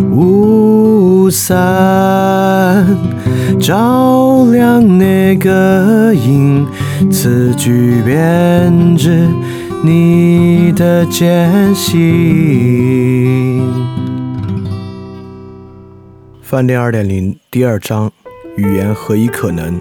雾伞照亮那个影，词句编织你的艰辛。饭店二点零第二章：语言何以可能？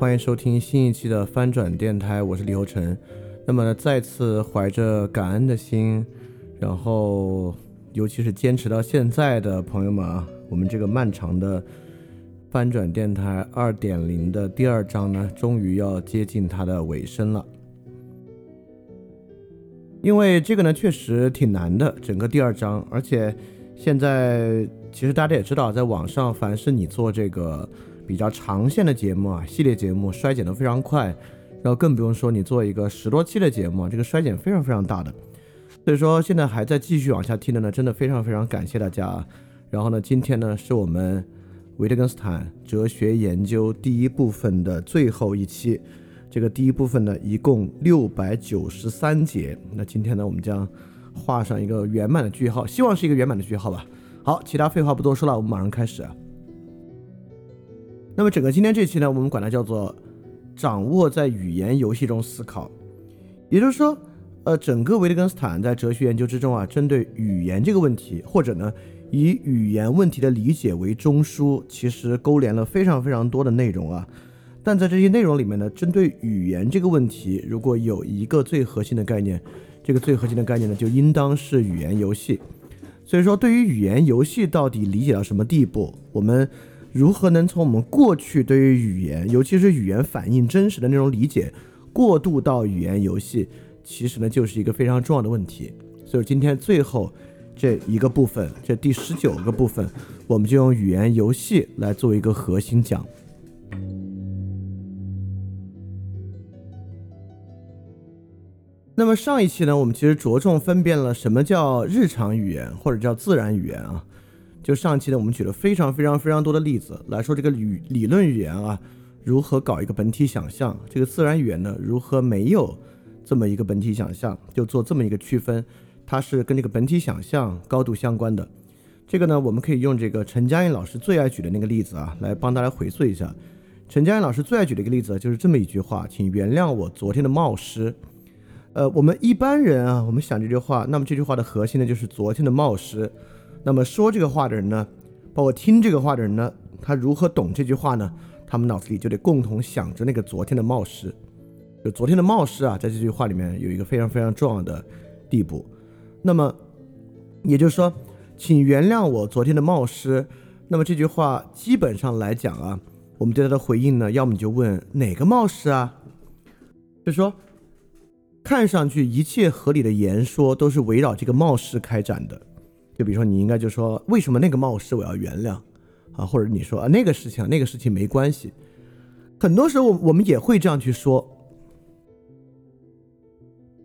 欢迎收听新一期的翻转电台，我是李欧成。那么呢，再次怀着感恩的心，然后尤其是坚持到现在的朋友们啊，我们这个漫长的翻转电台二点零的第二章呢，终于要接近它的尾声了。因为这个呢，确实挺难的，整个第二章，而且现在其实大家也知道，在网上，凡是你做这个。比较长线的节目啊，系列节目衰减的非常快，然后更不用说你做一个十多期的节目，这个衰减非常非常大的。所以说现在还在继续往下听的呢，真的非常非常感谢大家啊。然后呢，今天呢是我们维特根斯坦哲学研究第一部分的最后一期，这个第一部分呢一共六百九十三节。那今天呢，我们将画上一个圆满的句号，希望是一个圆满的句号吧。好，其他废话不多说了，我们马上开始。那么整个今天这期呢，我们管它叫做掌握在语言游戏中思考，也就是说，呃，整个维特根斯坦在哲学研究之中啊，针对语言这个问题，或者呢以语言问题的理解为中枢，其实勾连了非常非常多的内容啊。但在这些内容里面呢，针对语言这个问题，如果有一个最核心的概念，这个最核心的概念呢，就应当是语言游戏。所以说，对于语言游戏到底理解到什么地步，我们。如何能从我们过去对于语言，尤其是语言反映真实的那种理解，过渡到语言游戏，其实呢就是一个非常重要的问题。所以今天最后这一个部分，这第十九个部分，我们就用语言游戏来做一个核心讲。那么上一期呢，我们其实着重分辨了什么叫日常语言，或者叫自然语言啊。就上期呢，我们举了非常非常非常多的例子来说这个语理论语言啊，如何搞一个本体想象，这个自然语言呢，如何没有这么一个本体想象，就做这么一个区分，它是跟这个本体想象高度相关的。这个呢，我们可以用这个陈嘉映老师最爱举的那个例子啊，来帮大家回溯一下。陈嘉映老师最爱举的一个例子就是这么一句话，请原谅我昨天的冒失。呃，我们一般人啊，我们想这句话，那么这句话的核心呢，就是昨天的冒失。那么说这个话的人呢，包括听这个话的人呢，他如何懂这句话呢？他们脑子里就得共同想着那个昨天的冒失，就昨天的冒失啊，在这句话里面有一个非常非常重要的地步。那么也就是说，请原谅我昨天的冒失。那么这句话基本上来讲啊，我们对他的回应呢，要么你就问哪个冒失啊？就说看上去一切合理的言说都是围绕这个冒失开展的。就比如说，你应该就说为什么那个冒失我要原谅啊？或者你说啊那个事情那个事情没关系。很多时候我我们也会这样去说，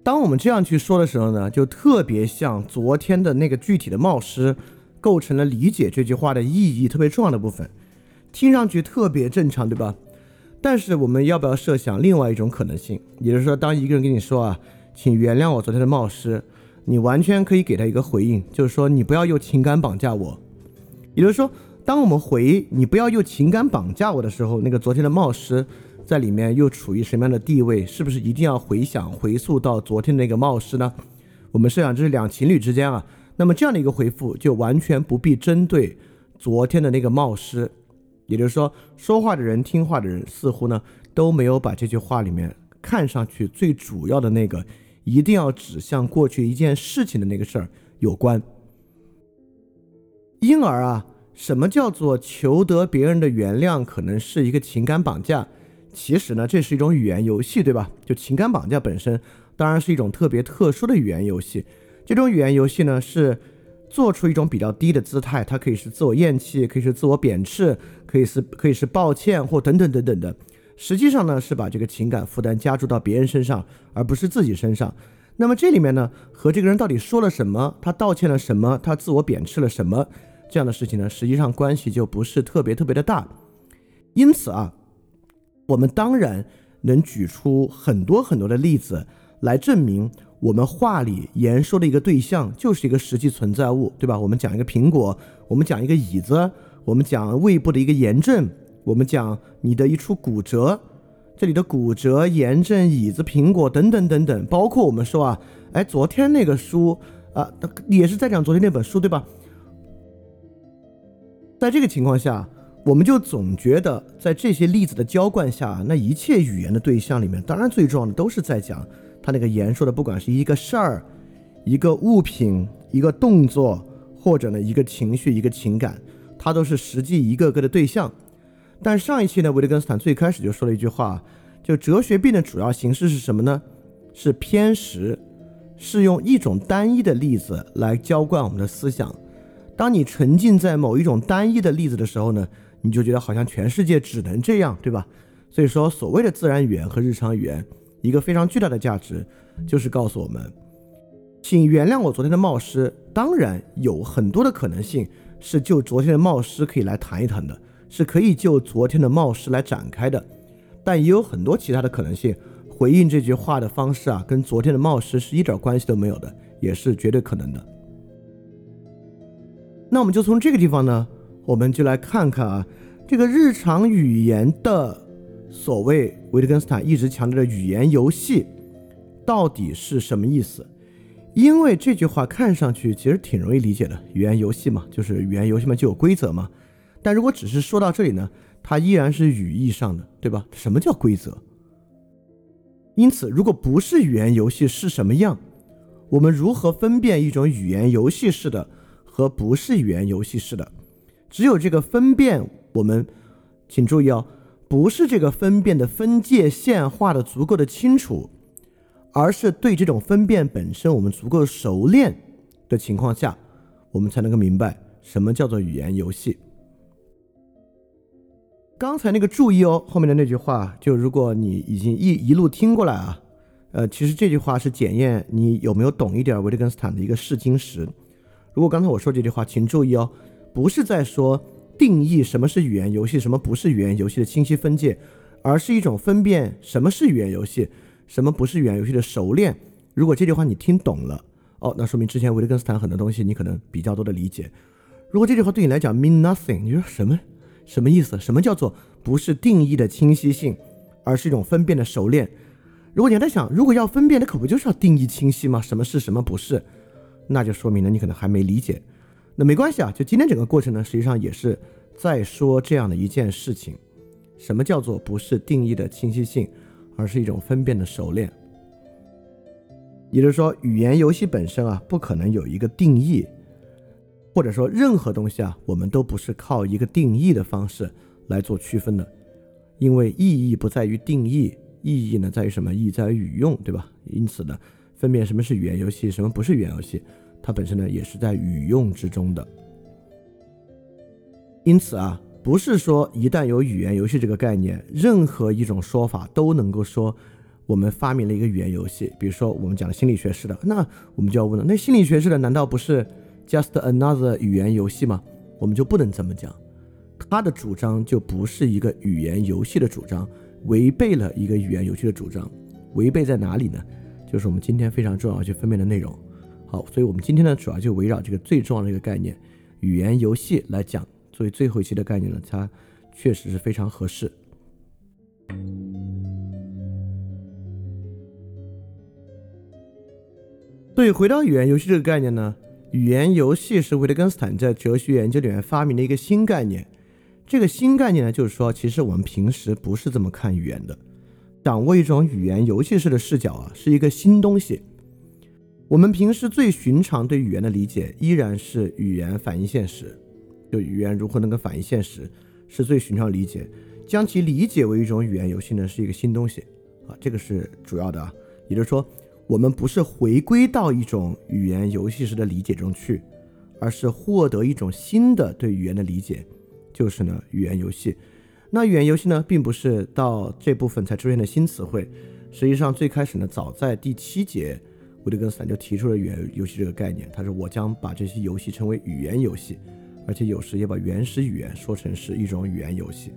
当我们这样去说的时候呢，就特别像昨天的那个具体的冒失，构成了理解这句话的意义特别重要的部分，听上去特别正常，对吧？但是我们要不要设想另外一种可能性？也就是说，当一个人跟你说啊，请原谅我昨天的冒失，你完全可以给他一个回应，就是说你不要用情感绑架我。也就是说，当我们回你不要用情感绑架我的时候，那个昨天的冒失。在里面又处于什么样的地位？是不是一定要回想、回溯到昨天那个冒失呢？我们设想这是两情侣之间啊，那么这样的一个回复就完全不必针对昨天的那个冒失，也就是说，说话的人、听话的人似乎呢都没有把这句话里面看上去最主要的那个一定要指向过去一件事情的那个事儿有关。因而啊，什么叫做求得别人的原谅，可能是一个情感绑架？其实呢，这是一种语言游戏，对吧？就情感绑架本身，当然是一种特别特殊的语言游戏。这种语言游戏呢，是做出一种比较低的姿态，它可以是自我厌弃，可以是自我贬斥，可以是可以是抱歉或等等等等的。实际上呢，是把这个情感负担加注到别人身上，而不是自己身上。那么这里面呢，和这个人到底说了什么，他道歉了什么，他自我贬斥了什么，这样的事情呢，实际上关系就不是特别特别的大。因此啊。我们当然能举出很多很多的例子来证明，我们话里言说的一个对象就是一个实际存在物，对吧？我们讲一个苹果，我们讲一个椅子，我们讲胃部的一个炎症，我们讲你的一处骨折，这里的骨折、炎症、椅子、苹果等等等等，包括我们说啊，哎，昨天那个书啊，也是在讲昨天那本书，对吧？在这个情况下。我们就总觉得，在这些例子的浇灌下，那一切语言的对象里面，当然最重要的都是在讲他那个言说的，不管是一个事儿、一个物品、一个动作，或者呢一个情绪、一个情感，它都是实际一个个的对象。但上一期呢，维特根斯坦最开始就说了一句话，就哲学病的主要形式是什么呢？是偏食，是用一种单一的例子来浇灌我们的思想。当你沉浸在某一种单一的例子的时候呢？你就觉得好像全世界只能这样，对吧？所以说，所谓的自然语言和日常语言，一个非常巨大的价值，就是告诉我们，请原谅我昨天的冒失。当然，有很多的可能性是就昨天的冒失可以来谈一谈的，是可以就昨天的冒失来展开的。但也有很多其他的可能性，回应这句话的方式啊，跟昨天的冒失是一点关系都没有的，也是绝对可能的。那我们就从这个地方呢。我们就来看看啊，这个日常语言的所谓维特根斯坦一直强调的语言游戏到底是什么意思？因为这句话看上去其实挺容易理解的，语言游戏嘛，就是语言游戏嘛就有规则嘛。但如果只是说到这里呢，它依然是语义上的，对吧？什么叫规则？因此，如果不是语言游戏是什么样？我们如何分辨一种语言游戏式的和不是语言游戏式的？只有这个分辨，我们请注意哦，不是这个分辨的分界线画的足够的清楚，而是对这种分辨本身我们足够熟练的情况下，我们才能够明白什么叫做语言游戏。刚才那个注意哦，后面的那句话，就如果你已经一一路听过来啊，呃，其实这句话是检验你有没有懂一点维特根斯坦的一个试金石。如果刚才我说这句话，请注意哦。不是在说定义什么是语言游戏，什么不是语言游戏的清晰分界，而是一种分辨什么是语言游戏，什么不是语言游戏的熟练。如果这句话你听懂了，哦，那说明之前维特根斯坦很多东西你可能比较多的理解。如果这句话对你来讲 mean nothing，你说什么什么意思？什么叫做不是定义的清晰性，而是一种分辨的熟练？如果你还在想，如果要分辨，那可不就是要定义清晰吗？什么是什么不是？那就说明了你可能还没理解。那没关系啊，就今天整个过程呢，实际上也是在说这样的一件事情：什么叫做不是定义的清晰性，而是一种分辨的熟练。也就是说，语言游戏本身啊，不可能有一个定义，或者说任何东西啊，我们都不是靠一个定义的方式来做区分的，因为意义不在于定义，意义呢在于什么？意义在于语用，对吧？因此呢，分辨什么是语言游戏，什么不是语言游戏。它本身呢也是在语用之中的，因此啊，不是说一旦有语言游戏这个概念，任何一种说法都能够说我们发明了一个语言游戏，比如说我们讲心理学式的，那我们就要问了，那心理学式的难道不是 just another 语言游戏吗？我们就不能这么讲，他的主张就不是一个语言游戏的主张，违背了一个语言游戏的主张，违背在哪里呢？就是我们今天非常重要去分辨的内容。好，所以我们今天呢，主要就围绕这个最重要的一个概念——语言游戏来讲。作为最后一期的概念呢，它确实是非常合适。所以回到语言游戏这个概念呢，语言游戏是维特根斯坦在哲学研究里面发明的一个新概念。这个新概念呢，就是说，其实我们平时不是这么看语言的。掌握一种语言游戏式的视角啊，是一个新东西。我们平时最寻常对语言的理解，依然是语言反映现实。就语言如何能够反映现实，是最寻常理解。将其理解为一种语言游戏呢，是一个新东西啊，这个是主要的啊。也就是说，我们不是回归到一种语言游戏式的理解中去，而是获得一种新的对语言的理解，就是呢语言游戏。那语言游戏呢，并不是到这部分才出现的新词汇，实际上最开始呢，早在第七节，维特根斯坦就提出了语言游戏这个概念。他说：“我将把这些游戏称为语言游戏。”而且有时也把原始语言说成是一种语言游戏。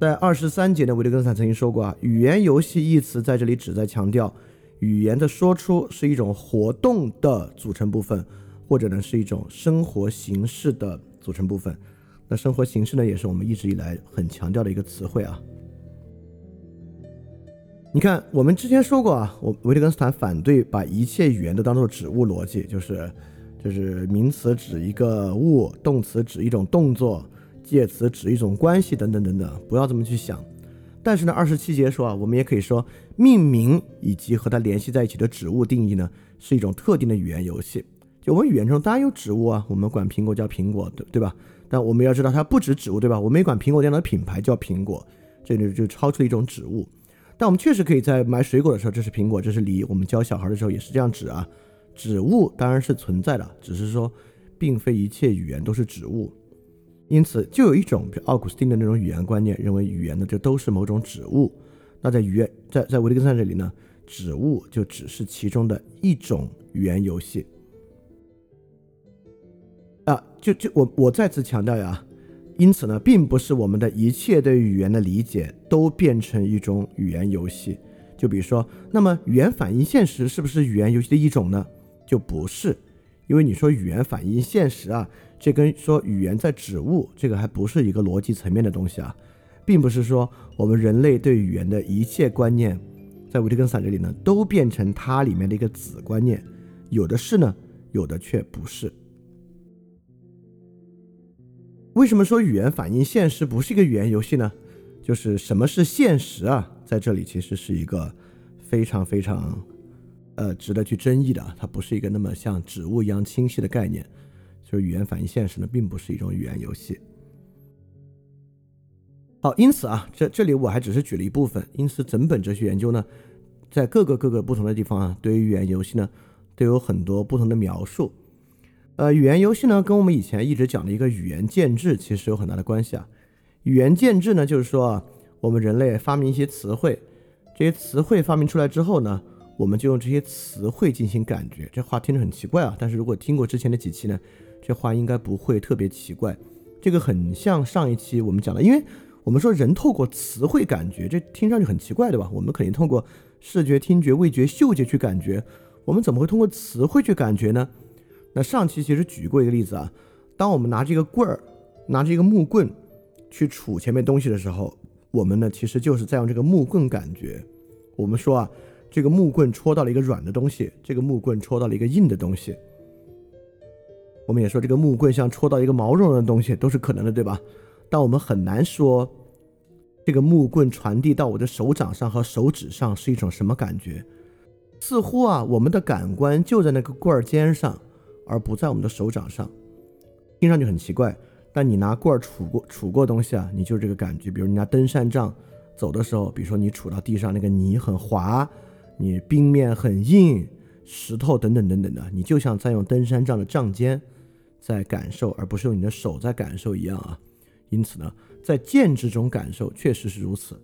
在二十三节的维特根斯坦曾经说过啊，语言游戏一词在这里旨在强调，语言的说出是一种活动的组成部分，或者呢是一种生活形式的组成部分。那生活形式呢，也是我们一直以来很强调的一个词汇啊。你看，我们之前说过啊，我维特根斯坦反对把一切语言都当做指物逻辑，就是。就是名词指一个物，动词指一种动作，介词指一种关系，等等等等，不要这么去想。但是呢，二十七节说啊，我们也可以说，命名以及和它联系在一起的指物定义呢，是一种特定的语言游戏。就我们语言中当然有指物啊，我们管苹果叫苹果，对对吧？但我们要知道，它不止指物，对吧？我们也管苹果这样的品牌叫苹果，这里就超出一种指物。但我们确实可以在买水果的时候，这是苹果，这是梨。我们教小孩的时候也是这样指啊。指物当然是存在的，只是说，并非一切语言都是指物，因此就有一种，比如奥古斯丁的那种语言观念，认为语言呢就都是某种指物。那在语言在在维特根斯坦这里呢，指物就只是其中的一种语言游戏。啊，就就我我再次强调呀，因此呢，并不是我们的一切对语言的理解都变成一种语言游戏。就比如说，那么语言反映现实是不是语言游戏的一种呢？就不是，因为你说语言反映现实啊，这跟说语言在指物，这个还不是一个逻辑层面的东西啊，并不是说我们人类对语言的一切观念，在维特根斯坦这里呢，都变成它里面的一个子观念，有的是呢，有的却不是。为什么说语言反映现实不是一个语言游戏呢？就是什么是现实啊，在这里其实是一个非常非常。呃，值得去争议的，它不是一个那么像指物一样清晰的概念。就是语言反映现实呢，并不是一种语言游戏。好，因此啊，这这里我还只是举了一部分。因此，整本哲学研究呢，在各个各个不同的地方啊，对于语言游戏呢，都有很多不同的描述。呃，语言游戏呢，跟我们以前一直讲的一个语言建制其实有很大的关系啊。语言建制呢，就是说啊，我们人类发明一些词汇，这些词汇发明出来之后呢。我们就用这些词汇进行感觉，这话听着很奇怪啊。但是如果听过之前的几期呢，这话应该不会特别奇怪。这个很像上一期我们讲的，因为我们说人透过词汇感觉，这听上去很奇怪，对吧？我们肯定通过视觉、听觉、味觉、嗅觉去感觉，我们怎么会通过词汇去感觉呢？那上期其实举过一个例子啊，当我们拿着一个棍儿，拿着一个木棍去杵前面东西的时候，我们呢其实就是在用这个木棍感觉。我们说啊。这个木棍戳到了一个软的东西，这个木棍戳到了一个硬的东西。我们也说这个木棍像戳到一个毛茸茸的东西，都是可能的，对吧？但我们很难说这个木棍传递到我的手掌上和手指上是一种什么感觉。似乎啊，我们的感官就在那个棍儿尖上，而不在我们的手掌上，听上去很奇怪。但你拿棍儿杵过杵过东西啊，你就是这个感觉。比如你拿登山杖走的时候，比如说你杵到地上那个泥很滑。你冰面很硬，石头等等等等的，你就像在用登山杖的杖尖在感受，而不是用你的手在感受一样啊。因此呢，在建制中感受确实是如此。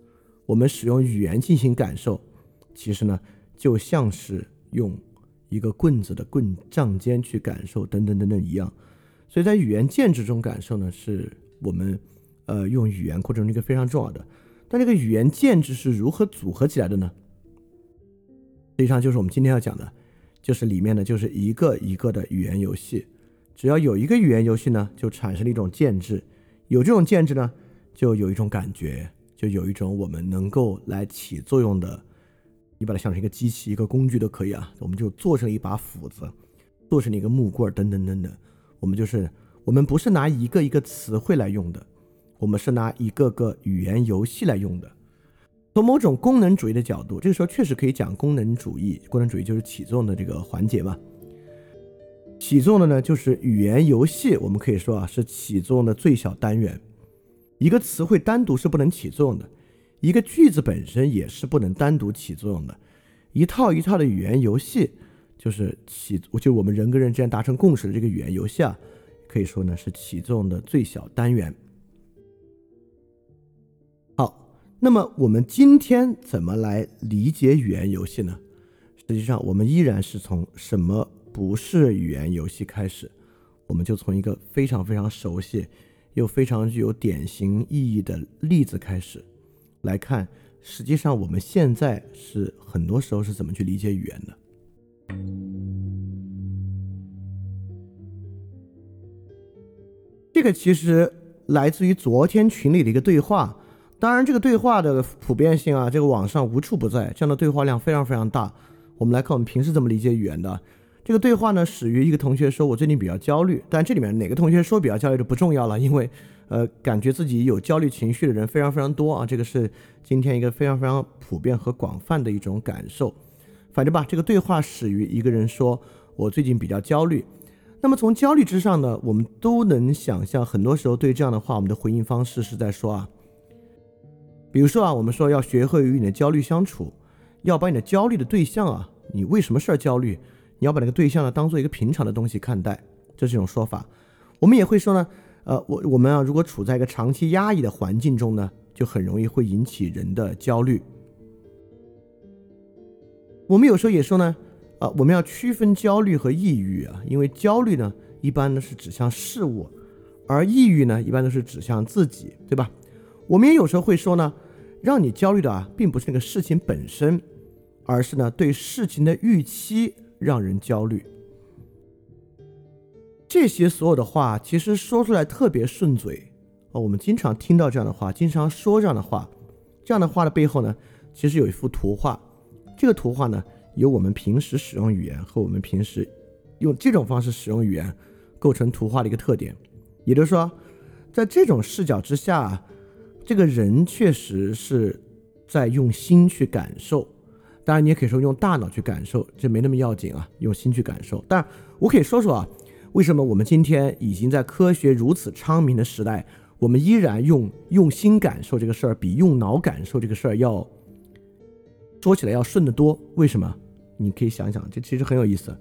我们使用语言进行感受，其实呢，就像是用一个棍子的棍杖尖去感受，等等等等一样。所以在语言建制中感受呢，是我们呃用语言过程中一个非常重要的。但这个语言建制是如何组合起来的呢？实际上就是我们今天要讲的，就是里面呢就是一个一个的语言游戏。只要有一个语言游戏呢，就产生了一种建制，有这种建制呢，就有一种感觉，就有一种我们能够来起作用的。你把它想成一个机器、一个工具都可以啊。我们就做成一把斧子，做成一个木棍等等等等。我们就是我们不是拿一个一个词汇来用的，我们是拿一个个语言游戏来用的。从某种功能主义的角度，这个时候确实可以讲功能主义。功能主义就是起作用的这个环节嘛。起作用的呢，就是语言游戏。我们可以说啊，是起作用的最小单元。一个词汇单独是不能起作用的，一个句子本身也是不能单独起作用的。一套一套的语言游戏，就是起，就我们人跟人之间达成共识的这个语言游戏啊，可以说呢是起作用的最小单元。好那么我们今天怎么来理解语言游戏呢？实际上，我们依然是从什么不是语言游戏开始，我们就从一个非常非常熟悉又非常具有典型意义的例子开始来看。实际上，我们现在是很多时候是怎么去理解语言的？这个其实来自于昨天群里的一个对话。当然，这个对话的普遍性啊，这个网上无处不在，这样的对话量非常非常大。我们来看我们平时怎么理解语言的。这个对话呢，始于一个同学说：“我最近比较焦虑。”但这里面哪个同学说比较焦虑的不重要了，因为呃，感觉自己有焦虑情绪的人非常非常多啊。这个是今天一个非常非常普遍和广泛的一种感受。反正吧，这个对话始于一个人说：“我最近比较焦虑。”那么从焦虑之上呢，我们都能想象，很多时候对这样的话，我们的回应方式是在说啊。比如说啊，我们说要学会与你的焦虑相处，要把你的焦虑的对象啊，你为什么事儿焦虑？你要把那个对象呢当做一个平常的东西看待，这是一种说法。我们也会说呢，呃，我我们啊，如果处在一个长期压抑的环境中呢，就很容易会引起人的焦虑。我们有时候也说呢，啊，我们要区分焦虑和抑郁啊，因为焦虑呢一般呢是指向事物，而抑郁呢一般都是指向自己，对吧？我们也有时候会说呢，让你焦虑的啊，并不是那个事情本身，而是呢对事情的预期让人焦虑。这些所有的话其实说出来特别顺嘴啊，我们经常听到这样的话，经常说这样的话。这样的话的背后呢，其实有一幅图画。这个图画呢，由我们平时使用语言和我们平时用这种方式使用语言构成图画的一个特点。也就是说，在这种视角之下。这个人确实是在用心去感受，当然你也可以说用大脑去感受，这没那么要紧啊，用心去感受。但我可以说说啊，为什么我们今天已经在科学如此昌明的时代，我们依然用用心感受这个事儿比用脑感受这个事儿要说起来要顺得多？为什么？你可以想想，这其实很有意思。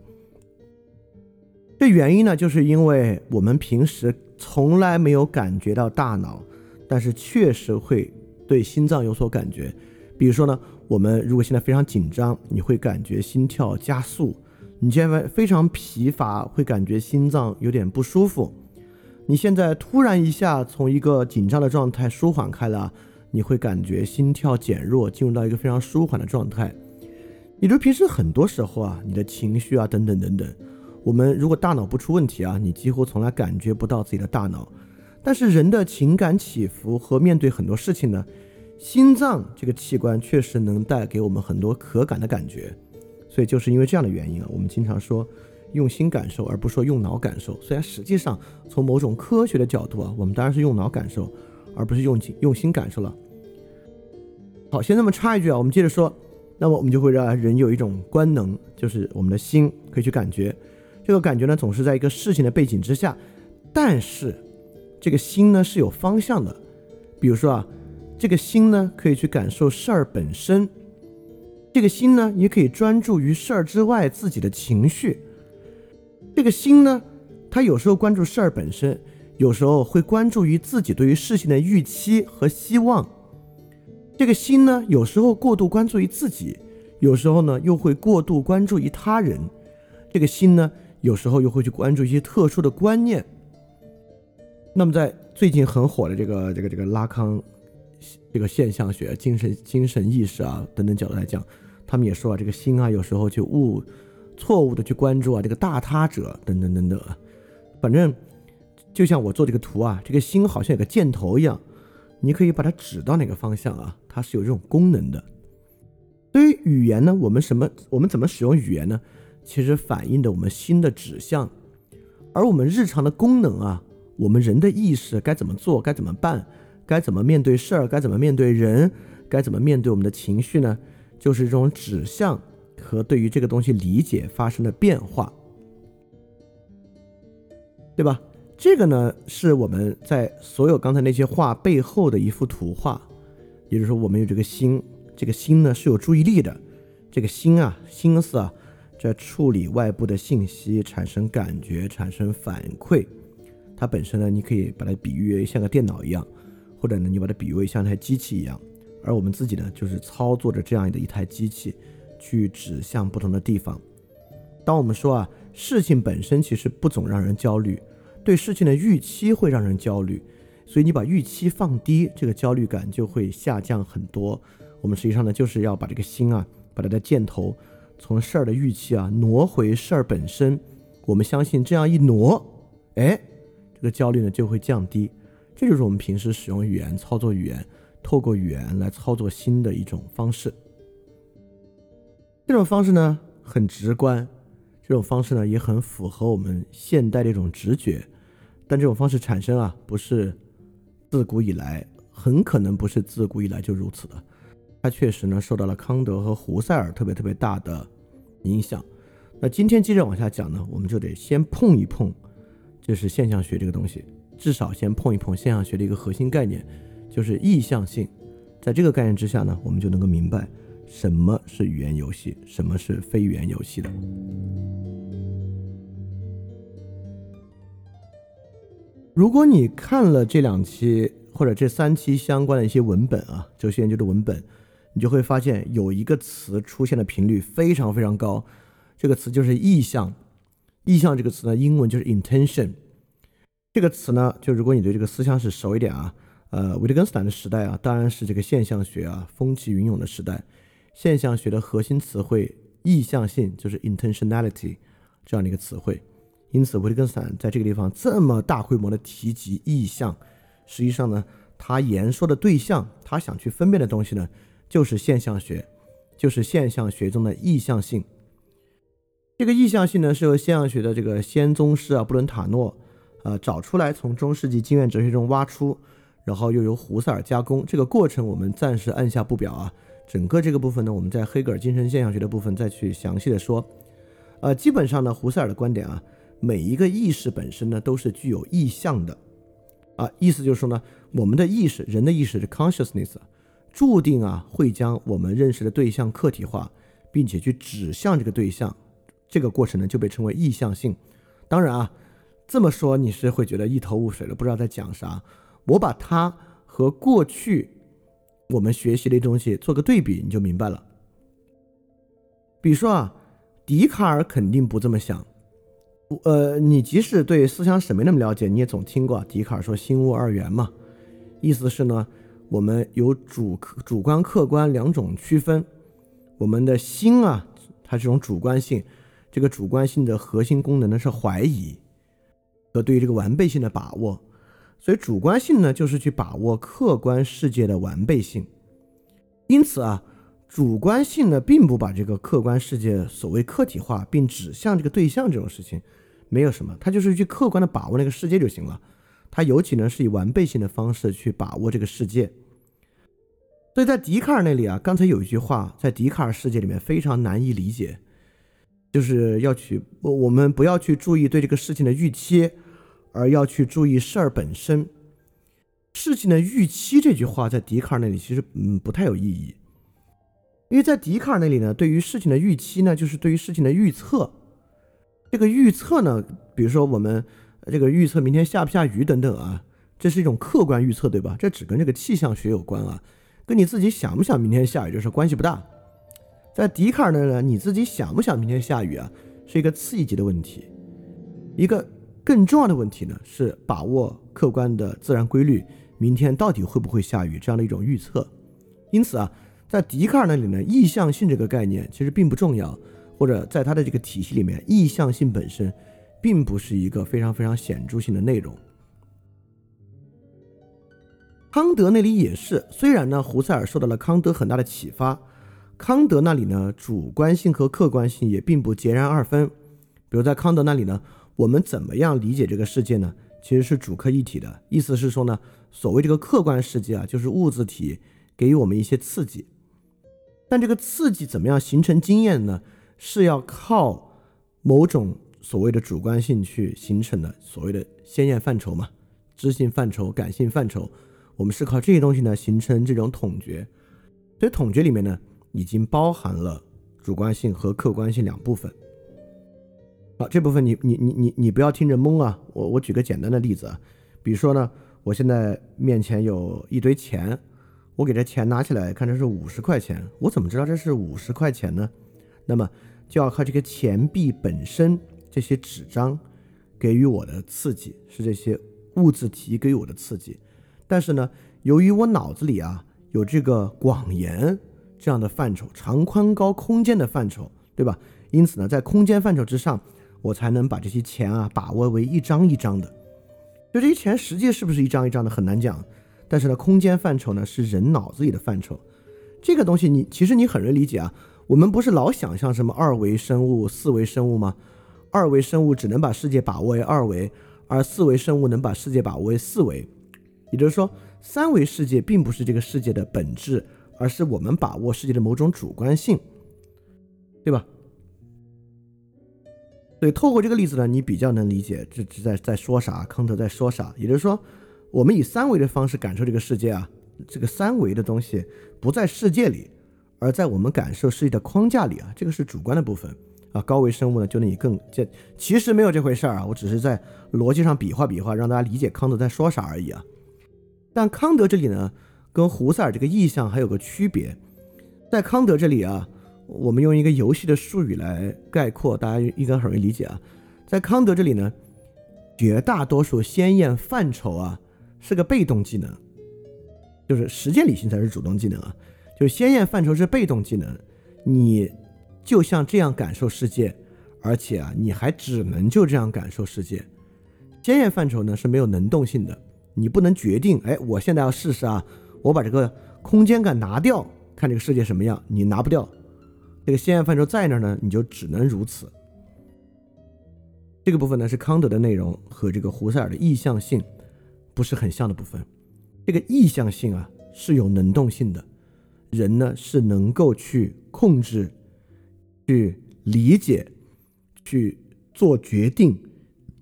这原因呢，就是因为我们平时从来没有感觉到大脑。但是确实会对心脏有所感觉，比如说呢，我们如果现在非常紧张，你会感觉心跳加速；你现在非常疲乏，会感觉心脏有点不舒服；你现在突然一下从一个紧张的状态舒缓开了，你会感觉心跳减弱，进入到一个非常舒缓的状态。你就平时很多时候啊，你的情绪啊等等等等，我们如果大脑不出问题啊，你几乎从来感觉不到自己的大脑。但是人的情感起伏和面对很多事情呢，心脏这个器官确实能带给我们很多可感的感觉，所以就是因为这样的原因啊，我们经常说用心感受，而不说用脑感受。虽然实际上从某种科学的角度啊，我们当然是用脑感受，而不是用用心感受了。好，先这么插一句啊，我们接着说，那么我们就会让人有一种官能，就是我们的心可以去感觉，这个感觉呢总是在一个事情的背景之下，但是。这个心呢是有方向的，比如说啊，这个心呢可以去感受事儿本身，这个心呢也可以专注于事儿之外自己的情绪。这个心呢，它有时候关注事儿本身，有时候会关注于自己对于事情的预期和希望。这个心呢，有时候过度关注于自己，有时候呢又会过度关注于他人。这个心呢，有时候又会去关注一些特殊的观念。那么在最近很火的这个这个这个拉康这个现象学、精神精神意识啊等等角度来讲，他们也说啊，这个心啊有时候就误错误的去关注啊这个大他者等等等等。反正就像我做这个图啊，这个心好像有个箭头一样，你可以把它指到哪个方向啊，它是有这种功能的。对于语言呢，我们什么我们怎么使用语言呢？其实反映的我们心的指向，而我们日常的功能啊，我们人的意识该怎么做，该怎么办，该怎么面对事儿，该怎么面对人，该怎么面对我们的情绪呢？就是这种指向和对于这个东西理解发生的变化，对吧？这个呢，是我们在所有刚才那些话背后的一幅图画，也就是说，我们有这个心，这个心呢是有注意力的，这个心啊，心思啊。在处理外部的信息，产生感觉，产生反馈。它本身呢，你可以把它比喻像个电脑一样，或者呢，你把它比喻为像台机器一样。而我们自己呢，就是操作着这样的一台机器，去指向不同的地方。当我们说啊，事情本身其实不总让人焦虑，对事情的预期会让人焦虑。所以你把预期放低，这个焦虑感就会下降很多。我们实际上呢，就是要把这个心啊，把它的箭头。从事儿的预期啊挪回事儿本身，我们相信这样一挪，哎，这个焦虑呢就会降低。这就是我们平时使用语言、操作语言，透过语言来操作心的一种方式。这种方式呢很直观，这种方式呢也很符合我们现代的一种直觉。但这种方式产生啊，不是自古以来，很可能不是自古以来就如此的。它确实呢受到了康德和胡塞尔特别特别大的影响。那今天接着往下讲呢，我们就得先碰一碰，就是现象学这个东西，至少先碰一碰现象学的一个核心概念，就是意向性。在这个概念之下呢，我们就能够明白什么是语言游戏，什么是非语言游戏的。如果你看了这两期或者这三期相关的一些文本啊，哲学研究的文本。你就会发现有一个词出现的频率非常非常高，这个词就是意向。意向这个词呢，英文就是 intention。这个词呢，就如果你对这个思想史熟一点啊，呃，维特根斯坦的时代啊，当然是这个现象学啊风起云涌的时代。现象学的核心词汇意向性就是 intentionality 这样的一个词汇。因此，维特根斯坦在这个地方这么大规模的提及意向，实际上呢，他言说的对象，他想去分辨的东西呢。就是现象学，就是现象学中的意向性。这个意向性呢，是由现象学的这个先宗师啊布伦塔诺，呃找出来，从中世纪经验哲学中挖出，然后又由胡塞尔加工。这个过程我们暂时按下不表啊。整个这个部分呢，我们在黑格尔精神现象学的部分再去详细的说。呃，基本上呢，胡塞尔的观点啊，每一个意识本身呢都是具有意向的，啊，意思就是说呢，我们的意识，人的意识是 consciousness。注定啊会将我们认识的对象客体化，并且去指向这个对象，这个过程呢就被称为意向性。当然啊，这么说你是会觉得一头雾水的，不知道在讲啥。我把它和过去我们学习的东西做个对比，你就明白了。比如说啊，笛卡尔肯定不这么想。呃，你即使对思想史没那么了解，你也总听过笛卡尔说“心物二元”嘛，意思是呢。我们有主客主观客观两种区分，我们的心啊，它这种主观性，这个主观性的核心功能呢是怀疑对于这个完备性的把握，所以主观性呢就是去把握客观世界的完备性，因此啊，主观性呢并不把这个客观世界所谓客体化并指向这个对象这种事情，没有什么，它就是去客观的把握那个世界就行了。他尤其呢是以完备性的方式去把握这个世界，所以在笛卡尔那里啊，刚才有一句话在笛卡尔世界里面非常难以理解，就是要去我我们不要去注意对这个事情的预期，而要去注意事儿本身。事情的预期这句话在笛卡尔那里其实嗯不太有意义，因为在笛卡尔那里呢，对于事情的预期呢，就是对于事情的预测。这个预测呢，比如说我们。这个预测明天下不下雨等等啊，这是一种客观预测，对吧？这只跟这个气象学有关啊。跟你自己想不想明天下雨这事关系不大。在笛卡尔那呢，你自己想不想明天下雨啊，是一个次一级的问题。一个更重要的问题呢，是把握客观的自然规律，明天到底会不会下雨这样的一种预测。因此啊，在笛卡尔那里呢，意向性这个概念其实并不重要，或者在他的这个体系里面，意向性本身并不是一个非常非常显著性的内容。康德那里也是，虽然呢，胡塞尔受到了康德很大的启发，康德那里呢，主观性和客观性也并不截然二分。比如在康德那里呢，我们怎么样理解这个世界呢？其实是主客一体的，意思是说呢，所谓这个客观世界啊，就是物质体给予我们一些刺激，但这个刺激怎么样形成经验呢？是要靠某种所谓的主观性去形成的，所谓的先验范畴嘛，知性范畴、感性范畴。我们是靠这些东西呢形成这种统觉，所以统觉里面呢已经包含了主观性和客观性两部分。好，这部分你你你你你不要听着懵啊！我我举个简单的例子啊，比如说呢，我现在面前有一堆钱，我给这钱拿起来看这是五十块钱，我怎么知道这是五十块钱呢？那么就要靠这个钱币本身这些纸张给予我的刺激，是这些物质体给予我的刺激。但是呢，由于我脑子里啊有这个广延这样的范畴，长宽高空间的范畴，对吧？因此呢，在空间范畴之上，我才能把这些钱啊把握为一张一张的。就这些钱实际是不是一张一张的很难讲。但是呢，空间范畴呢是人脑子里的范畴。这个东西你其实你很容易理解啊。我们不是老想象什么二维生物、四维生物吗？二维生物只能把世界把握为二维，而四维生物能把世界把握为四维。也就是说，三维世界并不是这个世界的本质，而是我们把握世界的某种主观性，对吧？所以透过这个例子呢，你比较能理解这是在在说啥，康德在说啥。也就是说，我们以三维的方式感受这个世界啊，这个三维的东西不在世界里，而在我们感受世界的框架里啊，这个是主观的部分啊。高维生物呢，就能以更这其实没有这回事儿啊，我只是在逻辑上比划比划，让大家理解康德在说啥而已啊。但康德这里呢，跟胡塞尔这个意象还有个区别，在康德这里啊，我们用一个游戏的术语来概括，大家应该很容易理解啊。在康德这里呢，绝大多数先验范畴啊是个被动技能，就是实践理性才是主动技能啊，就是先验范畴是被动技能，你就像这样感受世界，而且啊你还只能就这样感受世界，先验范畴呢是没有能动性的。你不能决定，哎，我现在要试试啊，我把这个空间感拿掉，看这个世界什么样。你拿不掉，这个先验范畴在那儿呢，你就只能如此。这个部分呢是康德的内容和这个胡塞尔的意向性不是很像的部分。这个意向性啊是有能动性的，人呢是能够去控制、去理解、去做决定、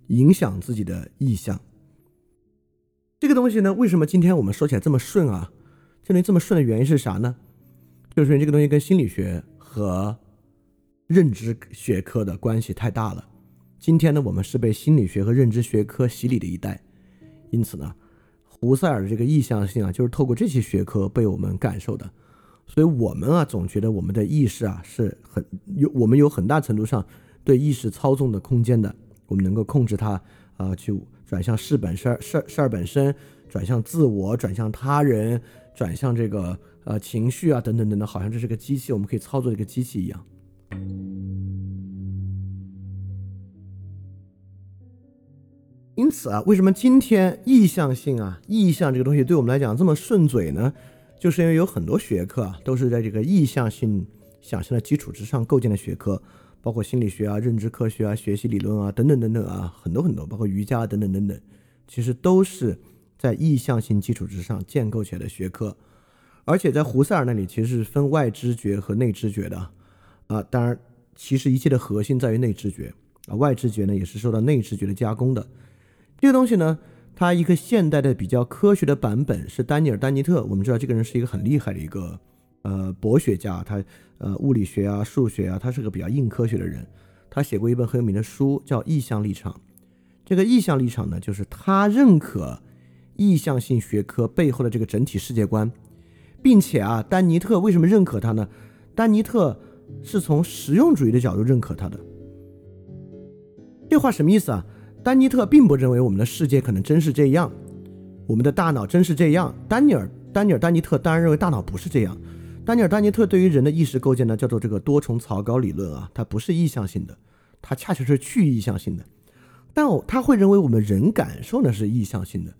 影响自己的意向。这个东西呢，为什么今天我们说起来这么顺啊？这东西这么顺的原因是啥呢？就是这个东西跟心理学和认知学科的关系太大了。今天呢，我们是被心理学和认知学科洗礼的一代，因此呢，胡塞尔的这个意向性啊，就是透过这些学科被我们感受的。所以，我们啊，总觉得我们的意识啊，是很有我们有很大程度上对意识操纵的空间的，我们能够控制它啊，去。转向事本事儿事事儿本身，转向自我，转向他人，转向这个呃情绪啊等等等等，好像这是个机器，我们可以操作这个机器一样。因此啊，为什么今天意向性啊意向这个东西对我们来讲这么顺嘴呢？就是因为有很多学科啊都是在这个意向性想象的基础之上构建的学科。包括心理学啊、认知科学啊、学习理论啊等等等等啊，很多很多，包括瑜伽等等等等，其实都是在意向性基础之上建构起来的学科。而且在胡塞尔那里，其实是分外知觉和内知觉的啊。当然，其实一切的核心在于内知觉啊，外知觉呢也是受到内知觉的加工的。这个东西呢，它一个现代的比较科学的版本是丹尼尔·丹尼特。我们知道这个人是一个很厉害的一个。呃，博学家，他呃，物理学啊，数学啊，他是个比较硬科学的人。他写过一本很有名的书，叫《意向立场》。这个意向立场呢，就是他认可意向性学科背后的这个整体世界观，并且啊，丹尼特为什么认可他呢？丹尼特是从实用主义的角度认可他的。这话什么意思啊？丹尼特并不认为我们的世界可能真是这样，我们的大脑真是这样。丹尼尔丹尼尔丹尼特当然认为大脑不是这样。丹尼尔丹尼特对于人的意识构建呢，叫做这个多重草稿理论啊，它不是意向性的，它恰恰是去意向性的。但他会认为我们人感受呢是意向性的。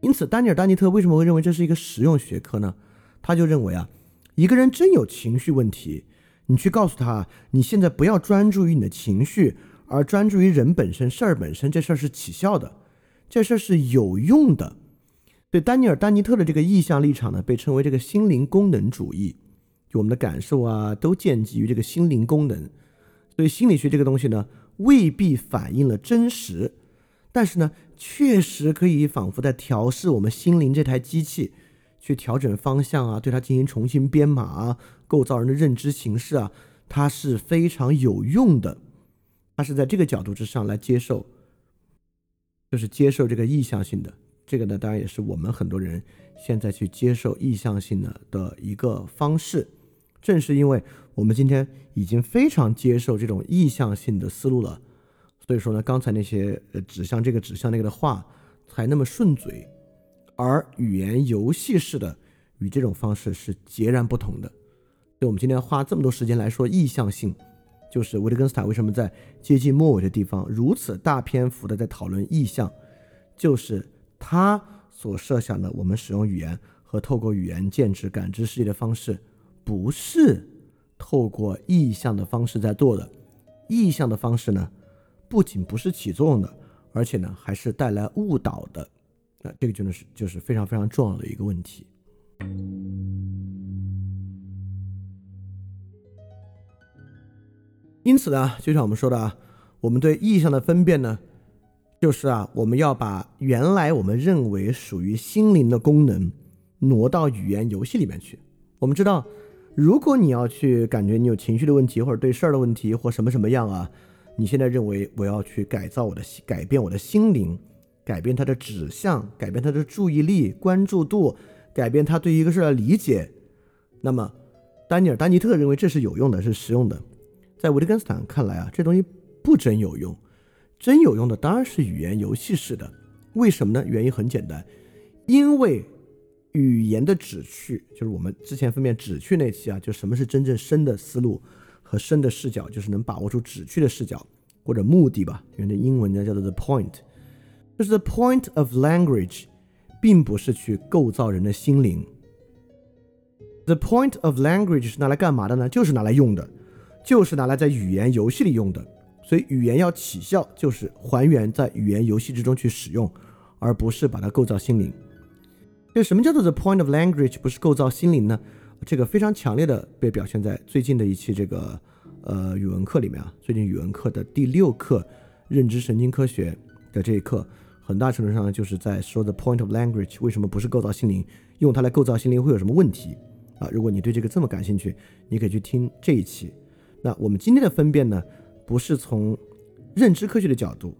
因此，丹尼尔丹尼特为什么会认为这是一个实用学科呢？他就认为啊，一个人真有情绪问题，你去告诉他，你现在不要专注于你的情绪，而专注于人本身、事儿本身，这事儿是起效的，这事儿是有用的。对丹尼尔丹尼特的这个意向立场呢，被称为这个心灵功能主义，就我们的感受啊，都建基于这个心灵功能。所以心理学这个东西呢，未必反映了真实，但是呢，确实可以仿佛在调试我们心灵这台机器。去调整方向啊，对它进行重新编码啊，构造人的认知形式啊，它是非常有用的。它是在这个角度之上来接受，就是接受这个意向性的。这个呢，当然也是我们很多人现在去接受意向性的的一个方式。正是因为我们今天已经非常接受这种意向性的思路了，所以说呢，刚才那些呃指向这个指向那个的话才那么顺嘴。而语言游戏式的与这种方式是截然不同的。所以我们今天花这么多时间来说意向性，就是维特根斯坦为什么在接近末尾的地方如此大篇幅的在讨论意向，就是他所设想的我们使用语言和透过语言建制感知世界的方式，不是透过意向的方式在做的。意向的方式呢，不仅不是起作用的，而且呢还是带来误导的。这个真的是就是非常非常重要的一个问题。因此呢，就像我们说的啊，我们对意象的分辨呢，就是啊，我们要把原来我们认为属于心灵的功能挪到语言游戏里面去。我们知道，如果你要去感觉你有情绪的问题，或者对事儿的问题，或什么什么样啊，你现在认为我要去改造我的改变我的心灵。改变他的指向，改变他的注意力、关注度，改变他对一个事的理解。那么，丹尼尔·丹尼特认为这是有用的，是实用的。在维特根斯坦看来啊，这东西不真有用。真有用的当然是语言游戏式的。为什么呢？原因很简单，因为语言的旨趣，就是我们之前分辨旨趣那期啊，就什么是真正深的思路和深的视角，就是能把握住旨趣的视角或者目的吧。因为英文呢叫做 the point。就是 the point of language，并不是去构造人的心灵。The point of language 是拿来干嘛的呢？就是拿来用的，就是拿来在语言游戏里用的。所以语言要起效，就是还原在语言游戏之中去使用，而不是把它构造心灵。这什么叫做 the point of language 不是构造心灵呢？这个非常强烈的被表现在最近的一期这个呃语文课里面啊。最近语文课的第六课认知神经科学的这一课。很大程度上，就是在说 the point of language 为什么不是构造心灵，用它来构造心灵会有什么问题啊？如果你对这个这么感兴趣，你可以去听这一期。那我们今天的分辨呢，不是从认知科学的角度，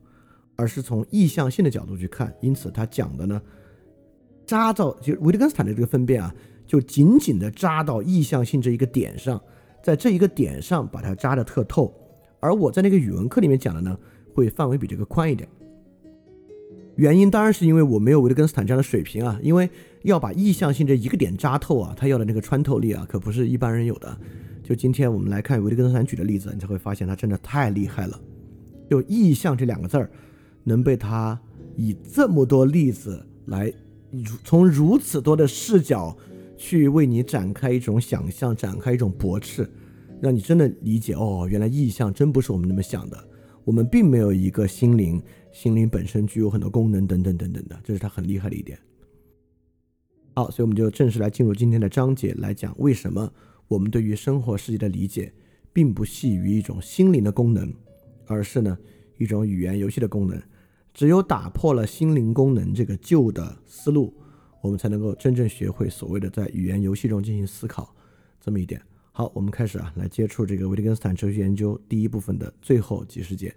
而是从意向性的角度去看。因此，他讲的呢，扎到就维特根斯坦的这个分辨啊，就紧紧的扎到意向性这一个点上，在这一个点上把它扎的特透。而我在那个语文课里面讲的呢，会范围比这个宽一点。原因当然是因为我没有维特根斯坦这样的水平啊，因为要把意向性这一个点扎透啊，他要的那个穿透力啊，可不是一般人有的。就今天我们来看维特根斯坦举的例子，你才会发现他真的太厉害了。就意向这两个字儿，能被他以这么多例子来，从如此多的视角去为你展开一种想象，展开一种驳斥，让你真的理解哦，原来意向真不是我们那么想的，我们并没有一个心灵。心灵本身具有很多功能，等等等等的，这是它很厉害的一点。好，所以我们就正式来进入今天的章节，来讲为什么我们对于生活世界的理解，并不系于一种心灵的功能，而是呢一种语言游戏的功能。只有打破了心灵功能这个旧的思路，我们才能够真正学会所谓的在语言游戏中进行思考这么一点。好，我们开始啊，来接触这个维特根斯坦哲学研究第一部分的最后几十节。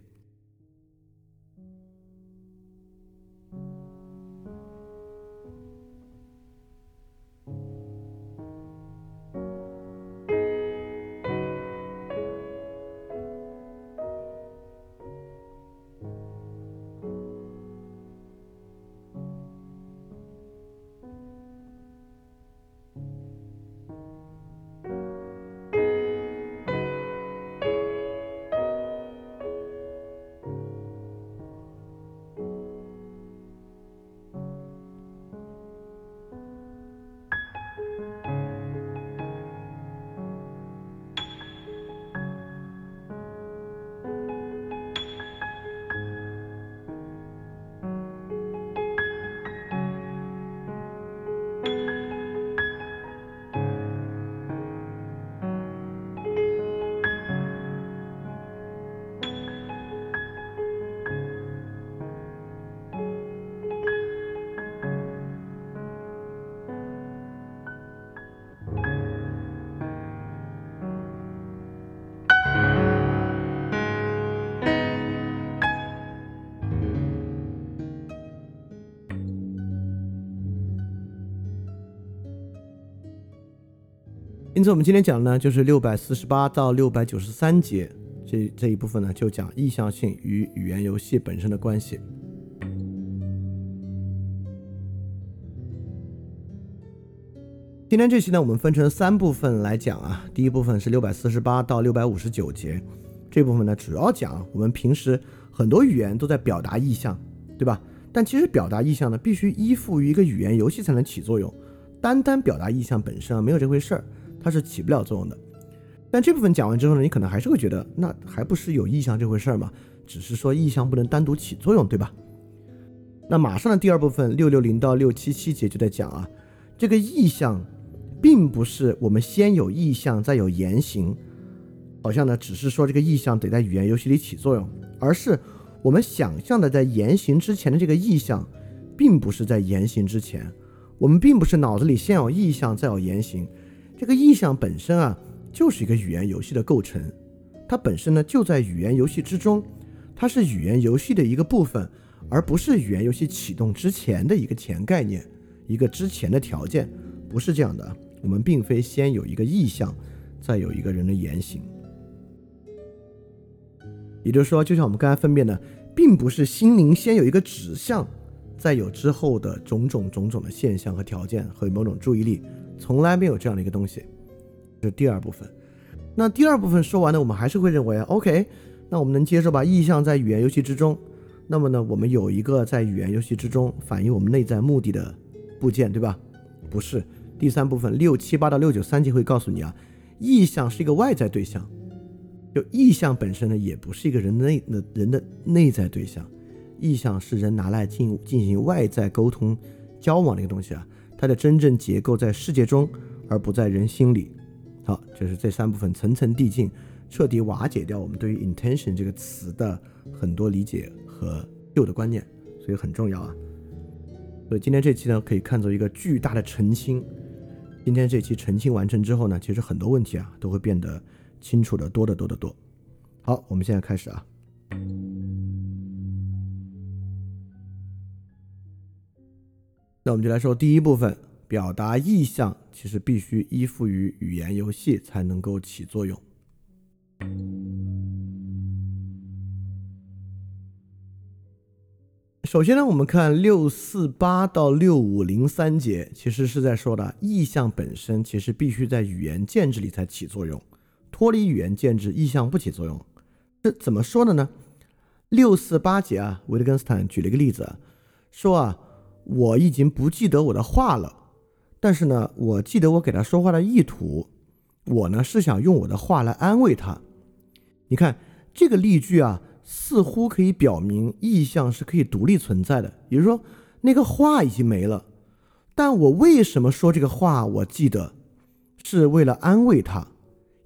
因此，我们今天讲呢，就是六百四十八到六百九十三节这这一部分呢，就讲意向性与语言游戏本身的关系。今天这期呢，我们分成三部分来讲啊。第一部分是六百四十八到六百五十九节，这部分呢主要讲我们平时很多语言都在表达意向，对吧？但其实表达意向呢，必须依附于一个语言游戏才能起作用。单单表达意向本身啊，没有这回事儿，它是起不了作用的。但这部分讲完之后呢，你可能还是会觉得，那还不是有意向这回事儿嘛？只是说意向不能单独起作用，对吧？那马上的第二部分六六零到六七七节就在讲啊，这个意向。并不是我们先有意向再有言行，好像呢只是说这个意向得在语言游戏里起作用，而是我们想象的在言行之前的这个意向，并不是在言行之前，我们并不是脑子里先有意向再有言行，这个意象本身啊就是一个语言游戏的构成，它本身呢就在语言游戏之中，它是语言游戏的一个部分，而不是语言游戏启动之前的一个前概念，一个之前的条件，不是这样的。我们并非先有一个意象，再有一个人的言行。也就是说，就像我们刚才分辨的，并不是心灵先有一个指向，再有之后的种种种种的现象和条件和某种注意力，从来没有这样的一个东西。这是第二部分。那第二部分说完呢，我们还是会认为，OK，那我们能接受吧意象在语言游戏之中。那么呢，我们有一个在语言游戏之中反映我们内在目的的部件，对吧？不是。第三部分六七八到六九三节会告诉你啊，意象是一个外在对象，就意象本身呢，也不是一个人内的人的内在对象，意象是人拿来进进行外在沟通交往的一个东西啊，它的真正结构在世界中，而不在人心里。好，这是这三部分层层递进，彻底瓦解掉我们对于 intention 这个词的很多理解和旧的观念，所以很重要啊。所以今天这期呢，可以看作一个巨大的澄清。今天这期澄清完成之后呢，其实很多问题啊都会变得清楚的多得多得多。好，我们现在开始啊。那我们就来说第一部分，表达意向其实必须依附于语言游戏才能够起作用。首先呢，我们看六四八到六五零三节，其实是在说的意象本身其实必须在语言建制里才起作用，脱离语言建制，意象不起作用。这怎么说的呢？六四八节啊，维特根斯坦举了一个例子，说啊，我已经不记得我的话了，但是呢，我记得我给他说话的意图，我呢是想用我的话来安慰他。你看这个例句啊。似乎可以表明意象是可以独立存在的，也就是说，那个话已经没了，但我为什么说这个话？我记得是为了安慰他，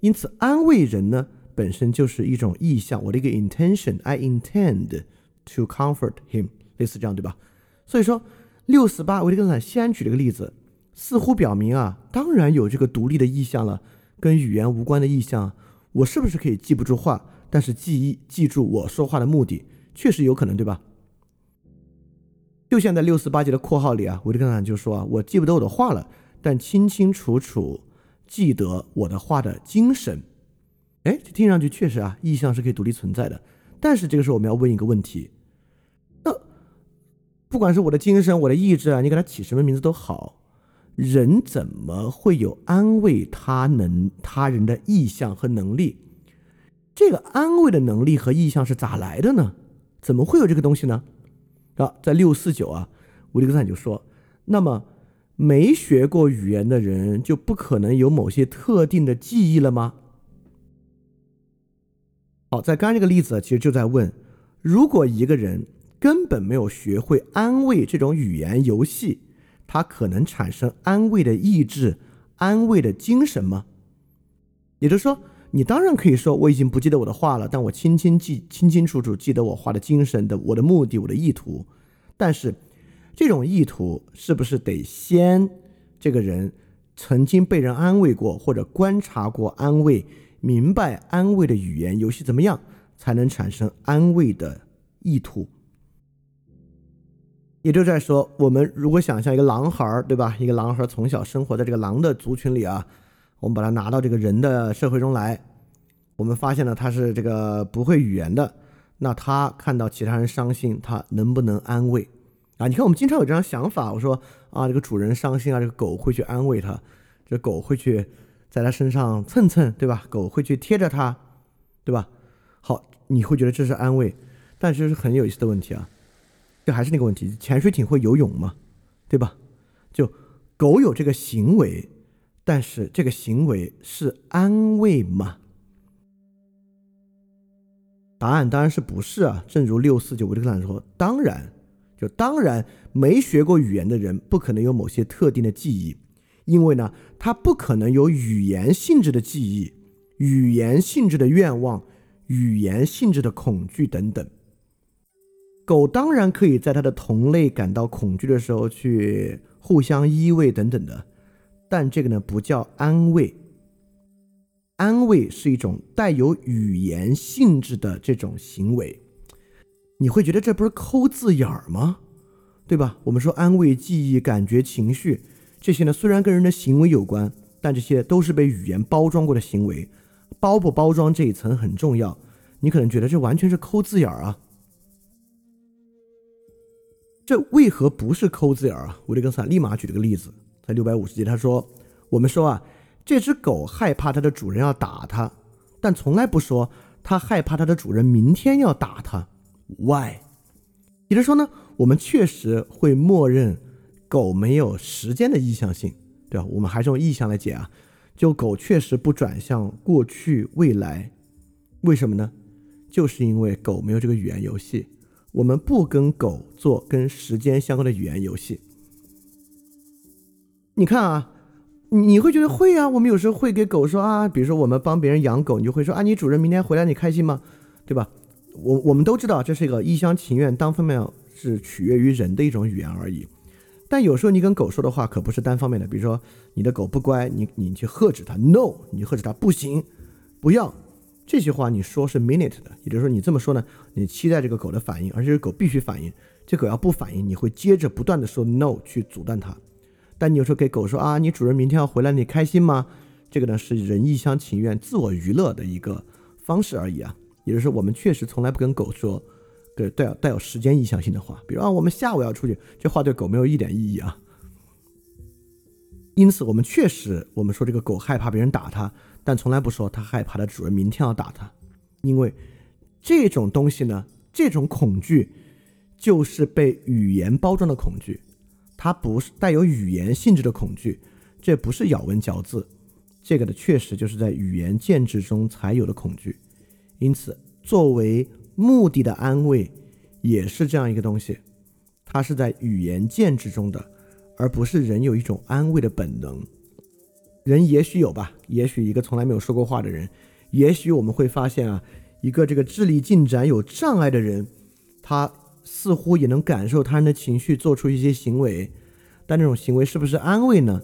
因此安慰人呢本身就是一种意象，我的一个 intention，I intend to comfort him，类似这样对吧？所以说六四八，维特根斯坦先举了个例子，似乎表明啊，当然有这个独立的意象了，跟语言无关的意象，我是不是可以记不住话？但是记忆记住我说话的目的确实有可能，对吧？就像在六四八节的括号里啊，维特根斯坦就说啊，我记不得我的话了，但清清楚楚记得我的话的精神。哎，这听上去确实啊，意象是可以独立存在的。但是这个时候我们要问一个问题：不管是我的精神、我的意志啊，你给他起什么名字都好，人怎么会有安慰他能他人的意向和能力？这个安慰的能力和意向是咋来的呢？怎么会有这个东西呢？啊，在六四九啊，维利根斯坦就说：那么没学过语言的人就不可能有某些特定的记忆了吗？好，在刚刚这个例子其实就在问：如果一个人根本没有学会安慰这种语言游戏，他可能产生安慰的意志、安慰的精神吗？也就是说。你当然可以说我已经不记得我的话了，但我清清记清清楚楚记得我话的精神的我的目的我的意图，但是这种意图是不是得先这个人曾经被人安慰过或者观察过安慰，明白安慰的语言游戏怎么样，才能产生安慰的意图？也就在说，我们如果想象一个狼孩儿，对吧？一个狼孩儿从小生活在这个狼的族群里啊。我们把它拿到这个人的社会中来，我们发现了他是这个不会语言的，那他看到其他人伤心，他能不能安慰？啊，你看我们经常有这样想法，我说啊，这个主人伤心啊，这个狗会去安慰他，这狗会去在他身上蹭蹭，对吧？狗会去贴着他，对吧？好，你会觉得这是安慰，但这是很有意思的问题啊。这还是那个问题，潜水艇会游泳吗？对吧？就狗有这个行为，但是这个行为是安慰吗？答案当然是不是啊。正如六四九维特兰说，当然，就当然没学过语言的人不可能有某些特定的记忆，因为呢，他不可能有语言性质的记忆、语言性质的愿望、语言性质的恐惧等等。狗当然可以在它的同类感到恐惧的时候去互相依偎等等的，但这个呢不叫安慰。安慰是一种带有语言性质的这种行为，你会觉得这不是抠字眼儿吗？对吧？我们说安慰、记忆、感觉、情绪这些呢，虽然跟人的行为有关，但这些都是被语言包装过的行为，包不包装这一层很重要。你可能觉得这完全是抠字眼儿啊。这为何不是抠字眼儿啊？维特根斯坦立马举了个例子，在六百五十集，他说：“我们说啊，这只狗害怕它的主人要打它，但从来不说它害怕它的主人明天要打它。Why？也就是说呢，我们确实会默认狗没有时间的意向性，对吧？我们还是用意向来解啊。就狗确实不转向过去、未来，为什么呢？就是因为狗没有这个语言游戏。”我们不跟狗做跟时间相关的语言游戏。你看啊，你会觉得会啊？我们有时候会给狗说啊，比如说我们帮别人养狗，你就会说啊，你主人明天回来你开心吗？对吧？我我们都知道这是一个一厢情愿、单方面是取悦于人的一种语言而已。但有时候你跟狗说的话可不是单方面的，比如说你的狗不乖，你你去呵斥它，no，你呵斥它不行，不要。这句话你说是 minute 的，也就是说你这么说呢，你期待这个狗的反应，而且狗必须反应。这狗要不反应，你会接着不断的说 no 去阻断它。但你有时候给狗说啊，你主人明天要回来，你开心吗？这个呢是人一厢情愿、自我娱乐的一个方式而已啊。也就是说，我们确实从来不跟狗说，对带有带有时间意向性的话，比如啊，我们下午要出去，这话对狗没有一点意义啊。因此，我们确实我们说这个狗害怕别人打它。但从来不说他害怕的主人明天要打他，因为这种东西呢，这种恐惧就是被语言包装的恐惧，它不是带有语言性质的恐惧，这不是咬文嚼字，这个呢确实就是在语言建制中才有的恐惧。因此，作为目的的安慰也是这样一个东西，它是在语言建制中的，而不是人有一种安慰的本能。人也许有吧，也许一个从来没有说过话的人，也许我们会发现啊，一个这个智力进展有障碍的人，他似乎也能感受他人的情绪，做出一些行为，但这种行为是不是安慰呢？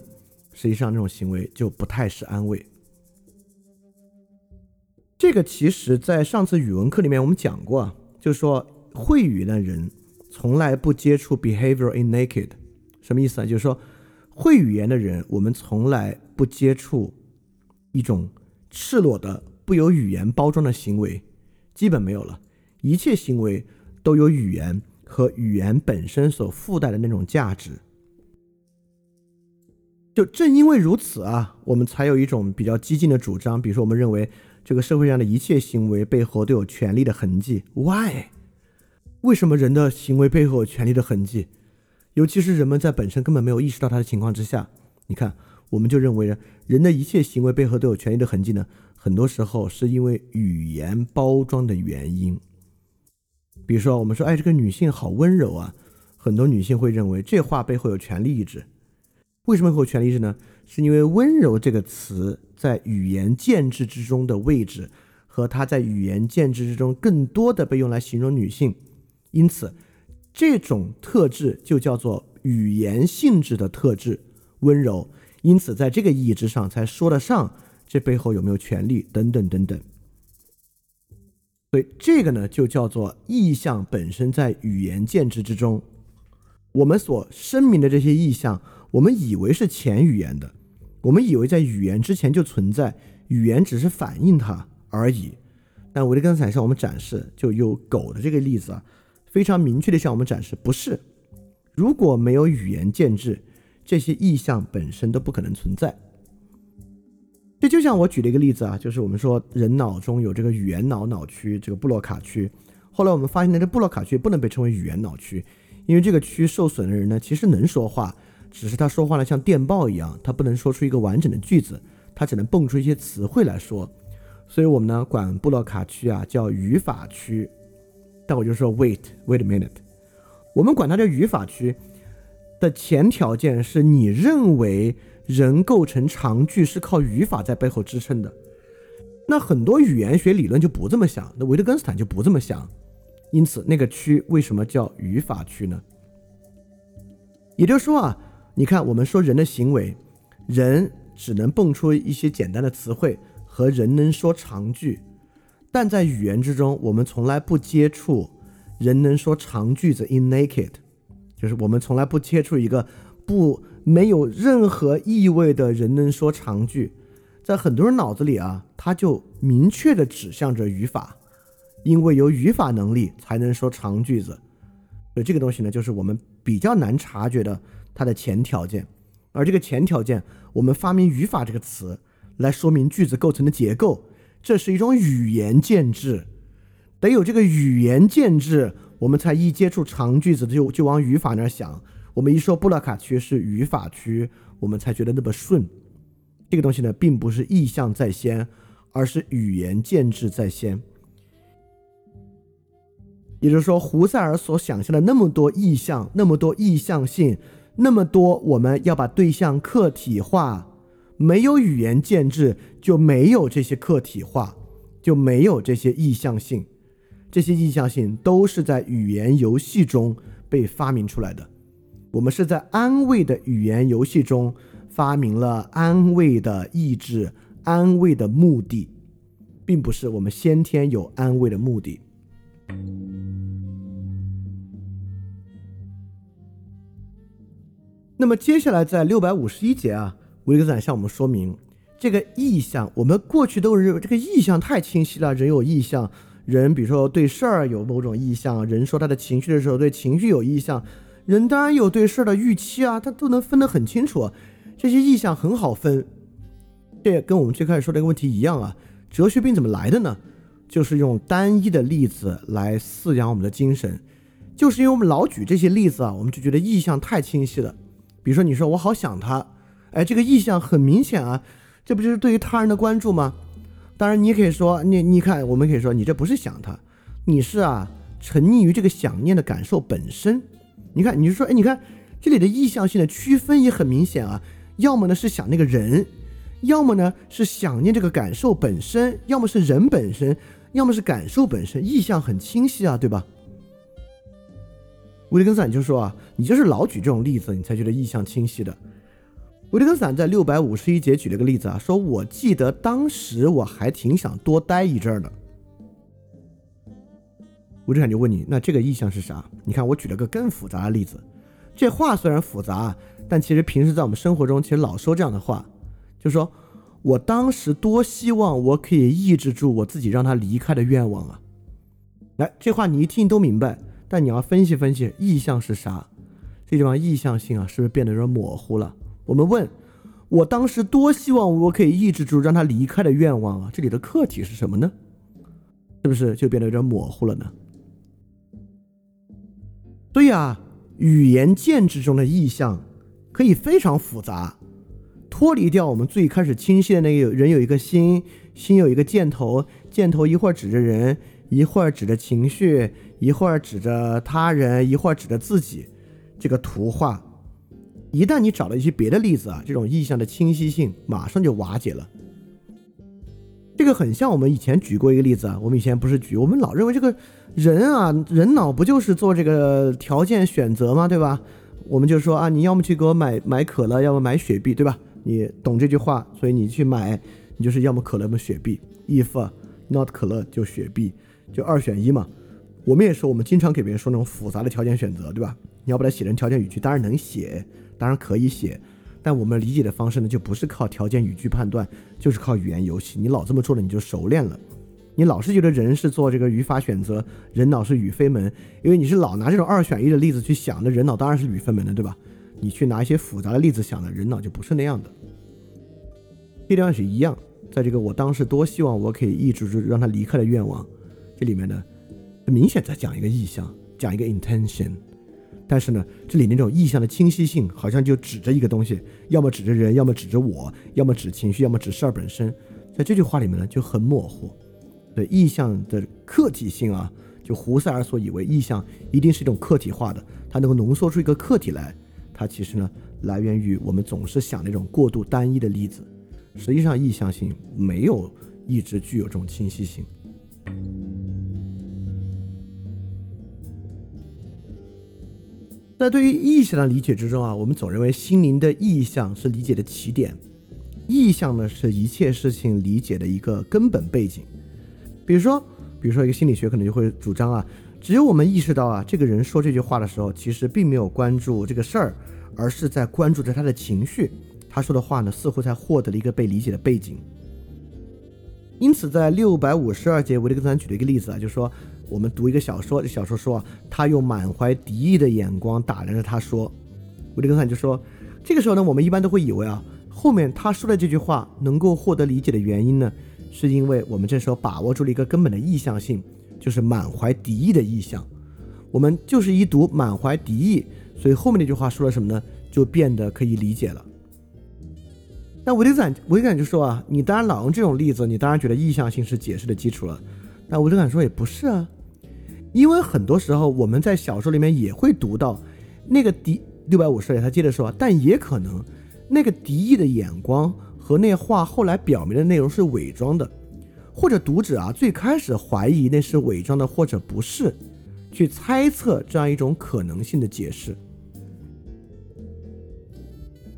实际上，这种行为就不太是安慰。这个其实在上次语文课里面我们讲过啊，就是说会语的人从来不接触 behavior in naked，什么意思啊？就是说。会语言的人，我们从来不接触一种赤裸的、不由语言包装的行为，基本没有了。一切行为都有语言和语言本身所附带的那种价值。就正因为如此啊，我们才有一种比较激进的主张，比如说，我们认为这个社会上的一切行为背后都有权力的痕迹。Why？为什么人的行为背后有权力的痕迹？尤其是人们在本身根本没有意识到它的情况之下，你看，我们就认为人的一切行为背后都有权利的痕迹呢。很多时候是因为语言包装的原因。比如说，我们说，哎，这个女性好温柔啊，很多女性会认为这话背后有权力意志。为什么会有权力意志呢？是因为温柔这个词在语言建制之中的位置，和它在语言建制之中更多的被用来形容女性，因此。这种特质就叫做语言性质的特质，温柔。因此，在这个意义之上，才说得上这背后有没有权利等等等等。所以，这个呢，就叫做意象本身在语言建制之中。我们所声明的这些意象，我们以为是前语言的，我们以为在语言之前就存在，语言只是反映它而已。但维特根斯坦向我们展示，就有狗的这个例子啊，非常明确的向我们展示，不是，如果没有语言建制，这些意象本身都不可能存在。这就像我举了一个例子啊，就是我们说人脑中有这个语言脑脑区，这个布洛卡区。后来我们发现呢，这布洛卡区不能被称为语言脑区，因为这个区受损的人呢，其实能说话，只是他说话呢像电报一样，他不能说出一个完整的句子，他只能蹦出一些词汇来说。所以我们呢管布洛卡区啊叫语法区。但我就说，wait wait a minute，我们管它叫语法区的前条件是你认为人构成长句是靠语法在背后支撑的。那很多语言学理论就不这么想，那维特根斯坦就不这么想。因此，那个区为什么叫语法区呢？也就是说啊，你看，我们说人的行为，人只能蹦出一些简单的词汇，和人能说长句，但在语言之中，我们从来不接触人能说长句子 in naked，就是我们从来不接触一个不没有任何意味的人能说长句，在很多人脑子里啊，他就明确的指向着语法。因为有语法能力才能说长句子，所以这个东西呢，就是我们比较难察觉的它的前条件。而这个前条件，我们发明语法这个词来说明句子构成的结构，这是一种语言建制。得有这个语言建制，我们才一接触长句子就就往语法那儿想。我们一说布拉卡区是语法区，我们才觉得那么顺。这个东西呢，并不是意象在先，而是语言建制在先。也就是说，胡塞尔所想象的那么多意象，那么多意向性，那么多我们要把对象客体化，没有语言建制，就没有这些客体化，就没有这些意向性。这些意向性都是在语言游戏中被发明出来的。我们是在安慰的语言游戏中发明了安慰的意志、安慰的目的，并不是我们先天有安慰的目的。那么接下来在六百五十一节啊，维克斯坦向我们说明这个意象。我们过去都认为这个意象太清晰了，人有意象，人比如说对事儿有某种意象，人说他的情绪的时候对情绪有意象，人当然有对事儿的预期啊，他都能分得很清楚。这些意象很好分，这跟我们最开始说这个问题一样啊。哲学病怎么来的呢？就是用单一的例子来饲养我们的精神，就是因为我们老举这些例子啊，我们就觉得意象太清晰了。比如说，你说我好想他，哎，这个意向很明显啊，这不就是对于他人的关注吗？当然，你可以说，你你看，我们可以说，你这不是想他，你是啊，沉溺于这个想念的感受本身。你看，你是说，哎，你看这里的意向性的区分也很明显啊，要么呢是想那个人，要么呢是想念这个感受本身，要么是人本身，要么是感受本身，意向很清晰啊，对吧？威利根斯坦就说啊，你就是老举这种例子，你才觉得意象清晰的。维特根斯坦在六百五十一节举了个例子啊，说我记得当时我还挺想多待一阵儿的。维特根斯坦就问你，那这个意象是啥？你看我举了个更复杂的例子，这话虽然复杂，但其实平时在我们生活中其实老说这样的话，就说我当时多希望我可以抑制住我自己让他离开的愿望啊。来，这话你一听都明白。但你要分析分析意向是啥？这地方意向性啊，是不是变得有点模糊了？我们问，我当时多希望我可以抑制住让他离开的愿望啊，这里的客体是什么呢？是不是就变得有点模糊了呢？对呀，语言建制中的意象可以非常复杂，脱离掉我们最开始清晰的那个人有一个心，心有一个箭头，箭头一会儿指着人，一会儿指着情绪。一会儿指着他人，一会儿指着自己，这个图画，一旦你找了一些别的例子啊，这种意象的清晰性马上就瓦解了。这个很像我们以前举过一个例子啊，我们以前不是举，我们老认为这个人啊，人脑不就是做这个条件选择吗？对吧？我们就说啊，你要么去给我买买可乐，要么买雪碧，对吧？你懂这句话，所以你去买，你就是要么可乐，要么雪碧。if not 可乐就雪碧，就二选一嘛。我们也说，我们经常给别人说那种复杂的条件选择，对吧？你要把它写成条件语句，当然能写，当然可以写，但我们理解的方式呢，就不是靠条件语句判断，就是靠语言游戏。你老这么做了，你就熟练了。你老是觉得人是做这个语法选择，人脑是语非门，因为你是老拿这种二选一的例子去想，那人脑当然是语非门的，对吧？你去拿一些复杂的例子想的，人脑就不是那样的。这地方是一样，在这个我当时多希望我可以抑制住让他离开的愿望，这里面呢，明显在讲一个意向，讲一个 intention。但是呢，这里那种意象的清晰性，好像就指着一个东西，要么指着人，要么指着我，要么指情绪，要么指事儿本身。在这句话里面呢，就很模糊。对意象的客体性啊，就胡塞尔所以为意象一定是一种客体化的，它能够浓缩出一个客体来。它其实呢，来源于我们总是想那种过度单一的例子。实际上，意向性没有一直具有这种清晰性。在对于意象的理解之中啊，我们总认为心灵的意象是理解的起点，意象呢是一切事情理解的一个根本背景。比如说，比如说一个心理学可能就会主张啊，只有我们意识到啊，这个人说这句话的时候，其实并没有关注这个事儿，而是在关注着他的情绪，他说的话呢，似乎才获得了一个被理解的背景。因此，在六百五十二节，维特根斯坦举了一个例子啊，就是说。我们读一个小说，这小说说啊，他用满怀敌意的眼光打量着他说，维特根斯坦就说，这个时候呢，我们一般都会以为啊，后面他说的这句话能够获得理解的原因呢，是因为我们这时候把握住了一个根本的意向性，就是满怀敌意的意向。我们就是一读满怀敌意，所以后面那句话说了什么呢，就变得可以理解了。那维特根维特根就说啊，你当然老用这种例子，你当然觉得意向性是解释的基础了。但维特根说也不是啊。因为很多时候我们在小说里面也会读到那个敌六百五十页，他接着说，但也可能那个敌意的眼光和那话后来表明的内容是伪装的，或者读者啊最开始怀疑那是伪装的或者不是，去猜测这样一种可能性的解释，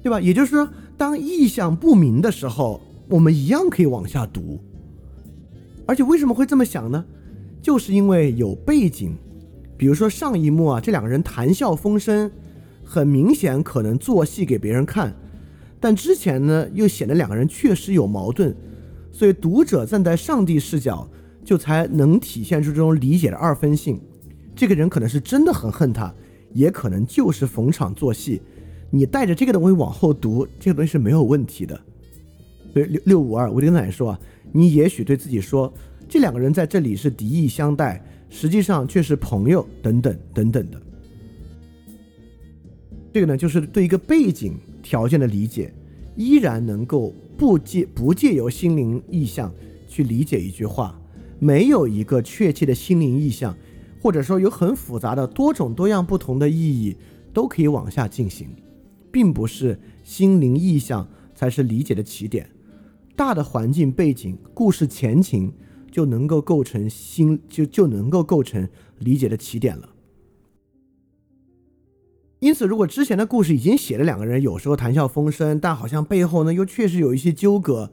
对吧？也就是说，当意象不明的时候，我们一样可以往下读，而且为什么会这么想呢？就是因为有背景，比如说上一幕啊，这两个人谈笑风生，很明显可能做戏给别人看，但之前呢又显得两个人确实有矛盾，所以读者站在上帝视角，就才能体现出这种理解的二分性。这个人可能是真的很恨他，也可能就是逢场作戏。你带着这个东西往后读，这个东西是没有问题的。所以六六五二，我就跟奶说啊，你也许对自己说。这两个人在这里是敌意相待，实际上却是朋友，等等等等的。这个呢，就是对一个背景条件的理解，依然能够不借不借由心灵意象去理解一句话，没有一个确切的心灵意象，或者说有很复杂的多种多样不同的意义，都可以往下进行，并不是心灵意象才是理解的起点，大的环境背景、故事前情。就能够构成心，就就能够构成理解的起点了。因此，如果之前的故事已经写了两个人有时候谈笑风生，但好像背后呢又确实有一些纠葛，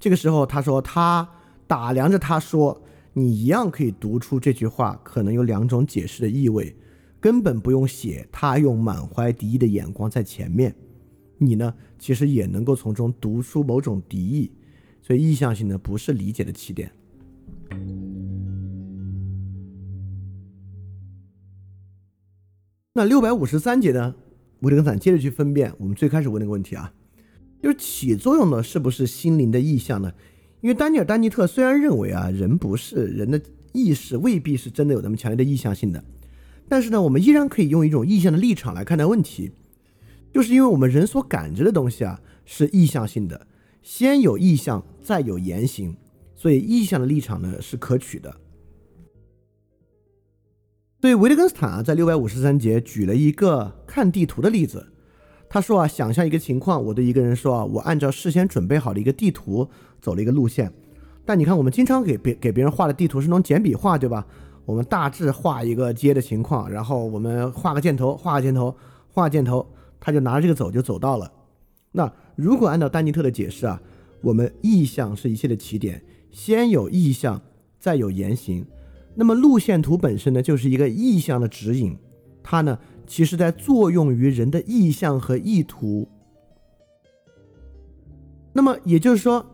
这个时候他说他打量着他说，你一样可以读出这句话可能有两种解释的意味，根本不用写他用满怀敌意的眼光在前面，你呢其实也能够从中读出某种敌意，所以意向性呢不是理解的起点。那六百五十三节呢？维特根斯坦接着去分辨我们最开始问那个问题啊，就是起作用的是不是心灵的意向呢？因为丹尼尔·丹尼特虽然认为啊，人不是人的意识未必是真的有那么强烈的意向性的，但是呢，我们依然可以用一种意向的立场来看待问题，就是因为我们人所感知的东西啊是意向性的，先有意向，再有言行。所以意向的立场呢是可取的。对维特根斯坦啊在六百五十三节举了一个看地图的例子。他说啊，想象一个情况，我对一个人说啊，我按照事先准备好的一个地图走了一个路线。但你看，我们经常给别给别人画的地图是那种简笔画，对吧？我们大致画一个街的情况，然后我们画个箭头，画个箭头，画箭头，他就拿着这个走就走到了。那如果按照丹尼特的解释啊，我们意向是一切的起点。先有意向，再有言行。那么路线图本身呢，就是一个意向的指引。它呢，其实在作用于人的意向和意图。那么也就是说，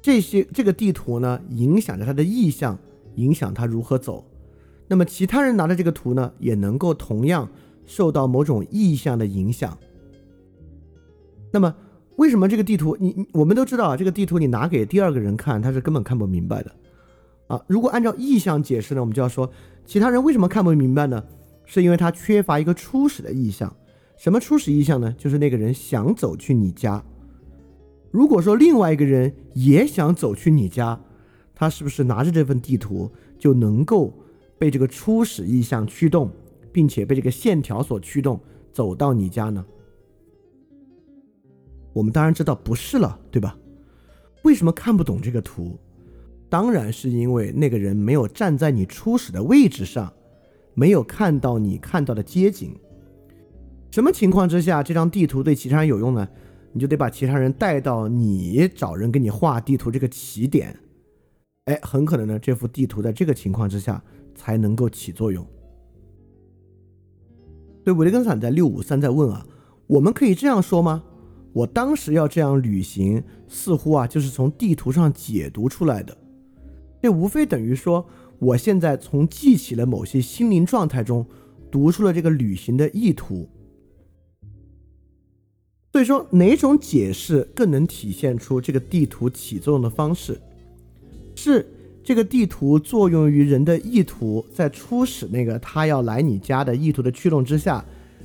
这些这个地图呢，影响着他的意向，影响他如何走。那么其他人拿着这个图呢，也能够同样受到某种意向的影响。那么为什么这个地图，你我们都知道啊，这个地图你拿给第二个人看，他是根本看不明白的啊。如果按照意向解释呢，我们就要说，其他人为什么看不明白呢？是因为他缺乏一个初始的意向。什么初始意向呢？就是那个人想走去你家。如果说另外一个人也想走去你家，他是不是拿着这份地图就能够被这个初始意向驱动，并且被这个线条所驱动走到你家呢？我们当然知道不是了，对吧？为什么看不懂这个图？当然是因为那个人没有站在你初始的位置上，没有看到你看到的街景。什么情况之下这张地图对其他人有用呢？你就得把其他人带到你找人给你画地图这个起点，哎，很可能呢，这幅地图在这个情况之下才能够起作用。对维特根斯坦在六五三在问啊，我们可以这样说吗？我当时要这样旅行，似乎啊就是从地图上解读出来的，这无非等于说我现在从记起了某些心灵状态中读出了这个旅行的意图。所以说，哪种解释更能体现出这个地图起作用的方式？是这个地图作用于人的意图，在初始那个他要来你家的意图的驱动之下，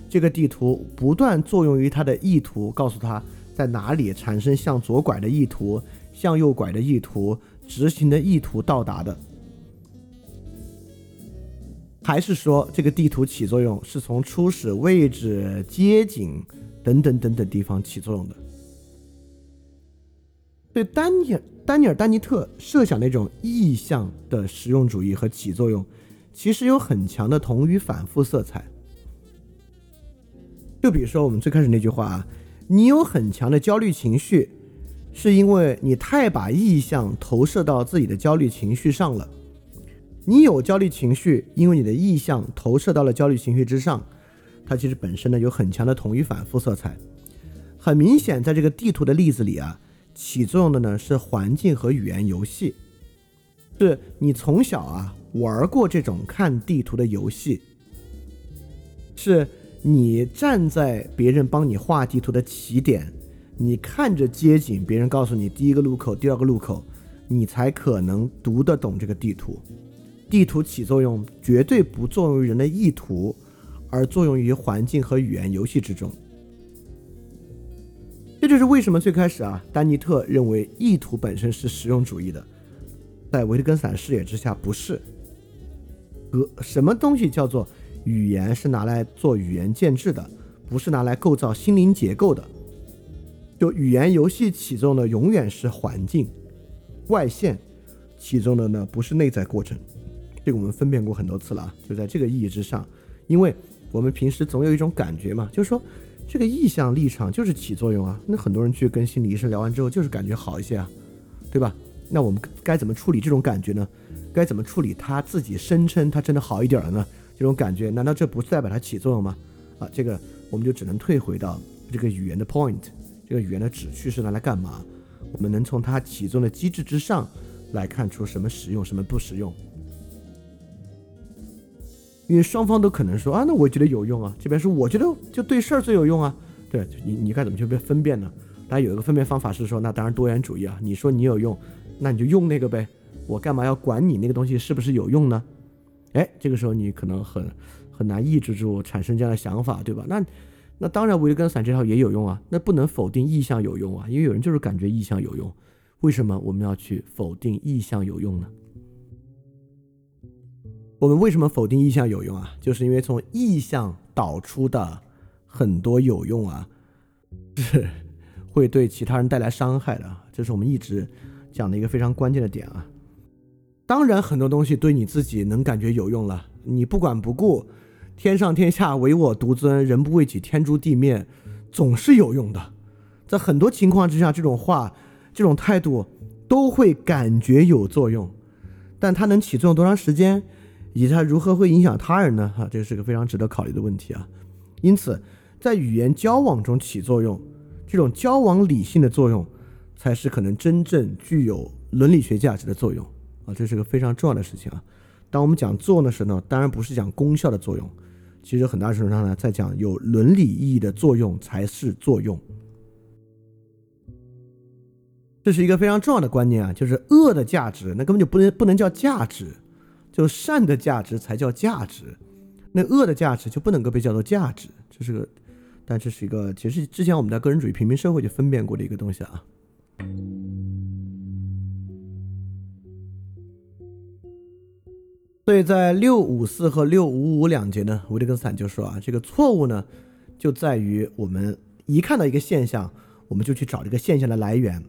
这个地图不断作用于他的意图，告诉他在哪里产生向左拐的意图、向右拐的意图、执行的意图到达的？还是说这个地图起作用是从初始位置、街景？等等等等地方起作用的，对丹尼尔丹尼尔丹尼特设想那种意象的实用主义和起作用，其实有很强的同与反复色彩。就比如说我们最开始那句话啊，你有很强的焦虑情绪，是因为你太把意象投射到自己的焦虑情绪上了。你有焦虑情绪，因为你的意象投射到了焦虑情绪之上。它其实本身呢有很强的同与反复色彩，很明显，在这个地图的例子里啊，起作用的呢是环境和语言游戏，是你从小啊玩过这种看地图的游戏，是你站在别人帮你画地图的起点，你看着街景，别人告诉你第一个路口、第二个路口，你才可能读得懂这个地图。地图起作用绝对不作用于人的意图。而作用于环境和语言游戏之中，这就是为什么最开始啊，丹尼特认为意图本身是实用主义的，在维特根斯坦视野之下不是。和什么东西叫做语言是拿来做语言建制的，不是拿来构造心灵结构的。就语言游戏起作用的永远是环境外线，起作用的呢不是内在过程。这个我们分辨过很多次了啊，就在这个意义之上，因为。我们平时总有一种感觉嘛，就是说这个意向立场就是起作用啊。那很多人去跟心理医生聊完之后，就是感觉好一些啊，对吧？那我们该怎么处理这种感觉呢？该怎么处理他自己声称他真的好一点了呢？这种感觉难道这不代表它起作用吗？啊，这个我们就只能退回到这个语言的 point，这个语言的旨趣是拿来干嘛？我们能从它起作用的机制之上来看出什么实用，什么不实用。因为双方都可能说啊，那我觉得有用啊。这边说我觉得就对事儿最有用啊。对你，你该怎么去分辨呢？大家有一个分辨方法是说，那当然多元主义啊。你说你有用，那你就用那个呗。我干嘛要管你那个东西是不是有用呢？哎，这个时候你可能很很难抑制住产生这样的想法，对吧？那那当然，维根斯坦这套也有用啊。那不能否定意向有用啊，因为有人就是感觉意向有用。为什么我们要去否定意向有用呢？我们为什么否定意向有用啊？就是因为从意向导出的很多有用啊，是会对其他人带来伤害的。这是我们一直讲的一个非常关键的点啊。当然，很多东西对你自己能感觉有用了，你不管不顾，天上天下唯我独尊，人不为己，天诛地灭，总是有用的。在很多情况之下，这种话、这种态度都会感觉有作用，但它能起作用多长时间？以及它如何会影响他人呢？哈，这是个非常值得考虑的问题啊。因此，在语言交往中起作用，这种交往理性的作用，才是可能真正具有伦理学价值的作用啊，这是个非常重要的事情啊。当我们讲作用的时候呢，当然不是讲功效的作用，其实很大程度上呢，在讲有伦理意义的作用才是作用。这是一个非常重要的观念啊，就是恶的价值那根本就不能不能叫价值，就善的价值才叫价值，那恶的价值就不能够被叫做价值，这是个，但这是一个其实之前我们在个人主义平民社会就分辨过的一个东西啊。所以在六五四和六五五两节呢，维特根斯坦就说啊，这个错误呢就在于我们一看到一个现象，我们就去找这个现象的来源。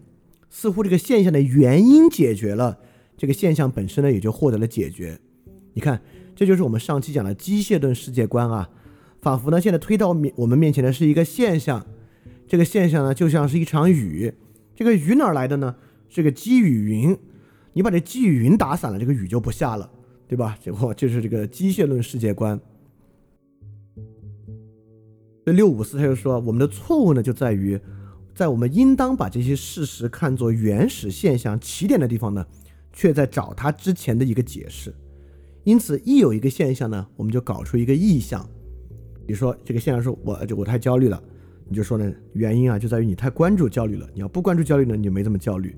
似乎这个现象的原因解决了，这个现象本身呢也就获得了解决。你看，这就是我们上期讲的机械论世界观啊，仿佛呢现在推到面我们面前的是一个现象，这个现象呢就像是一场雨，这个雨哪来的呢？是个积雨云，你把这积雨云打散了，这个雨就不下了，对吧？结果就是这个机械论世界观。这六五四他就说，我们的错误呢就在于。在我们应当把这些事实看作原始现象起点的地方呢，却在找它之前的一个解释。因此，一有一个现象呢，我们就搞出一个意象。比如说，这个现象说，我就我太焦虑了，你就说呢，原因啊就在于你太关注焦虑了。你要不关注焦虑呢，你就没这么焦虑。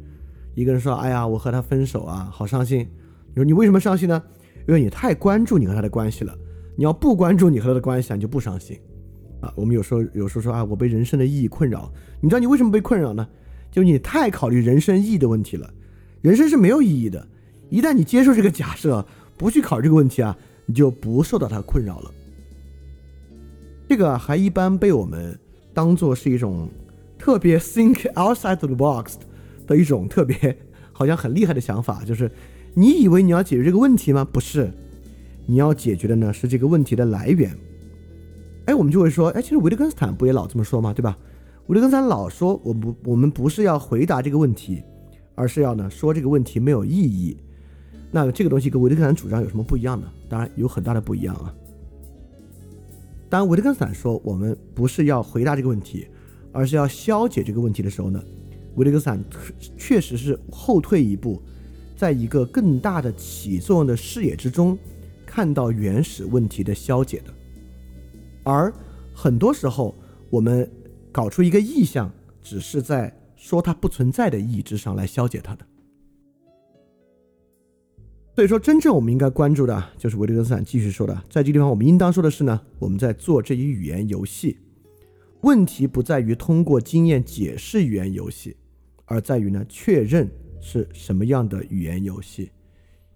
一个人说，哎呀，我和他分手啊，好伤心。你说你为什么伤心呢？因为你太关注你和他的关系了。你要不关注你和他的关系，你就不伤心。啊，我们有时候有时候说啊，我被人生的意义困扰。你知道你为什么被困扰呢？就你太考虑人生意义的问题了。人生是没有意义的。一旦你接受这个假设，不去考虑这个问题啊，你就不受到它困扰了。这个还一般被我们当做是一种特别 think outside the box 的一种特别 好像很厉害的想法，就是你以为你要解决这个问题吗？不是，你要解决的呢是这个问题的来源。哎，我们就会说，哎，其实维特根斯坦不也老这么说吗？对吧？维特根斯坦老说，我不，我们不是要回答这个问题，而是要呢说这个问题没有意义。那这个东西跟维特根斯坦主张有什么不一样呢？当然有很大的不一样啊。当维特根斯坦说我们不是要回答这个问题，而是要消解这个问题的时候呢，维特根斯坦确实是后退一步，在一个更大的起作用的视野之中，看到原始问题的消解的。而很多时候，我们搞出一个意象，只是在说它不存在的意义之上来消解它的。所以说，真正我们应该关注的，就是维特根斯坦继续说的，在这地方我们应当说的是呢，我们在做这一语言游戏，问题不在于通过经验解释语言游戏，而在于呢确认是什么样的语言游戏。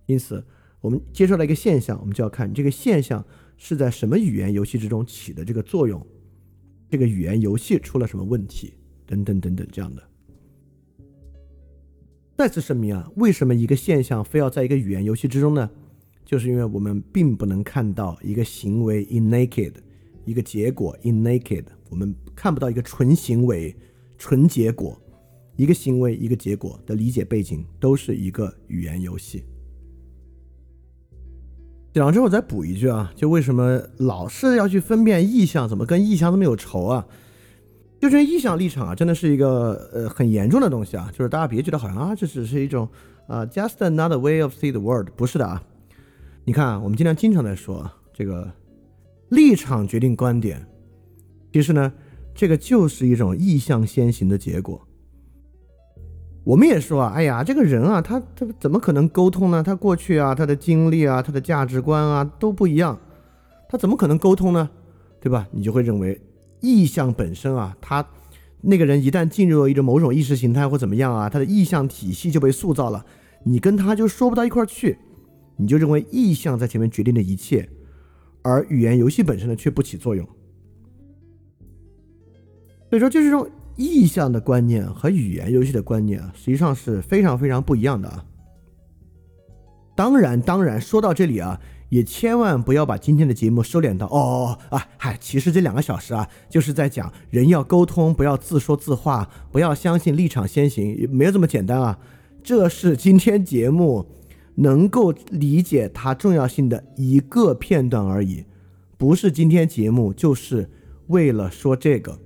因此，我们接受了一个现象，我们就要看这个现象。是在什么语言游戏之中起的这个作用？这个语言游戏出了什么问题？等等等等，这样的。再次声明啊，为什么一个现象非要在一个语言游戏之中呢？就是因为我们并不能看到一个行为 in naked，一个结果 in naked，我们看不到一个纯行为、纯结果，一个行为一个结果的理解背景都是一个语言游戏。讲完之后我再补一句啊，就为什么老是要去分辨意向，怎么跟意向这么有仇啊？就这意向立场啊，真的是一个呃很严重的东西啊。就是大家别觉得好像啊，这只是一种啊，just another way of see the world，不是的啊。你看啊，我们经常经常在说这个立场决定观点，其实呢，这个就是一种意向先行的结果。我们也说啊，哎呀，这个人啊，他他怎么可能沟通呢？他过去啊，他的经历啊，他的价值观啊都不一样，他怎么可能沟通呢？对吧？你就会认为意向本身啊，他那个人一旦进入了一种某种意识形态或怎么样啊，他的意向体系就被塑造了，你跟他就说不到一块儿去，你就认为意向在前面决定了一切，而语言游戏本身呢却不起作用。所以说，就是这种。意象的观念和语言游戏的观念，实际上是非常非常不一样的啊。当然，当然，说到这里啊，也千万不要把今天的节目收敛到哦啊，嗨，其实这两个小时啊，就是在讲人要沟通，不要自说自话，不要相信立场先行，没有这么简单啊。这是今天节目能够理解它重要性的一个片段而已，不是今天节目就是为了说这个。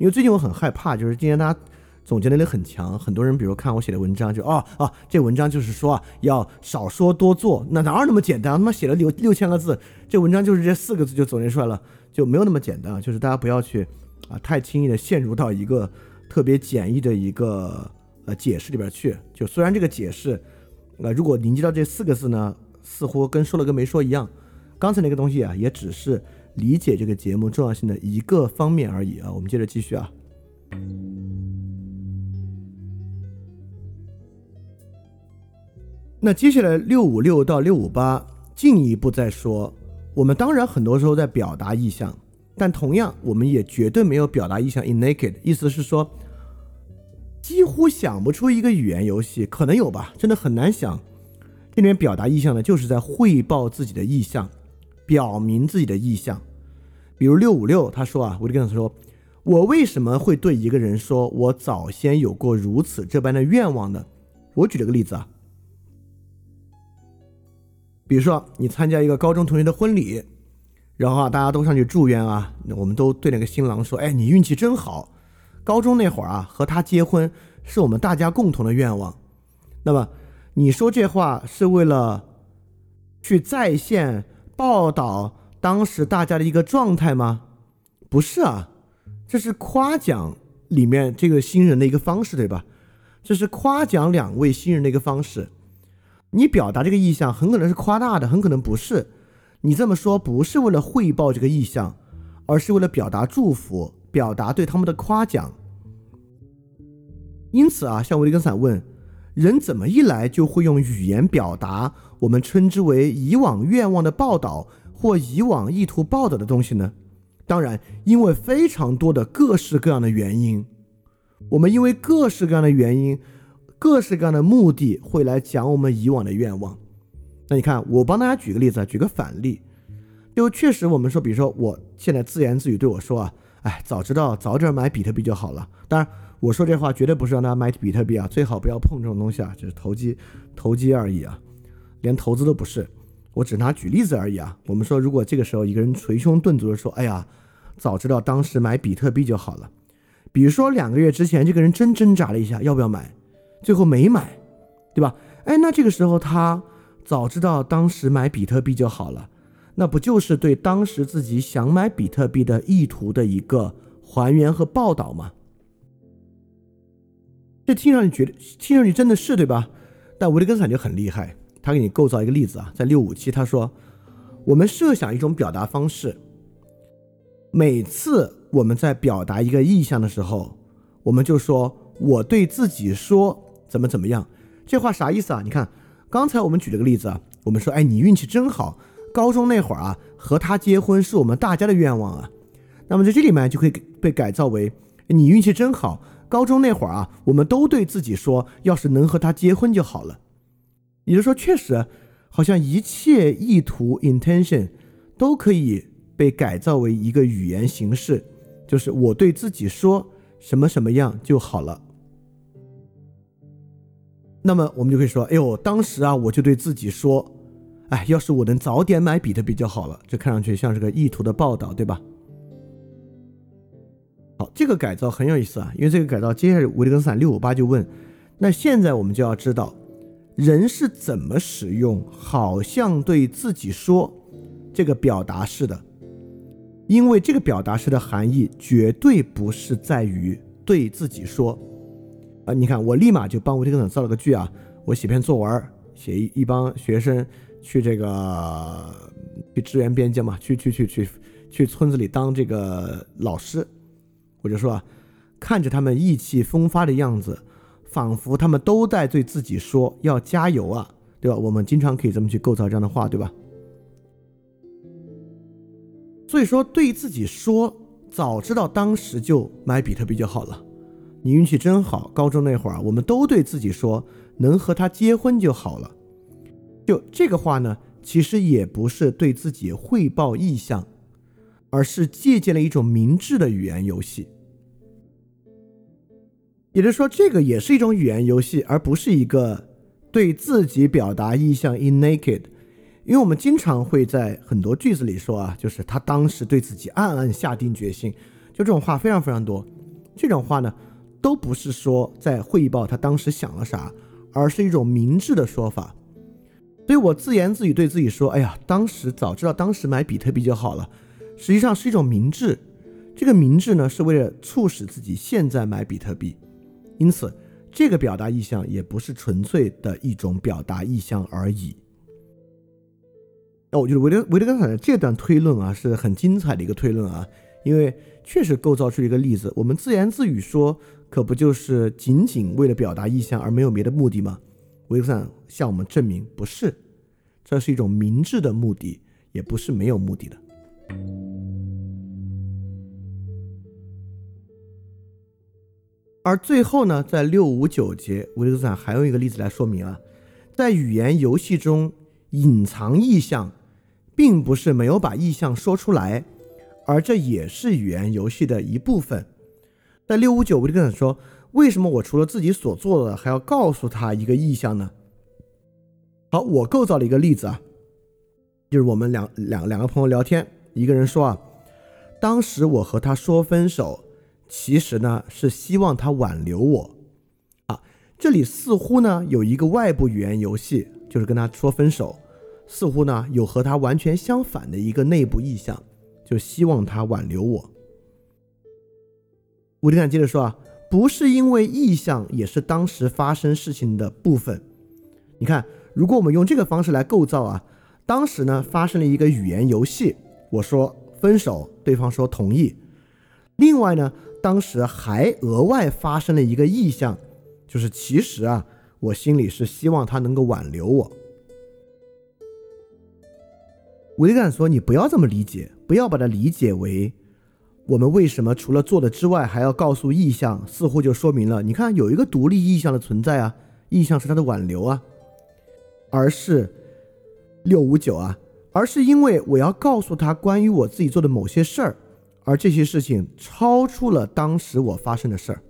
因为最近我很害怕，就是今天大家总结能力很强。很多人比如看我写的文章，就哦哦，这文章就是说啊，要少说多做，那哪有那么简单？他妈写了六六千个字，这文章就是这四个字就总结出来了，就没有那么简单。就是大家不要去啊，太轻易的陷入到一个特别简易的一个呃解释里边去。就虽然这个解释，呃，如果凝结到这四个字呢，似乎跟说了跟没说一样。刚才那个东西啊，也只是。理解这个节目重要性的一个方面而已啊，我们接着继续啊。那接下来六五六到六五八进一步再说，我们当然很多时候在表达意向，但同样我们也绝对没有表达意向 in naked，意思是说几乎想不出一个语言游戏，可能有吧，真的很难想。这里面表达意向呢，就是在汇报自己的意向。表明自己的意向，比如六五六，他说啊，我就跟他说，我为什么会对一个人说，我早先有过如此这般的愿望呢？我举了个例子啊，比如说你参加一个高中同学的婚礼，然后啊，大家都上去祝愿啊，我们都对那个新郎说，哎，你运气真好，高中那会儿啊，和他结婚是我们大家共同的愿望。那么你说这话是为了去再现？报道当时大家的一个状态吗？不是啊，这是夸奖里面这个新人的一个方式，对吧？这是夸奖两位新人的一个方式。你表达这个意向很可能是夸大的，很可能不是。你这么说不是为了汇报这个意向，而是为了表达祝福，表达对他们的夸奖。因此啊，像维根斯坦问。人怎么一来就会用语言表达我们称之为以往愿望的报道或以往意图报道的东西呢？当然，因为非常多的各式各样的原因，我们因为各式各样的原因、各式各样的目的会来讲我们以往的愿望。那你看，我帮大家举个例子，举个反例，就确实我们说，比如说我现在自言自语对我说啊，哎，早知道早点买比特币就好了。当然。我说这话绝对不是让大家买比特币啊，最好不要碰这种东西啊，就是投机，投机而已啊，连投资都不是。我只拿举例子而已啊。我们说，如果这个时候一个人捶胸顿足的说：“哎呀，早知道当时买比特币就好了。”比如说两个月之前，这个人真挣扎了一下要不要买，最后没买，对吧？哎，那这个时候他早知道当时买比特币就好了，那不就是对当时自己想买比特币的意图的一个还原和报道吗？这听上去觉得，听上去真的是对吧？但维特根斯坦就很厉害，他给你构造一个例子啊，在六五七，他说，我们设想一种表达方式，每次我们在表达一个意向的时候，我们就说我对自己说怎么怎么样，这话啥意思啊？你看，刚才我们举了个例子啊，我们说，哎，你运气真好，高中那会儿啊，和他结婚是我们大家的愿望啊，那么在这里面就可以被改造为，你运气真好。高中那会儿啊，我们都对自己说，要是能和他结婚就好了。也就是说，确实，好像一切意图 （intention） 都可以被改造为一个语言形式，就是我对自己说什么什么样就好了。那么我们就可以说，哎呦，当时啊，我就对自己说，哎，要是我能早点买比特币就好了。这看上去像是个意图的报道，对吧？好，这个改造很有意思啊，因为这个改造，接下来维特根斯坦六五八就问，那现在我们就要知道，人是怎么使用“好像对自己说”这个表达式的，因为这个表达式的含义绝对不是在于对自己说，啊，你看，我立马就帮维特根斯造了个句啊，我写篇作文，写一一帮学生去这个去支援边疆嘛，去去去去去村子里当这个老师。我就说啊，看着他们意气风发的样子，仿佛他们都在对自己说要加油啊，对吧？我们经常可以这么去构造这样的话，对吧？所以说，对自己说，早知道当时就买比特币就好了。你运气真好，高中那会儿，我们都对自己说，能和他结婚就好了。就这个话呢，其实也不是对自己汇报意向。而是借鉴了一种明智的语言游戏，也就是说，这个也是一种语言游戏，而不是一个对自己表达意向 in naked。因为我们经常会在很多句子里说啊，就是他当时对自己暗暗下定决心，就这种话非常非常多。这种话呢，都不是说在汇报他当时想了啥，而是一种明智的说法。所以我自言自语对自己说：“哎呀，当时早知道当时买比特币就好了。”实际上是一种明智。这个明智呢，是为了促使自己现在买比特币。因此，这个表达意向也不是纯粹的一种表达意向而已。那我觉得维德维德根斯坦的这段推论啊，是很精彩的一个推论啊，因为确实构造出一个例子。我们自言自语说，可不就是仅仅为了表达意向而没有别的目的吗？维德根斯坦向我们证明不是，这是一种明智的目的，也不是没有目的的。而最后呢，在六五九节，维特根斯坦还用一个例子来说明啊，在语言游戏中隐藏意象。并不是没有把意向说出来，而这也是语言游戏的一部分。在六五九，维特根斯坦说：“为什么我除了自己所做的，还要告诉他一个意向呢？”好，我构造了一个例子啊，就是我们两两两个朋友聊天，一个人说啊，当时我和他说分手，其实呢是希望他挽留我。啊，这里似乎呢有一个外部语言游戏，就是跟他说分手。似乎呢有和他完全相反的一个内部意向，就希望他挽留我。吴迪坦接着说啊，不是因为意向也是当时发生事情的部分。你看，如果我们用这个方式来构造啊，当时呢发生了一个语言游戏，我说分手，对方说同意。另外呢，当时还额外发生了一个意向，就是其实啊，我心里是希望他能够挽留我。维特根斯坦说：“你不要这么理解，不要把它理解为我们为什么除了做的之外还要告诉意向，似乎就说明了你看有一个独立意向的存在啊，意向是他的挽留啊，而是六五九啊，而是因为我要告诉他关于我自己做的某些事儿，而这些事情超出了当时我发生的事儿，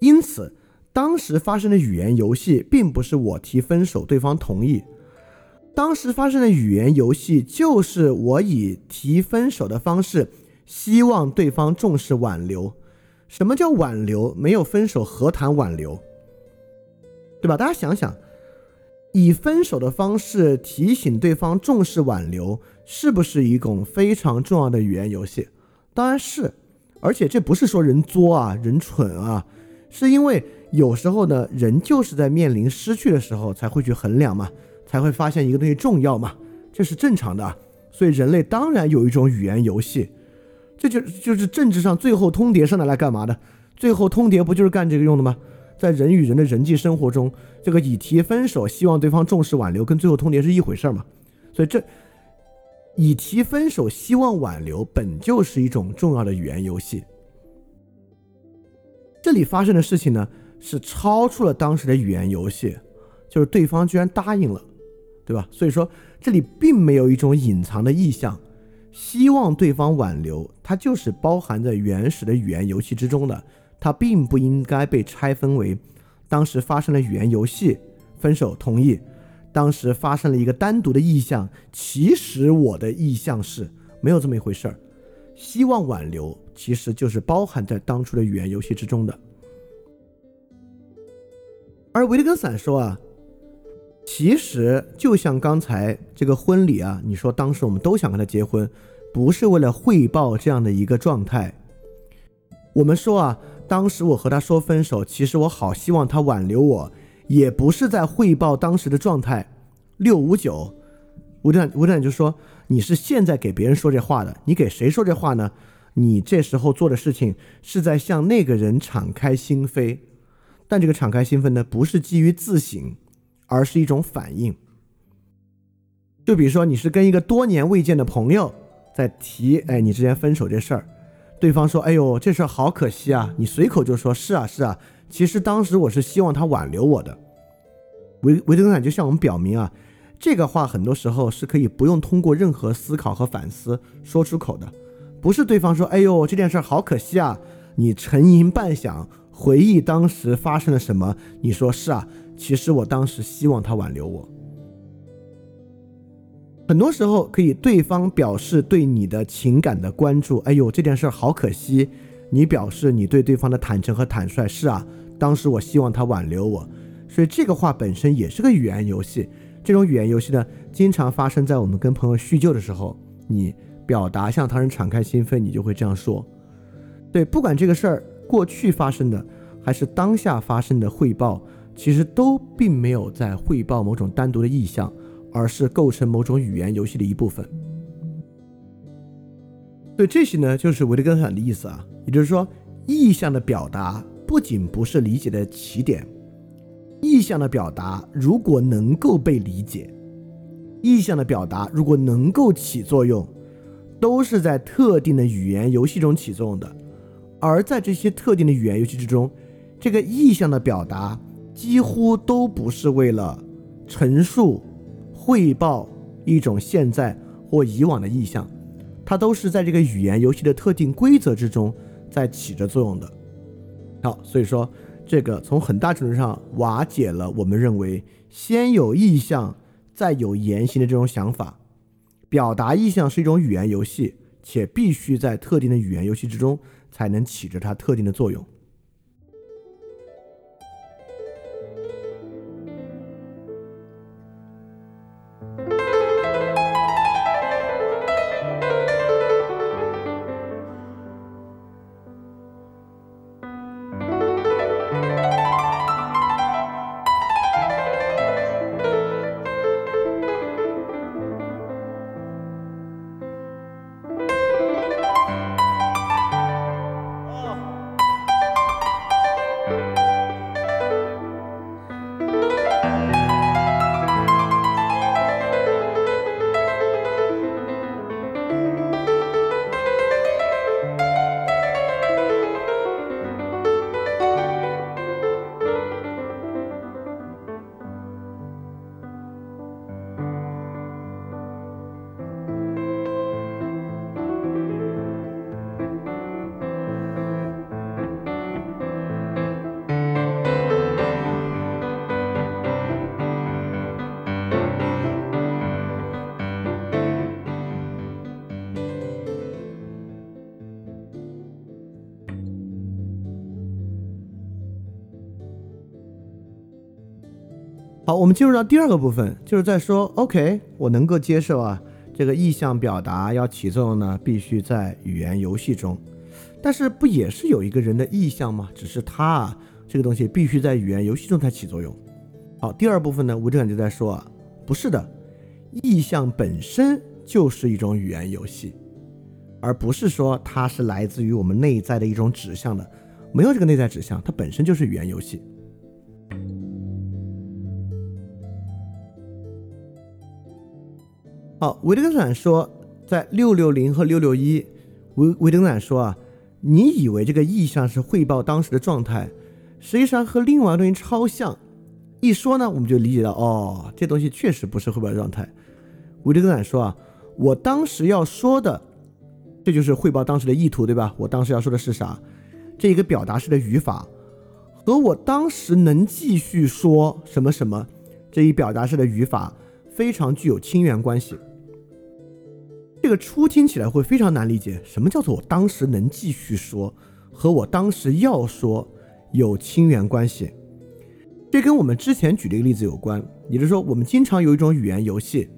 因此当时发生的语言游戏并不是我提分手，对方同意。”当时发生的语言游戏，就是我以提分手的方式，希望对方重视挽留。什么叫挽留？没有分手何谈挽留？对吧？大家想想，以分手的方式提醒对方重视挽留，是不是一种非常重要的语言游戏？当然是。而且这不是说人作啊，人蠢啊，是因为有时候呢，人就是在面临失去的时候才会去衡量嘛。才会发现一个东西重要嘛，这是正常的。所以人类当然有一种语言游戏，这就就是政治上最后通牒是拿来干嘛的？最后通牒不就是干这个用的吗？在人与人的人际生活中，这个以提分手，希望对方重视挽留，跟最后通牒是一回事儿嘛。所以这以提分手，希望挽留，本就是一种重要的语言游戏。这里发生的事情呢，是超出了当时的语言游戏，就是对方居然答应了。对吧？所以说这里并没有一种隐藏的意向，希望对方挽留，它就是包含在原始的语言游戏之中的，它并不应该被拆分为当时发生了语言游戏，分手同意，当时发生了一个单独的意向，其实我的意向是没有这么一回事儿，希望挽留其实就是包含在当初的语言游戏之中的，而维特根斯坦说啊。其实就像刚才这个婚礼啊，你说当时我们都想跟他结婚，不是为了汇报这样的一个状态。我们说啊，当时我和他说分手，其实我好希望他挽留我，也不是在汇报当时的状态。六五九，吴站吴站就说你是现在给别人说这话的，你给谁说这话呢？你这时候做的事情是在向那个人敞开心扉，但这个敞开心扉呢，不是基于自省。而是一种反应，就比如说你是跟一个多年未见的朋友在提，哎，你之前分手这事儿，对方说，哎呦，这事儿好可惜啊，你随口就说是啊是啊，其实当时我是希望他挽留我的。维维特根斯坦就向我们表明啊，这个话很多时候是可以不用通过任何思考和反思说出口的，不是对方说，哎呦，这件事好可惜啊，你沉吟半晌，回忆当时发生了什么，你说是啊。其实我当时希望他挽留我。很多时候可以对方表示对你的情感的关注，哎呦这件事好可惜，你表示你对对方的坦诚和坦率。是啊，当时我希望他挽留我，所以这个话本身也是个语言游戏。这种语言游戏呢，经常发生在我们跟朋友叙旧的时候，你表达向他人敞开心扉，你就会这样说。对，不管这个事儿过去发生的还是当下发生的汇报，其实都并没有在汇报某种单独的意向，而是构成某种语言游戏的一部分。对，这些呢，就是维特根斯坦的意思啊，也就是说，意向的表达不仅不是理解的起点。意向的表达如果能够被理解，意向的表达如果能够起作用，都是在特定的语言游戏中起作用的。而在这些特定的语言游戏之中，这个意向的表达几乎都不是为了陈述、汇报一种现在或以往的意向，它都是在这个语言游戏的特定规则之中在起着作用的。好，所以说。这个从很大程度上瓦解了我们认为先有意向再有言行的这种想法。表达意向是一种语言游戏，且必须在特定的语言游戏之中才能起着它特定的作用。我们进入到第二个部分，就是在说，OK，我能够接受啊，这个意向表达要起作用呢，必须在语言游戏中，但是不也是有一个人的意向吗？只是他啊，这个东西必须在语言游戏中才起作用。好，第二部分呢，吴正就在说啊，不是的，意向本身就是一种语言游戏，而不是说它是来自于我们内在的一种指向的，没有这个内在指向，它本身就是语言游戏。好，维特根斯坦说，在六六零和六六一，维维特根斯坦说啊，你以为这个意象是汇报当时的状态，实际上和另外的东西超像。一说呢，我们就理解到，哦，这东西确实不是汇报状态。维特根斯坦说啊，我当时要说的，这就是汇报当时的意图，对吧？我当时要说的是啥？这一个表达式的语法，和我当时能继续说什么什么这一表达式的语法，非常具有亲缘关系。这个初听起来会非常难理解，什么叫做我当时能继续说，和我当时要说有亲缘关系？这跟我们之前举的一个例子有关，也就是说，我们经常有一种语言游戏，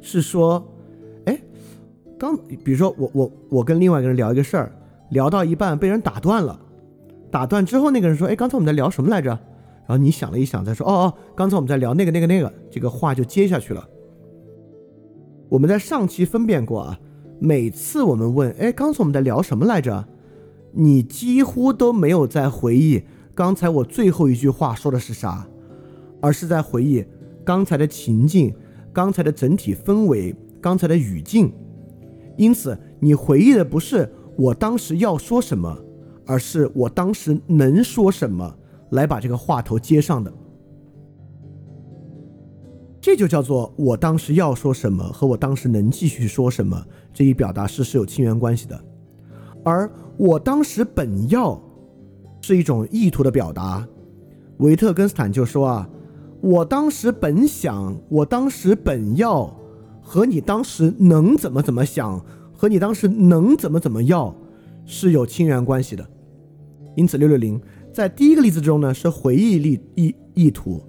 是说，哎，刚比如说我我我跟另外一个人聊一个事儿，聊到一半被人打断了，打断之后那个人说，哎，刚才我们在聊什么来着？然后你想了一想，再说，哦哦，刚才我们在聊那个那个那个，这个话就接下去了。我们在上期分辨过啊，每次我们问，哎，刚才我们在聊什么来着？你几乎都没有在回忆刚才我最后一句话说的是啥，而是在回忆刚才的情境、刚才的整体氛围、刚才的语境。因此，你回忆的不是我当时要说什么，而是我当时能说什么来把这个话头接上的。这就叫做我当时要说什么和我当时能继续说什么这一表达式是有亲缘关系的，而我当时本要是一种意图的表达。维特根斯坦就说啊，我当时本想，我当时本要和你当时能怎么怎么想和你当时能怎么怎么要是有亲缘关系的。因此，六六零在第一个例子中呢是回忆意意意图，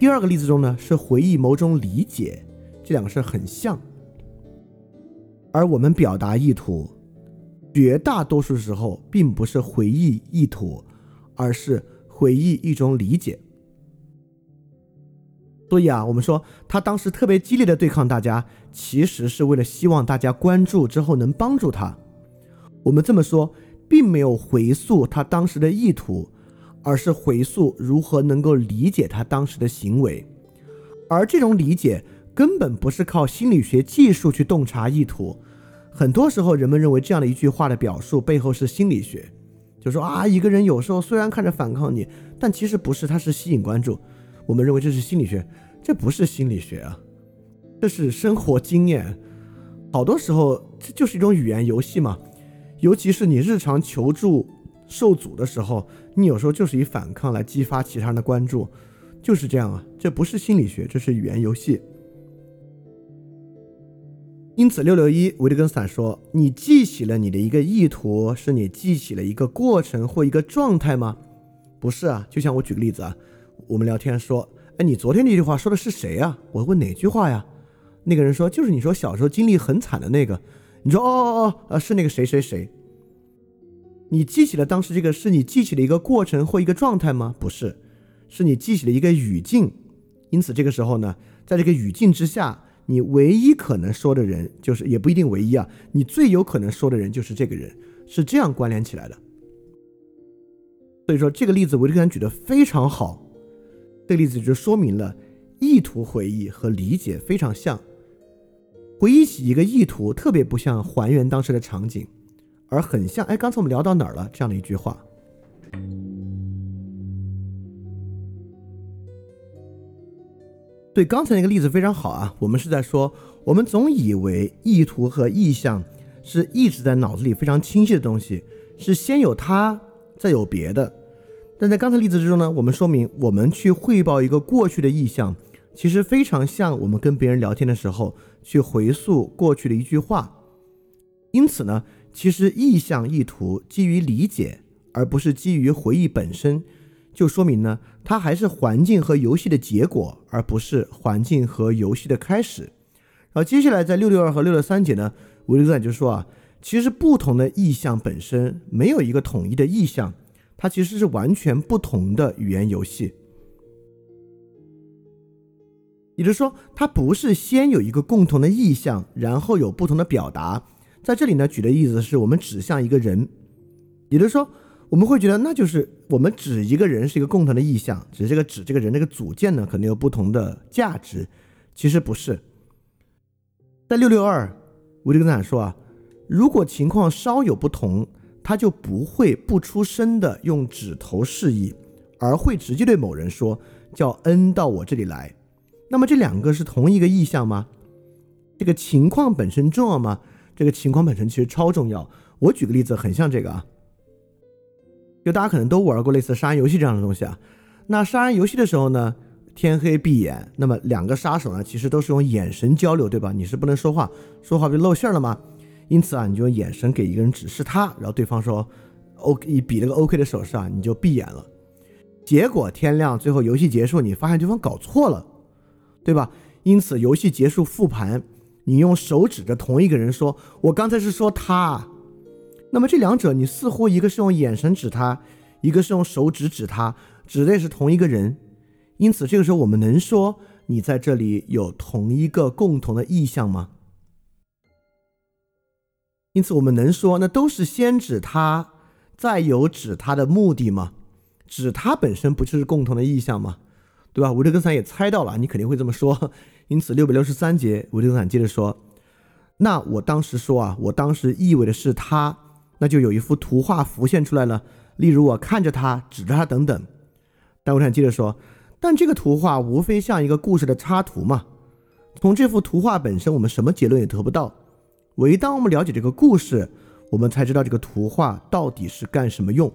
第二个例子中呢是回忆某种理解，这两个事很像。而我们表达意图，绝大多数时候并不是回忆意图，而是回忆一种理解。所以啊，我们说他当时特别激烈的对抗大家，其实是为了希望大家关注之后能帮助他。我们这么说，并没有回溯他当时的意图，而是回溯如何能够理解他当时的行为。而这种理解根本不是靠心理学技术去洞察意图。很多时候，人们认为这样的一句话的表述背后是心理学，就说啊，一个人有时候虽然看着反抗你，但其实不是，他是吸引关注。我们认为这是心理学，这不是心理学啊，这是生活经验。好多时候这就是一种语言游戏嘛，尤其是你日常求助受阻的时候，你有时候就是以反抗来激发其他人的关注，就是这样啊，这不是心理学，这是语言游戏。因此，六六一维特根斯坦说：“你记起了你的一个意图，是你记起了一个过程或一个状态吗？不是啊，就像我举个例子啊。”我们聊天说，哎，你昨天那句话说的是谁呀？我问哪句话呀？那个人说，就是你说小时候经历很惨的那个。你说，哦哦哦，啊，是那个谁谁谁。你记起了当时这个，是你记起了一个过程或一个状态吗？不是，是你记起了一个语境。因此，这个时候呢，在这个语境之下，你唯一可能说的人，就是也不一定唯一啊，你最有可能说的人就是这个人，是这样关联起来的。所以说，这个例子维特根举的非常好。这个例子就说明了意图回忆和理解非常像，回忆起一个意图特别不像还原当时的场景，而很像。哎，刚才我们聊到哪儿了？这样的一句话。对，刚才那个例子非常好啊。我们是在说，我们总以为意图和意向是一直在脑子里非常清晰的东西，是先有它，再有别的。但在刚才例子之中呢，我们说明我们去汇报一个过去的意向，其实非常像我们跟别人聊天的时候去回溯过去的一句话。因此呢，其实意象意图基于理解，而不是基于回忆本身，就说明呢，它还是环境和游戏的结果，而不是环境和游戏的开始。然后接下来在六六二和六六三节呢，维特斯坦就说啊，其实不同的意象本身没有一个统一的意象。它其实是完全不同的语言游戏，也就是说，它不是先有一个共同的意象，然后有不同的表达。在这里呢，举的例子是我们指向一个人，也就是说，我们会觉得那就是我们指一个人是一个共同的意向，只是这个指这个人这个组件呢，可能有不同的价值。其实不是，在六六二，维特根斯坦说啊，如果情况稍有不同。他就不会不出声的用指头示意，而会直接对某人说：“叫 N 到我这里来。”那么这两个是同一个意向吗？这个情况本身重要吗？这个情况本身其实超重要。我举个例子，很像这个啊，就大家可能都玩过类似杀人游戏这样的东西啊。那杀人游戏的时候呢，天黑闭眼，那么两个杀手呢，其实都是用眼神交流，对吧？你是不能说话，说话不就露馅了吗？因此啊，你就用眼神给一个人指示他，然后对方说 “OK”，比了个 OK 的手势啊，你就闭眼了。结果天亮，最后游戏结束，你发现对方搞错了，对吧？因此游戏结束复盘，你用手指着同一个人说：“我刚才是说他。”那么这两者，你似乎一个是用眼神指他，一个是用手指指他，指的也是同一个人。因此这个时候我们能说你在这里有同一个共同的意向吗？因此，我们能说，那都是先指他，再有指他的目的吗？指他本身不就是共同的意向吗？对吧？维特根斯坦也猜到了，你肯定会这么说。因此，六百六十三节，维特根斯坦接着说：“那我当时说啊，我当时意味的是他，那就有一幅图画浮现出来了。例如，我看着他，指着他等等。但维特根接着说，但这个图画无非像一个故事的插图嘛。从这幅图画本身，我们什么结论也得不到。”唯当我们了解这个故事，我们才知道这个图画到底是干什么用。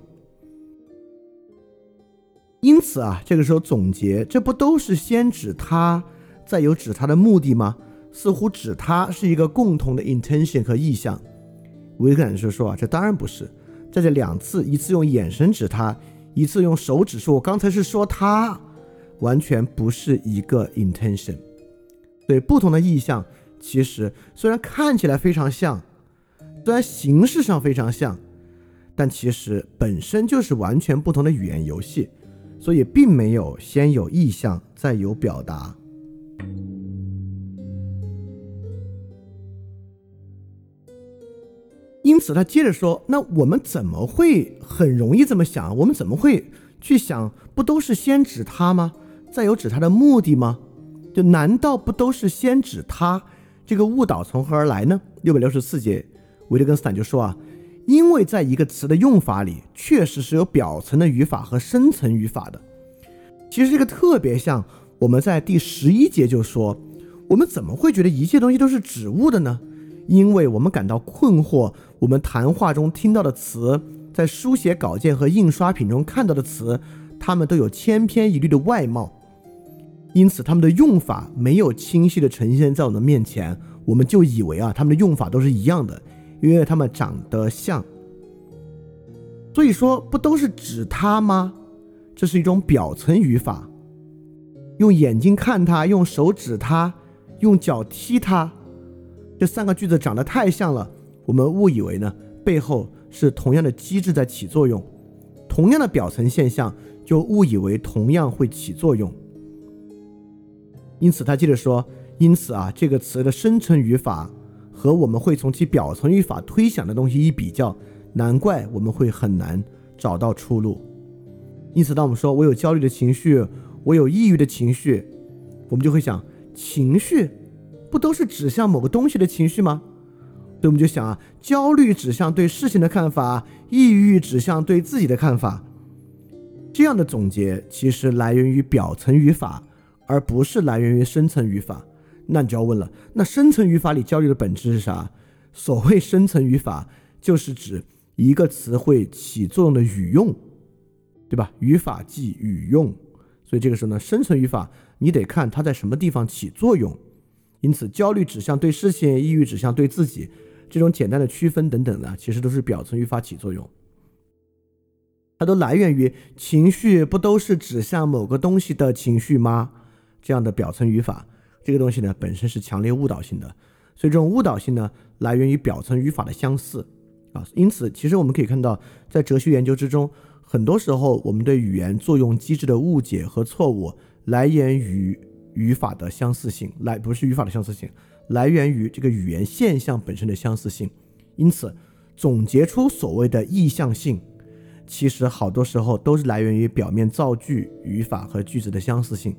因此啊，这个时候总结，这不都是先指他，再有指他的目的吗？似乎指他是一个共同的 intention 和意向。维特根斯说啊，这当然不是，在这两次，一次用眼神指他，一次用手指说，我刚才是说他，完全不是一个 intention。对不同的意象，其实虽然看起来非常像，虽然形式上非常像，但其实本身就是完全不同的语言游戏，所以并没有先有意向再有表达。因此，他接着说：“那我们怎么会很容易这么想？我们怎么会去想？不都是先指他吗？再有指他的目的吗？”就难道不都是先指他？这个误导从何而来呢？六百六十四节，维特根斯坦就说啊，因为在一个词的用法里，确实是有表层的语法和深层语法的。其实这个特别像我们在第十一节就说，我们怎么会觉得一切东西都是指物的呢？因为我们感到困惑，我们谈话中听到的词，在书写稿件和印刷品中看到的词，它们都有千篇一律的外貌。因此，他们的用法没有清晰的呈现在我们面前，我们就以为啊，他们的用法都是一样的，因为他们长得像。所以说，不都是指他吗？这是一种表层语法，用眼睛看他，用手指他，用脚踢他，这三个句子长得太像了，我们误以为呢，背后是同样的机制在起作用，同样的表层现象，就误以为同样会起作用。因此，他接着说：“因此啊，这个词的深层语法和我们会从其表层语法推想的东西一比较，难怪我们会很难找到出路。因此，当我们说我有焦虑的情绪，我有抑郁的情绪，我们就会想，情绪不都是指向某个东西的情绪吗？所以我们就想啊，焦虑指向对事情的看法，抑郁指向对自己的看法。这样的总结其实来源于表层语法。”而不是来源于深层语法，那你就要问了，那深层语法里焦虑的本质是啥？所谓深层语法，就是指一个词汇起作用的语用，对吧？语法即语用，所以这个时候呢，深层语法你得看它在什么地方起作用。因此，焦虑指向对事情，抑郁指向对自己，这种简单的区分等等的，其实都是表层语法起作用。它都来源于情绪，不都是指向某个东西的情绪吗？这样的表层语法，这个东西呢本身是强烈误导性的，所以这种误导性呢来源于表层语法的相似啊。因此，其实我们可以看到，在哲学研究之中，很多时候我们对语言作用机制的误解和错误来源于语法的相似性，来不是语法的相似性，来源于这个语言现象本身的相似性。因此，总结出所谓的意向性，其实好多时候都是来源于表面造句、语法和句子的相似性。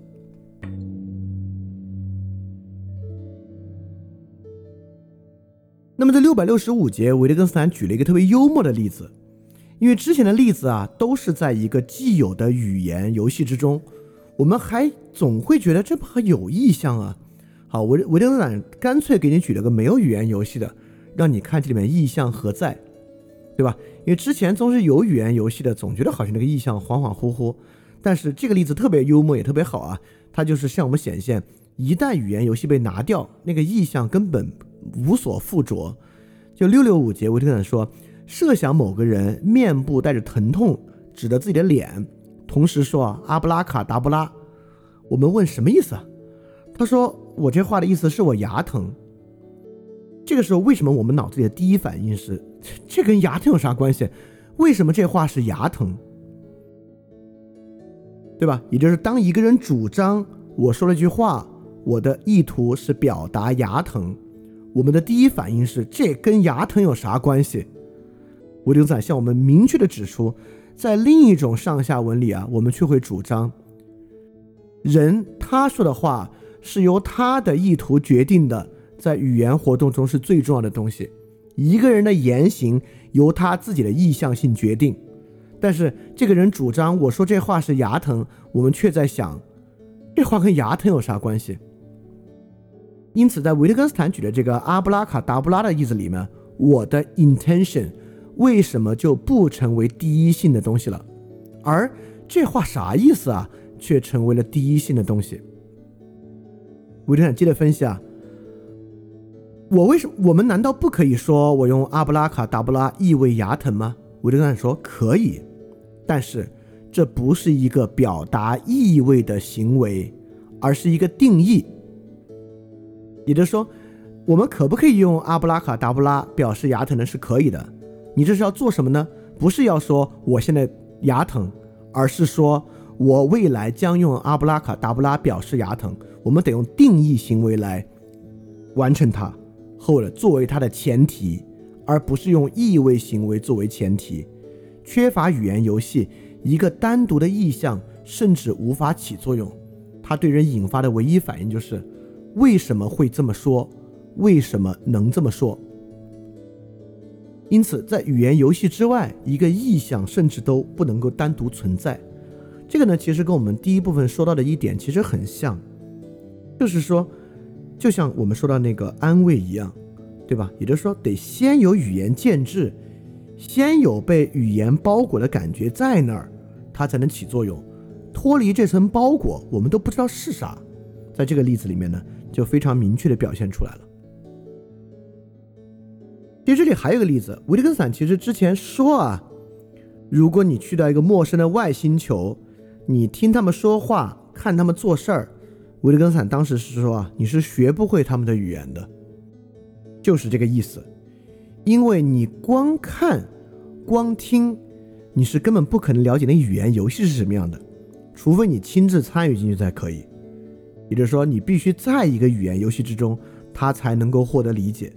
那么，在六百六十五节，维特根斯坦举了一个特别幽默的例子，因为之前的例子啊，都是在一个既有的语言游戏之中，我们还总会觉得这不很有意向啊。好，维维特根斯坦干脆给你举了个没有语言游戏的，让你看这里面意象何在，对吧？因为之前总是有语言游戏的，总觉得好像那个意象恍恍惚惚，但是这个例子特别幽默，也特别好啊。它就是向我们显现，一旦语言游戏被拿掉，那个意象根本。无所附着，就六六五节，维特根说：设想某个人面部带着疼痛，指着自己的脸，同时说阿布拉卡达布拉。我们问什么意思？他说：我这话的意思是我牙疼。这个时候，为什么我们脑子里的第一反应是 这跟牙疼有啥关系？为什么这话是牙疼？对吧？也就是当一个人主张我说了一句话，我的意图是表达牙疼。我们的第一反应是，这跟牙疼有啥关系？维特根斯坦向我们明确的指出，在另一种上下文里啊，我们却会主张，人他说的话是由他的意图决定的，在语言活动中是最重要的东西。一个人的言行由他自己的意向性决定，但是这个人主张我说这话是牙疼，我们却在想，这话跟牙疼有啥关系？因此，在维特根斯坦举的这个阿布拉卡达布拉的例子里面，我的 intention 为什么就不成为第一性的东西了？而这话啥意思啊？却成为了第一性的东西。维特根斯坦接着分析啊，我为什么？我们难道不可以说我用阿布拉卡达布拉意味牙疼吗？维特根斯坦说可以，但是这不是一个表达意味的行为，而是一个定义。也就是说，我们可不可以用阿布拉卡达布拉表示牙疼呢？是可以的。你这是要做什么呢？不是要说我现在牙疼，而是说我未来将用阿布拉卡达布拉表示牙疼。我们得用定义行为来完成它。或者作为它的前提，而不是用意味行为作为前提，缺乏语言游戏，一个单独的意象甚至无法起作用。它对人引发的唯一反应就是为什么会这么说？为什么能这么说？因此，在语言游戏之外，一个意象甚至都不能够单独存在。这个呢，其实跟我们第一部分说到的一点其实很像，就是说。就像我们说到那个安慰一样，对吧？也就是说，得先有语言建制，先有被语言包裹的感觉在那儿，它才能起作用。脱离这层包裹，我们都不知道是啥。在这个例子里面呢，就非常明确的表现出来了。其实这里还有个例子，维特根斯坦其实之前说啊，如果你去到一个陌生的外星球，你听他们说话，看他们做事儿。维特根斯坦当时是说啊，你是学不会他们的语言的，就是这个意思，因为你光看、光听，你是根本不可能了解那语言游戏是什么样的，除非你亲自参与进去才可以。也就是说，你必须在一个语言游戏之中，他才能够获得理解。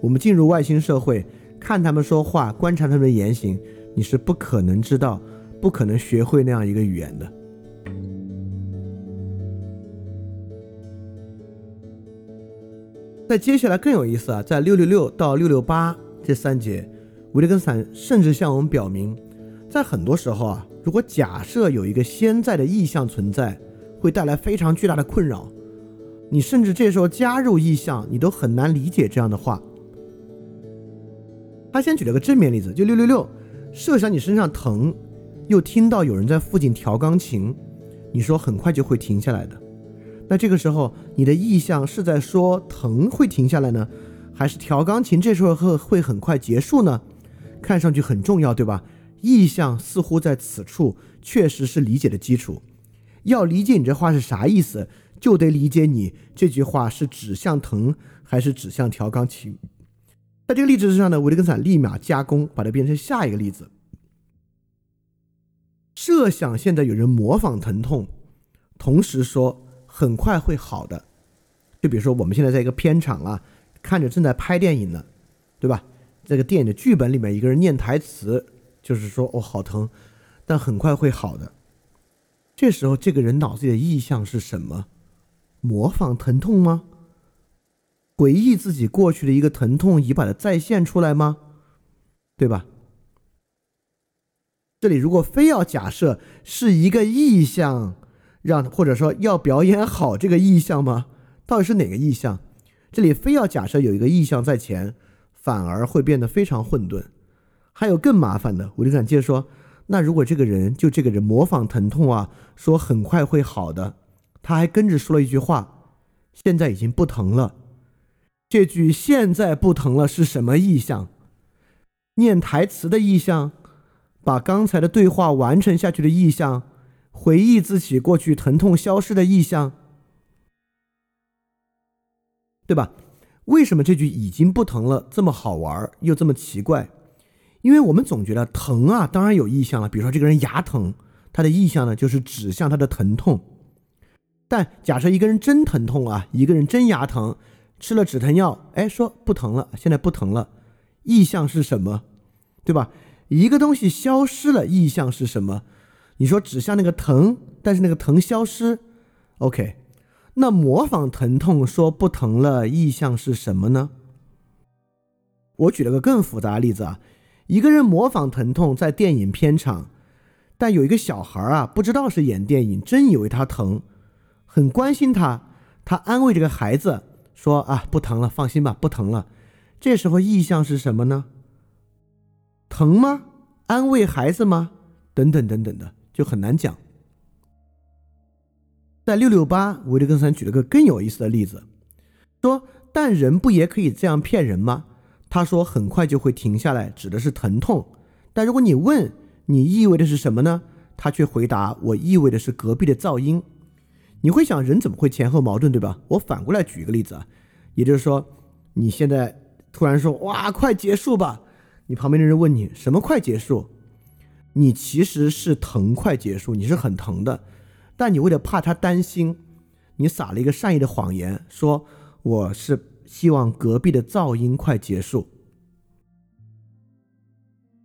我们进入外星社会，看他们说话，观察他们的言行，你是不可能知道、不可能学会那样一个语言的。在接下来更有意思啊，在六六六到六六八这三节，维特根斯坦甚至向我们表明，在很多时候啊，如果假设有一个先在的意象存在，会带来非常巨大的困扰。你甚至这时候加入意象，你都很难理解这样的话。他先举了个正面例子，就六六六，设想你身上疼，又听到有人在附近调钢琴，你说很快就会停下来的。那这个时候，你的意向是在说疼会停下来呢，还是调钢琴这时候会会很快结束呢？看上去很重要，对吧？意向似乎在此处确实是理解的基础。要理解你这话是啥意思，就得理解你这句话是指向疼还是指向调钢琴。在这个例子之上呢，维特根斯坦立马加工，把它变成下一个例子。设想现在有人模仿疼痛，同时说。很快会好的，就比如说我们现在在一个片场啊，看着正在拍电影呢，对吧？这个电影的剧本里面，一个人念台词，就是说哦好疼，但很快会好的。这时候这个人脑子里的意向是什么？模仿疼痛吗？回忆自己过去的一个疼痛，以把它再现出来吗？对吧？这里如果非要假设是一个意向。让或者说要表演好这个意象吗？到底是哪个意象？这里非要假设有一个意象在前，反而会变得非常混沌。还有更麻烦的，我就敢接着说，那如果这个人就这个人模仿疼痛啊，说很快会好的，他还跟着说了一句话，现在已经不疼了。这句现在不疼了是什么意象？念台词的意象，把刚才的对话完成下去的意象。回忆自己过去疼痛消失的意象，对吧？为什么这句已经不疼了这么好玩又这么奇怪？因为我们总觉得疼啊，当然有意象了。比如说这个人牙疼，他的意象呢就是指向他的疼痛。但假设一个人真疼痛啊，一个人真牙疼，吃了止疼药，哎，说不疼了，现在不疼了，意象是什么？对吧？一个东西消失了，意象是什么？你说指向那个疼，但是那个疼消失，OK？那模仿疼痛说不疼了，意向是什么呢？我举了个更复杂的例子啊，一个人模仿疼痛在电影片场，但有一个小孩啊，不知道是演电影，真以为他疼，很关心他，他安慰这个孩子说啊，不疼了，放心吧，不疼了。这时候意向是什么呢？疼吗？安慰孩子吗？等等等等的。就很难讲。在六六八，维特根斯坦举了个更有意思的例子，说但人不也可以这样骗人吗？他说很快就会停下来，指的是疼痛。但如果你问你意味的是什么呢？他却回答我意味的是隔壁的噪音。你会想人怎么会前后矛盾，对吧？我反过来举一个例子啊，也就是说你现在突然说哇快结束吧，你旁边的人问你什么快结束？你其实是疼快结束，你是很疼的，但你为了怕他担心，你撒了一个善意的谎言，说我是希望隔壁的噪音快结束。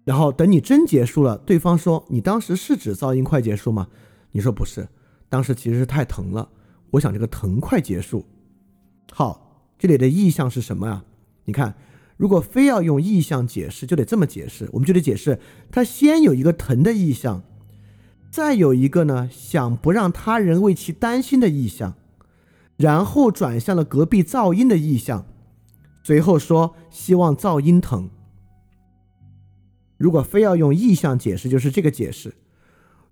然后等你真结束了，对方说你当时是指噪音快结束吗？你说不是，当时其实是太疼了，我想这个疼快结束。好，这里的意向是什么呀？你看。如果非要用意象解释，就得这么解释。我们就得解释，他先有一个疼的意象，再有一个呢想不让他人为其担心的意象，然后转向了隔壁噪音的意象，随后说希望噪音疼。如果非要用意象解释，就是这个解释；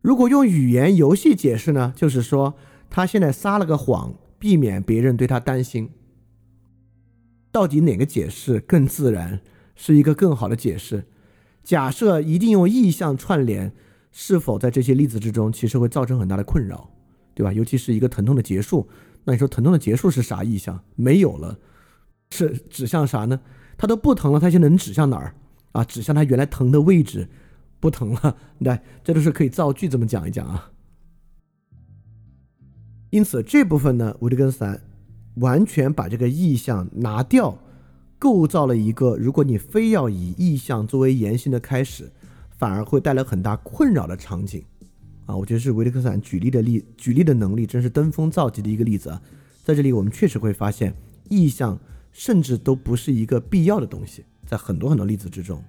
如果用语言游戏解释呢，就是说他现在撒了个谎，避免别人对他担心。到底哪个解释更自然，是一个更好的解释？假设一定用意向串联，是否在这些例子之中，其实会造成很大的困扰，对吧？尤其是一个疼痛的结束，那你说疼痛的结束是啥意象？没有了，是指向啥呢？它都不疼了，它现在能指向哪儿啊？指向它原来疼的位置，不疼了。来，这都是可以造句这么讲一讲啊。因此这部分呢，维特根斯坦。完全把这个意象拿掉，构造了一个，如果你非要以意象作为言行的开始，反而会带来很大困扰的场景，啊，我觉得是维特根斯坦举例的例，举例的能力真是登峰造极的一个例子啊。在这里，我们确实会发现，意象甚至都不是一个必要的东西，在很多很多例子之中。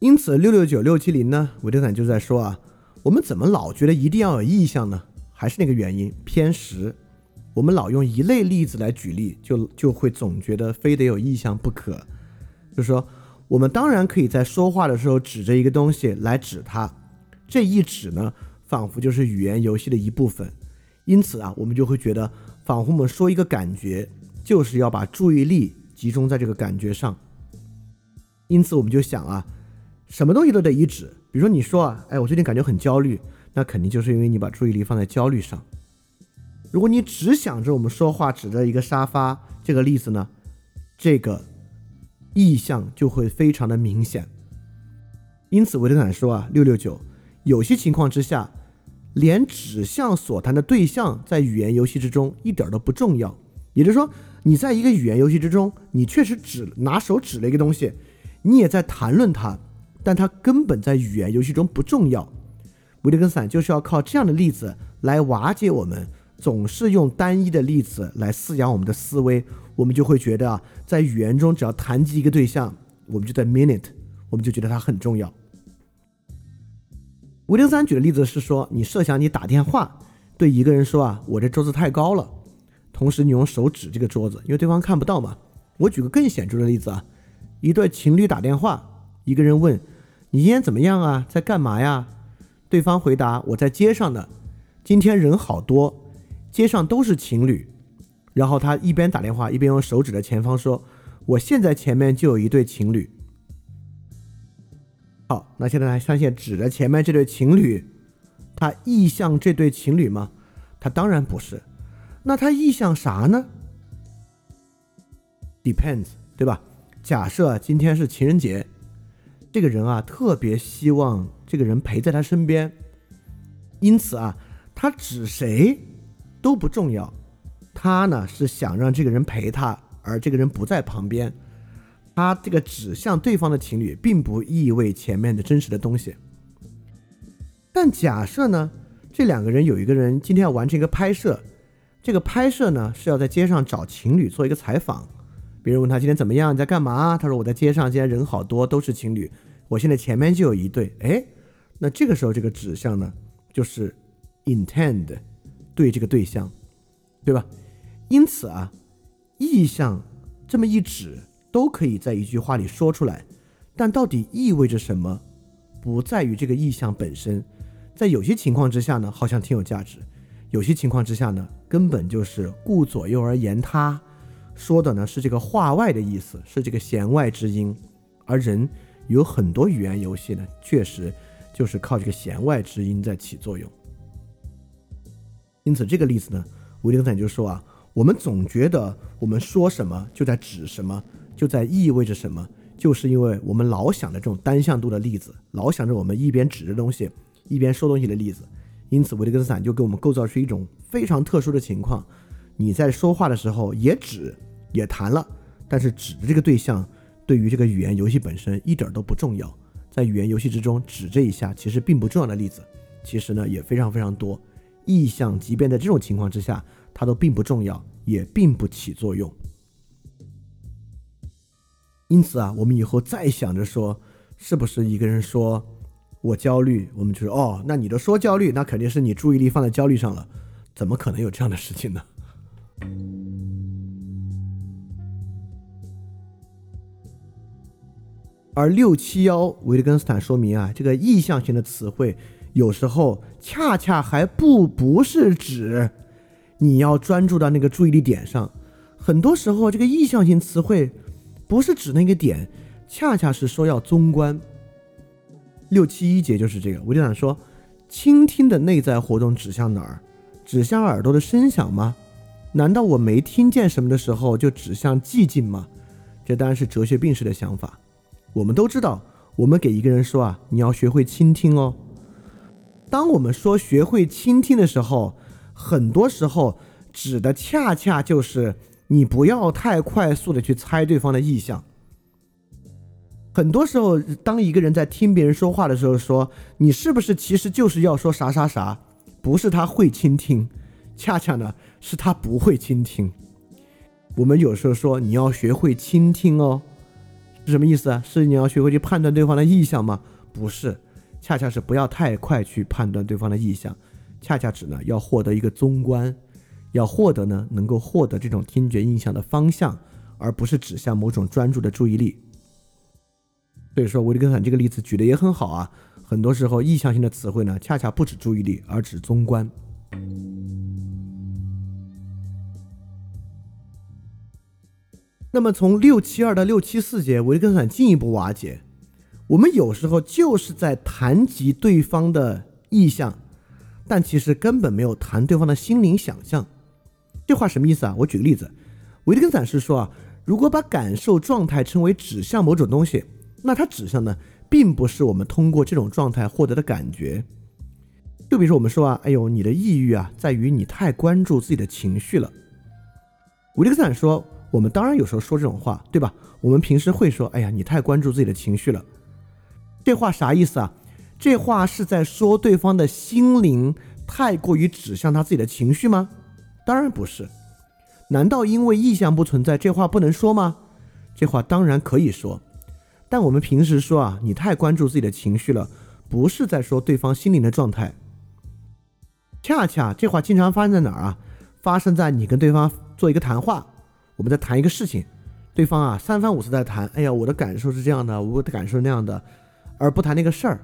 因此，六六九六七零呢，维特坦就在说啊。我们怎么老觉得一定要有意象呢？还是那个原因偏食。我们老用一类例子来举例，就就会总觉得非得有意象不可。就是说，我们当然可以在说话的时候指着一个东西来指它，这一指呢，仿佛就是语言游戏的一部分。因此啊，我们就会觉得，仿佛我们说一个感觉，就是要把注意力集中在这个感觉上。因此，我们就想啊，什么东西都得一指。比如说你说啊，哎，我最近感觉很焦虑，那肯定就是因为你把注意力放在焦虑上。如果你只想着我们说话指着一个沙发这个例子呢，这个意向就会非常的明显。因此维特坦说啊，六六九，有些情况之下，连指向所谈的对象在语言游戏之中一点都不重要。也就是说，你在一个语言游戏之中，你确实指拿手指了一个东西，你也在谈论它。但它根本在语言游戏中不重要。维特根斯坦就是要靠这样的例子来瓦解我们总是用单一的例子来饲养我们的思维，我们就会觉得啊，在语言中只要谈及一个对象，我们就在 minute，我们就觉得它很重要。维特根斯坦举的例子是说，你设想你打电话对一个人说啊，我这桌子太高了，同时你用手指这个桌子，因为对方看不到嘛。我举个更显著的例子啊，一对情侣打电话。一个人问：“你今天怎么样啊？在干嘛呀？”对方回答：“我在街上呢，今天人好多，街上都是情侣。”然后他一边打电话一边用手指着前方说：“我现在前面就有一对情侣。”好，那现在来相信指着前面这对情侣，他意向这对情侣吗？他当然不是。那他意向啥呢？Depends，对吧？假设今天是情人节。这个人啊，特别希望这个人陪在他身边，因此啊，他指谁都不重要，他呢是想让这个人陪他，而这个人不在旁边，他这个指向对方的情侣，并不意味前面的真实的东西。但假设呢，这两个人有一个人今天要完成一个拍摄，这个拍摄呢是要在街上找情侣做一个采访。别人问他今天怎么样，你在干嘛？他说我在街上，今天人好多，都是情侣。我现在前面就有一对，哎，那这个时候这个指向呢，就是 intend 对这个对象，对吧？因此啊，意象这么一指都可以在一句话里说出来，但到底意味着什么，不在于这个意象本身。在有些情况之下呢，好像挺有价值；有些情况之下呢，根本就是顾左右而言他，说的呢是这个话外的意思，是这个弦外之音。而人有很多语言游戏呢，确实就是靠这个弦外之音在起作用。因此，这个例子呢，维特根斯坦就说啊，我们总觉得我们说什么就在指什么，就在意味着什么，就是因为我们老想着这种单向度的例子，老想着我们一边指着东西一边说东西的例子。因此，维特根斯坦就给我们构造出一种非常特殊的情况：你在说话的时候也指也谈了，但是指的这个对象对于这个语言游戏本身一点都不重要。在语言游戏之中，指这一下其实并不重要的例子，其实呢也非常非常多。意向即便在这种情况之下，它都并不重要，也并不起作用。因此啊，我们以后再想着说，是不是一个人说。我焦虑，我们就说哦，那你都说焦虑，那肯定是你注意力放在焦虑上了，怎么可能有这样的事情呢？而六七幺维特根斯坦说明啊，这个意向型的词汇有时候恰恰还不不是指你要专注到那个注意力点上，很多时候这个意向型词汇不是指那个点，恰恰是说要综观。六七一节就是这个，我就想说，倾听的内在活动指向哪儿？指向耳朵的声响吗？难道我没听见什么的时候就指向寂静吗？这当然是哲学病式的想法。我们都知道，我们给一个人说啊，你要学会倾听哦。当我们说学会倾听的时候，很多时候指的恰恰就是你不要太快速的去猜对方的意向。很多时候，当一个人在听别人说话的时候，说你是不是其实就是要说啥啥啥？不是他会倾听，恰恰呢是他不会倾听。我们有时候说你要学会倾听哦，是什么意思啊？是你要学会去判断对方的意向吗？不是，恰恰是不要太快去判断对方的意向，恰恰指呢要获得一个综观，要获得呢能够获得这种听觉印象的方向，而不是指向某种专注的注意力。所以说，维特根斯坦这个例子举的也很好啊。很多时候，意向性的词汇呢，恰恰不指注意力，而指综观。那么，从六七二到六七四节，维根斯坦进一步瓦解。我们有时候就是在谈及对方的意向，但其实根本没有谈对方的心灵想象。这话什么意思啊？我举个例子，维特根斯坦是说啊，如果把感受状态称为指向某种东西。那它指向呢，并不是我们通过这种状态获得的感觉。就比如说我们说啊，哎呦，你的抑郁啊，在于你太关注自己的情绪了。维特根斯坦说，我们当然有时候说这种话，对吧？我们平时会说，哎呀，你太关注自己的情绪了。这话啥意思啊？这话是在说对方的心灵太过于指向他自己的情绪吗？当然不是。难道因为意向不存在，这话不能说吗？这话当然可以说。但我们平时说啊，你太关注自己的情绪了，不是在说对方心灵的状态。恰恰这话经常发生在哪儿啊？发生在你跟对方做一个谈话，我们在谈一个事情，对方啊三番五次在谈，哎呀，我的感受是这样的，我的感受是那样的，而不谈那个事儿。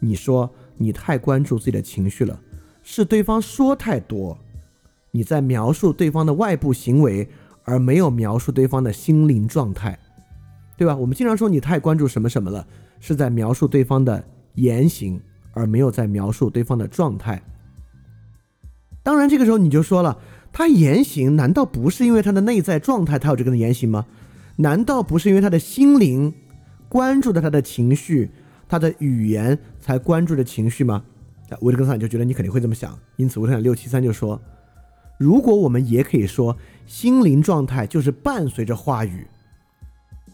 你说你太关注自己的情绪了，是对方说太多，你在描述对方的外部行为，而没有描述对方的心灵状态。对吧？我们经常说你太关注什么什么了，是在描述对方的言行，而没有在描述对方的状态。当然，这个时候你就说了，他言行难道不是因为他的内在状态，他有这个言行吗？难道不是因为他的心灵关注的他的情绪，他的语言才关注着情绪吗？维特根斯坦就觉得你肯定会这么想，因此维特根斯坦六七三就说，如果我们也可以说，心灵状态就是伴随着话语。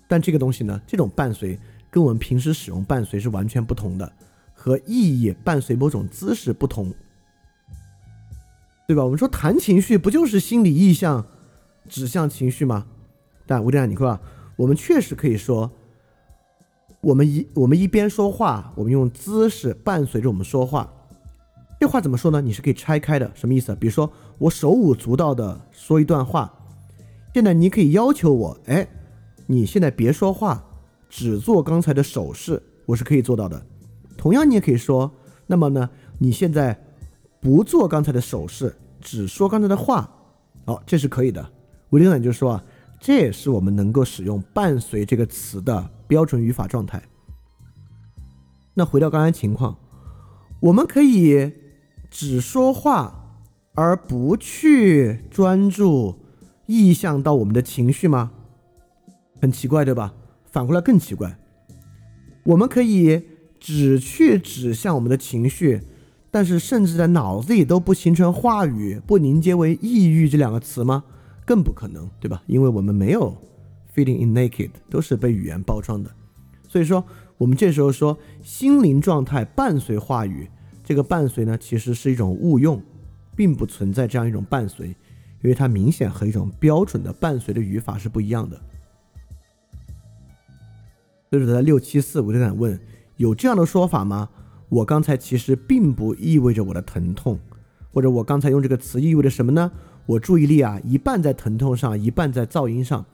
但这个东西呢，这种伴随跟我们平时使用伴随是完全不同的，和意义伴随某种姿势不同，对吧？我们说谈情绪不就是心理意向指向情绪吗？但吴迪安，你说，我们确实可以说，我们一我们一边说话，我们用姿势伴随着我们说话。这话怎么说呢？你是可以拆开的，什么意思？比如说我手舞足蹈的说一段话，现在你可以要求我，哎。你现在别说话，只做刚才的手势，我是可以做到的。同样，你也可以说，那么呢，你现在不做刚才的手势，只说刚才的话，哦，这是可以的。维特根斯坦就说啊，这也是我们能够使用伴随这个词的标准语法状态。那回到刚才情况，我们可以只说话而不去专注意向到我们的情绪吗？很奇怪，对吧？反过来更奇怪，我们可以只去指向我们的情绪，但是甚至在脑子里都不形成话语，不凝结为抑郁这两个词吗？更不可能，对吧？因为我们没有 feeling in naked，都是被语言包装的，所以说。我们这时候说心灵状态伴随话语，这个伴随呢，其实是一种误用，并不存在这样一种伴随，因为它明显和一种标准的伴随的语法是不一样的。所以说，在六七四，我就想问：有这样的说法吗？我刚才其实并不意味着我的疼痛，或者我刚才用这个词意味着什么呢？我注意力啊，一半在疼痛上，一半在噪音上。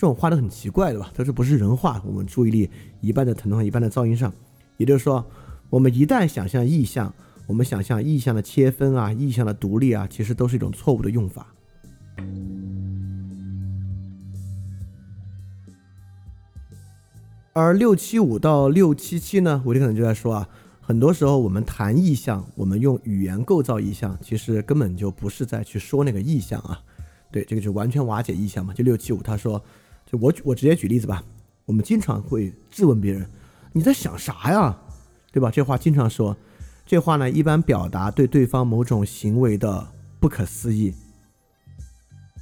这种画都很奇怪，对吧？它是不是人画？我们注意力一半在疼痛上，一半在噪音上。也就是说，我们一旦想象意象，我们想象意象的切分啊，意象的独立啊，其实都是一种错误的用法。而六七五到六七七呢，我就可能就在说啊，很多时候我们谈意象，我们用语言构造意象，其实根本就不是在去说那个意象啊。对，这个就完全瓦解意象嘛。就六七五，他说。就我我直接举例子吧，我们经常会质问别人，你在想啥呀，对吧？这话经常说，这话呢一般表达对对方某种行为的不可思议。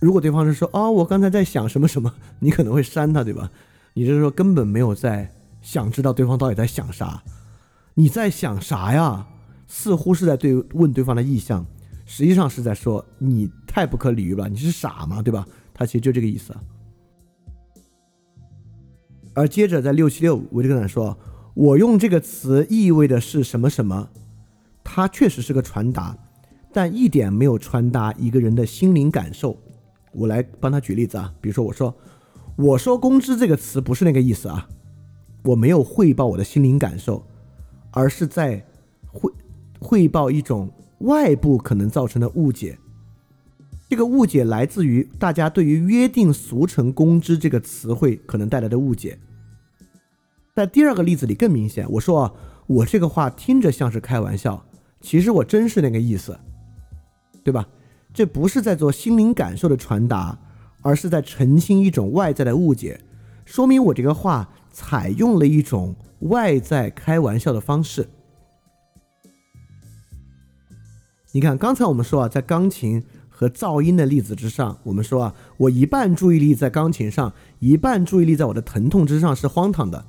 如果对方是说啊，我刚才在想什么什么，你可能会删他，对吧？你就是说根本没有在想知道对方到底在想啥，你在想啥呀？似乎是在对问对方的意向，实际上是在说你太不可理喻了，你是傻吗？对吧？他其实就这个意思。而接着在六七六，维特根斯坦说：“我用这个词意味的是什么什么？它确实是个传达，但一点没有传达一个人的心灵感受。”我来帮他举例子啊，比如说我说：“我说工资这个词不是那个意思啊，我没有汇报我的心灵感受，而是在汇汇报一种外部可能造成的误解。这个误解来自于大家对于约定俗成工资这个词汇可能带来的误解。”在第二个例子里更明显，我说我这个话听着像是开玩笑，其实我真是那个意思，对吧？这不是在做心灵感受的传达，而是在澄清一种外在的误解，说明我这个话采用了一种外在开玩笑的方式。你看，刚才我们说啊，在钢琴和噪音的例子之上，我们说啊，我一半注意力在钢琴上，一半注意力在我的疼痛之上是荒唐的。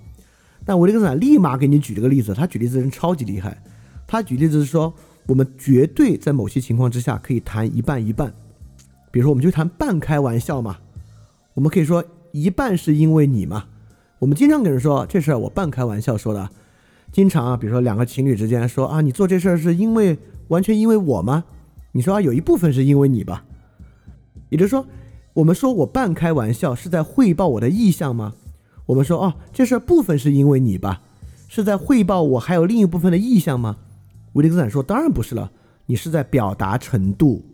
但维利根斯坦立马给你举了个例子，他举例子真超级厉害。他举例子是说，我们绝对在某些情况之下可以谈一半一半。比如说，我们就谈半开玩笑嘛。我们可以说一半是因为你嘛。我们经常跟人说这事儿我半开玩笑说的。经常啊，比如说两个情侣之间说啊，你做这事儿是因为完全因为我吗？你说啊，有一部分是因为你吧。也就是说，我们说我半开玩笑是在汇报我的意向吗？我们说哦，这事儿部分是因为你吧，是在汇报我还有另一部分的意向吗？维特根斯坦说，当然不是了，你是在表达程度。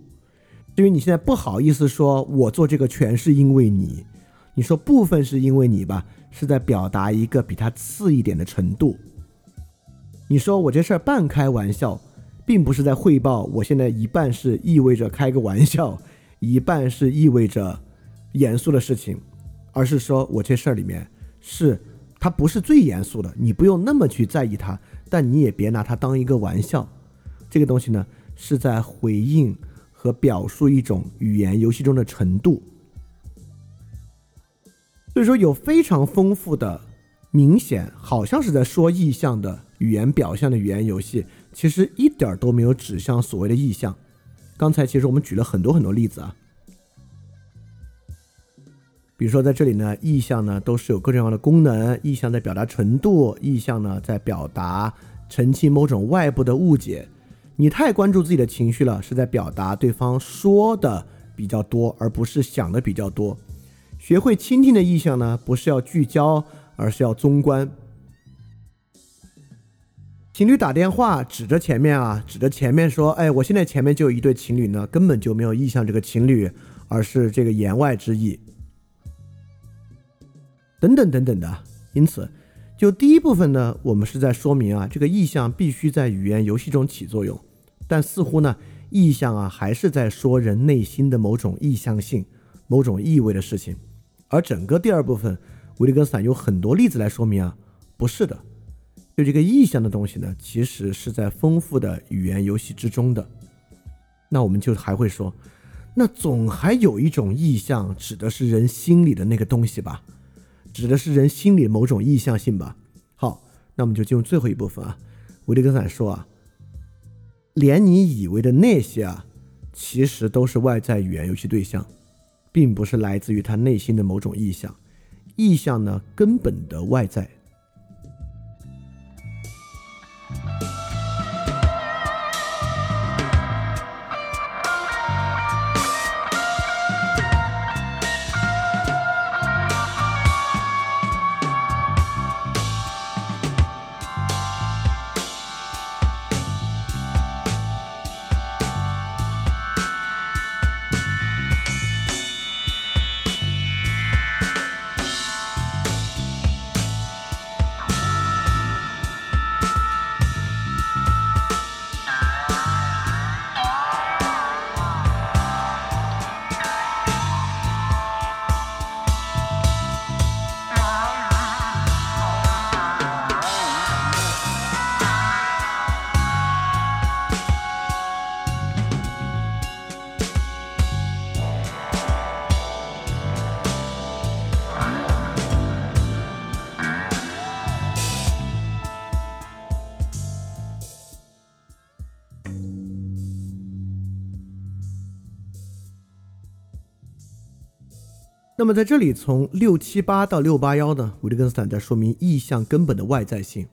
至于你现在不好意思说我做这个全是因为你，你说部分是因为你吧，是在表达一个比他次一点的程度。你说我这事儿半开玩笑，并不是在汇报我现在一半是意味着开个玩笑，一半是意味着严肃的事情，而是说我这事儿里面。是，它不是最严肃的，你不用那么去在意它，但你也别拿它当一个玩笑。这个东西呢，是在回应和表述一种语言游戏中的程度。所以说，有非常丰富的、明显好像是在说意象的语言表象的语言游戏，其实一点都没有指向所谓的意象。刚才其实我们举了很多很多例子啊。比如说，在这里呢，意象呢都是有各种各样的功能。意象在表达程度，意象呢在表达澄清某种外部的误解。你太关注自己的情绪了，是在表达对方说的比较多，而不是想的比较多。学会倾听的意象呢，不是要聚焦，而是要综观。情侣打电话指着前面啊，指着前面说：“哎，我现在前面就有一对情侣呢，根本就没有意向这个情侣，而是这个言外之意。”等等等等的。因此，就第一部分呢，我们是在说明啊，这个意象必须在语言游戏中起作用。但似乎呢，意象啊还是在说人内心的某种意向性、某种意味的事情。而整个第二部分，维特根斯坦有很多例子来说明啊，不是的。就这个意象的东西呢，其实是在丰富的语言游戏之中的。那我们就还会说，那总还有一种意象，指的是人心里的那个东西吧，指的是人心里某种意向性吧。好，那我们就进入最后一部分啊。维特根斯坦说啊，连你以为的那些啊，其实都是外在语言游戏对象，并不是来自于他内心的某种意向。意向呢，根本的外在。在这里，从六七八到六八幺呢，维特根斯坦在说明意象根本的外在性。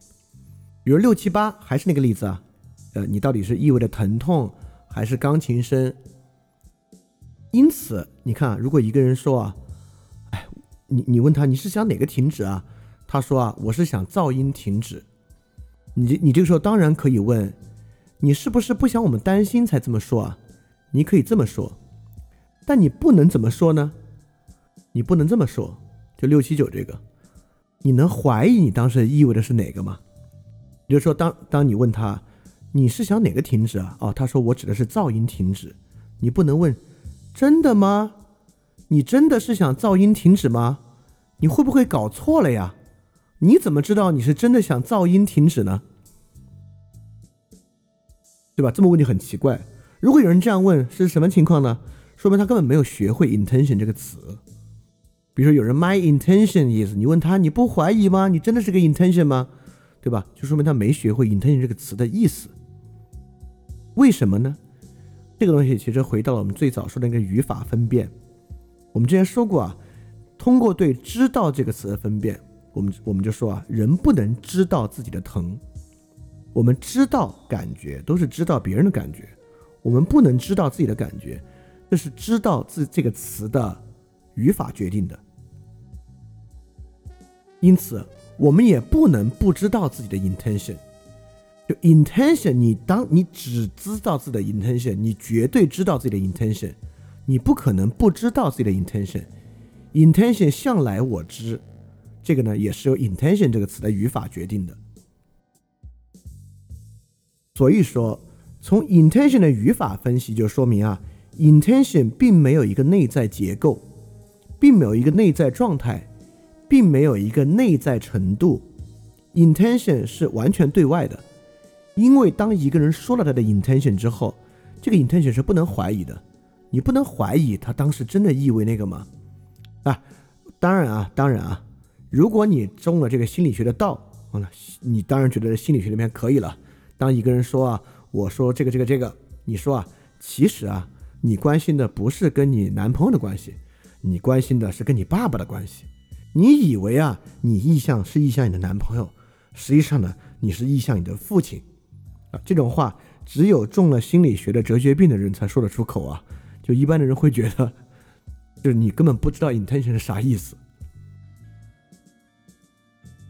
比如六七八还是那个例子啊，呃，你到底是意味着疼痛还是钢琴声？因此，你看，如果一个人说啊，哎，你你问他你是想哪个停止啊？他说啊，我是想噪音停止。你你这个时候当然可以问，你是不是不想我们担心才这么说啊？你可以这么说，但你不能怎么说呢？你不能这么说，就六七九这个，你能怀疑你当时意味的是哪个吗？比如说，当当你问他，你是想哪个停止啊？哦，他说我指的是噪音停止。你不能问，真的吗？你真的是想噪音停止吗？你会不会搞错了呀？你怎么知道你是真的想噪音停止呢？对吧？这么问就很奇怪。如果有人这样问，是什么情况呢？说明他根本没有学会 intention 这个词。比如说有人 my intention is，你问他你不怀疑吗？你真的是个 intention 吗？对吧？就说明他没学会 intention 这个词的意思。为什么呢？这个东西其实回到了我们最早说的那个语法分辨。我们之前说过啊，通过对知道这个词的分辨，我们我们就说啊，人不能知道自己的疼。我们知道感觉都是知道别人的感觉，我们不能知道自己的感觉，这是知道自这个词的。语法决定的，因此我们也不能不知道自己的 intention。就 intention，你当你只知道自己的 intention，你绝对知道自己的 intention，你不可能不知道自己的 intention。intention 向来我知，这个呢也是由 intention 这个词的语法决定的。所以说，从 intention 的语法分析就说明啊，intention 并没有一个内在结构。并没有一个内在状态，并没有一个内在程度，intention 是完全对外的。因为当一个人说了他的 intention 之后，这个 intention 是不能怀疑的。你不能怀疑他当时真的意味那个吗？啊，当然啊，当然啊，如果你中了这个心理学的道，完了，你当然觉得心理学里面可以了。当一个人说啊，我说这个这个这个，你说啊，其实啊，你关心的不是跟你男朋友的关系。你关心的是跟你爸爸的关系，你以为啊，你意向是意向你的男朋友，实际上呢，你是意向你的父亲，啊，这种话只有中了心理学的哲学病的人才说得出口啊，就一般的人会觉得，就是你根本不知道 intention 是啥意思。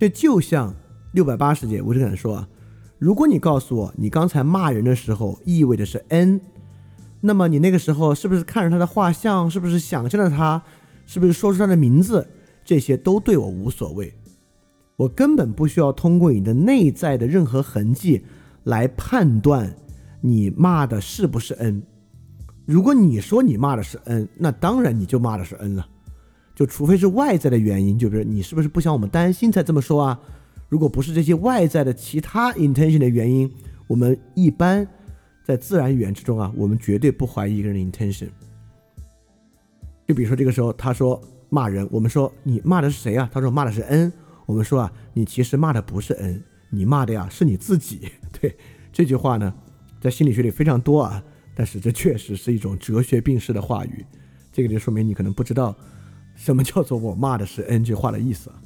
这就像六百八十节，我就敢说啊，如果你告诉我你刚才骂人的时候意味着是 n，那么你那个时候是不是看着他的画像？是不是想象着他？是不是说出他的名字？这些都对我无所谓，我根本不需要通过你的内在的任何痕迹来判断你骂的是不是 n。如果你说你骂的是 n，那当然你就骂的是 n 了。就除非是外在的原因，就是你是不是不想我们担心才这么说啊？如果不是这些外在的其他 intention 的原因，我们一般在自然语言之中啊，我们绝对不怀疑一个人的 intention。就比如说这个时候他说骂人，我们说你骂的是谁啊？他说骂的是 N。我们说啊，你其实骂的不是 N，你骂的呀是你自己。对这句话呢，在心理学里非常多啊，但是这确实是一种哲学病式的话语。这个就说明你可能不知道什么叫做我骂的是 N 这话的意思啊。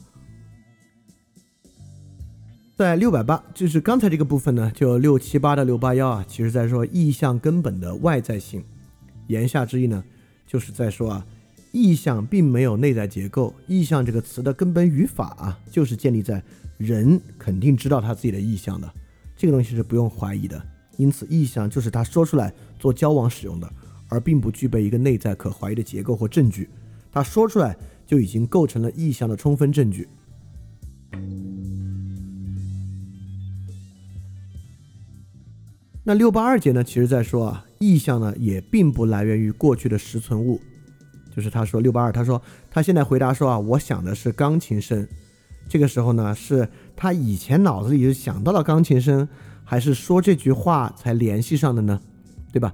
在六百八，就是刚才这个部分呢，就六七八到六八幺啊，其实在说意象根本的外在性。言下之意呢，就是在说啊，意象并没有内在结构。意象这个词的根本语法啊，就是建立在人肯定知道他自己的意象的，这个东西是不用怀疑的。因此，意象就是他说出来做交往使用的，而并不具备一个内在可怀疑的结构或证据。他说出来就已经构成了意象的充分证据。那六八二节呢？其实在说啊，意象呢也并不来源于过去的实存物，就是他说六八二，他说他现在回答说啊，我想的是钢琴声。这个时候呢，是他以前脑子里就想到了钢琴声，还是说这句话才联系上的呢？对吧？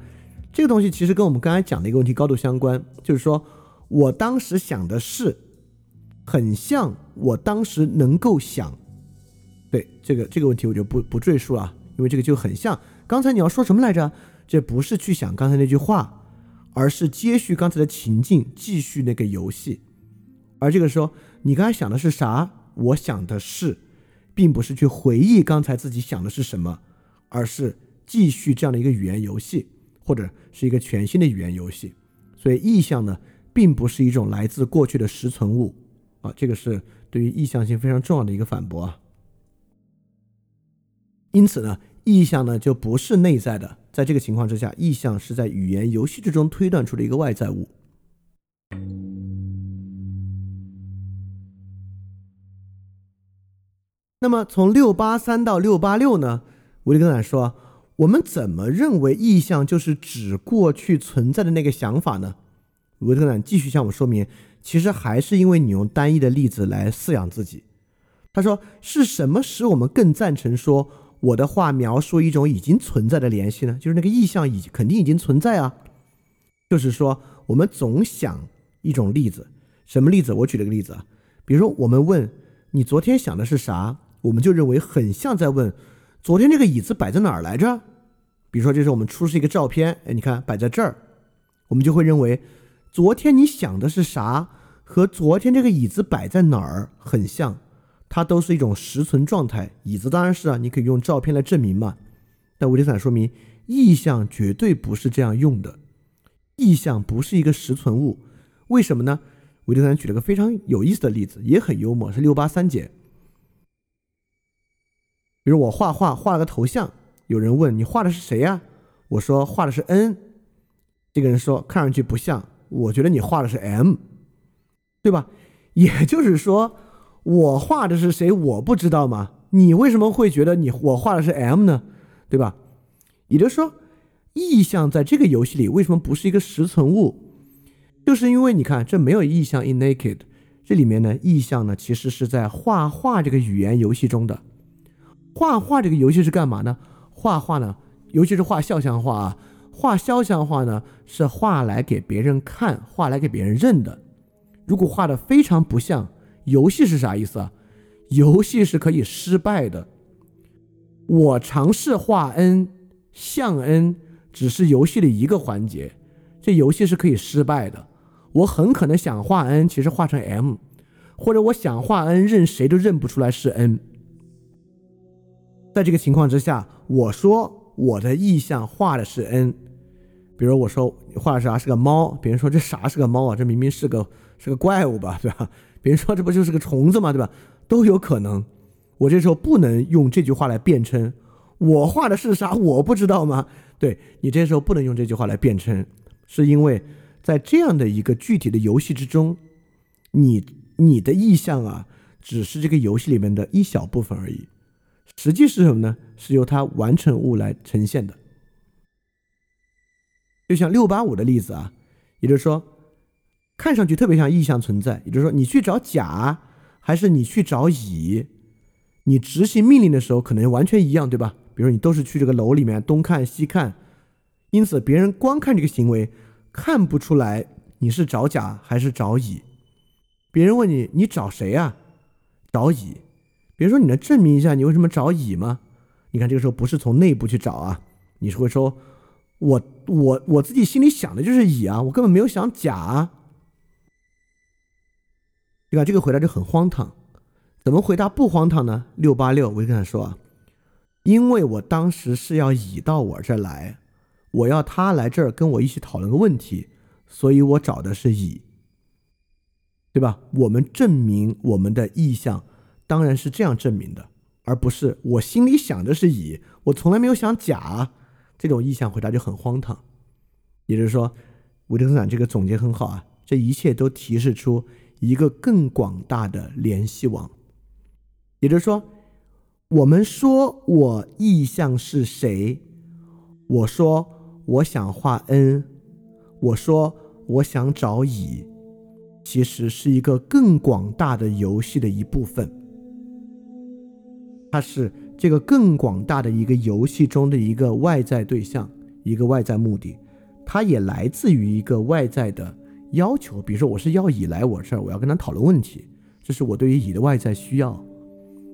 这个东西其实跟我们刚才讲的一个问题高度相关，就是说我当时想的是，很像我当时能够想。对这个这个问题我就不不赘述了，因为这个就很像。刚才你要说什么来着？这不是去想刚才那句话，而是接续刚才的情境，继续那个游戏。而这个时候，你刚才想的是啥？我想的是，并不是去回忆刚才自己想的是什么，而是继续这样的一个语言游戏，或者是一个全新的语言游戏。所以，意象呢，并不是一种来自过去的实存物啊。这个是对于意向性非常重要的一个反驳啊。因此呢。意象呢就不是内在的，在这个情况之下，意象是在语言游戏之中推断出的一个外在物。那么从六八三到六八六呢，维特根斯坦说，我们怎么认为意象就是指过去存在的那个想法呢？维特根斯坦继续向我们说明，其实还是因为你用单一的例子来饲养自己。他说，是什么使我们更赞成说？我的话描述一种已经存在的联系呢，就是那个意象已肯定已经存在啊。就是说，我们总想一种例子，什么例子？我举了个例子啊，比如说我们问你昨天想的是啥，我们就认为很像在问昨天这个椅子摆在哪儿来着。比如说，这是我们出示一个照片，哎，你看摆在这儿，我们就会认为昨天你想的是啥和昨天这个椅子摆在哪儿很像。它都是一种实存状态，椅子当然是啊，你可以用照片来证明嘛。但维特斯坦说明，意象绝对不是这样用的，意象不是一个实存物。为什么呢？维特斯坦举了个非常有意思的例子，也很幽默，是六八三节。比如我画画画了个头像，有人问你画的是谁呀？我说画的是 N，这个人说看上去不像，我觉得你画的是 M，对吧？也就是说。我画的是谁？我不知道吗？你为什么会觉得你我画的是 M 呢？对吧？也就是说，意象在这个游戏里为什么不是一个实存物？就是因为你看，这没有意象 in naked，这里面呢，意象呢其实是在画画这个语言游戏中的。画画这个游戏是干嘛呢？画画呢，尤其是画肖像画啊，画肖像画呢是画来给别人看，画来给别人认的。如果画的非常不像。游戏是啥意思啊？游戏是可以失败的。我尝试画 n 像 n，只是游戏的一个环节，这游戏是可以失败的。我很可能想画 n，其实画成 m，或者我想画 n，认谁都认不出来是 n。在这个情况之下，我说我的意向画的是 n，比如我说画的啥是个猫，别人说这啥是个猫啊？这明明是个是个怪物吧，对吧？别人说这不就是个虫子吗？对吧？都有可能。我这时候不能用这句话来辩称我画的是啥？我不知道吗？对你这时候不能用这句话来辩称，是因为在这样的一个具体的游戏之中，你你的意向啊，只是这个游戏里面的一小部分而已。实际是什么呢？是由它完成物来呈现的。就像六八五的例子啊，也就是说，看上去特别像意象存在。也就是说，你去找甲，还是你去找乙，你执行命令的时候可能完全一样，对吧？比如你都是去这个楼里面东看西看，因此别人光看这个行为，看不出来你是找甲还是找乙。别人问你，你找谁啊？找乙。比如说，你能证明一下你为什么找乙吗？你看这个时候不是从内部去找啊，你是会说，我我我自己心里想的就是乙啊，我根本没有想甲啊。你看这个回答就很荒唐，怎么回答不荒唐呢？六八六，我就跟他说，因为我当时是要乙到我这儿来，我要他来这儿跟我一起讨论个问题，所以我找的是乙，对吧？我们证明我们的意向。当然是这样证明的，而不是我心里想的是乙，我从来没有想甲，这种意向回答就很荒唐。也就是说，维特根斯坦这个总结很好啊，这一切都提示出一个更广大的联系网。也就是说，我们说我意向是谁？我说我想画 n，我说我想找乙，其实是一个更广大的游戏的一部分。它是这个更广大的一个游戏中的一个外在对象，一个外在目的，它也来自于一个外在的要求。比如说，我是要乙来我这儿，我要跟他讨论问题，这是我对于乙的外在需要。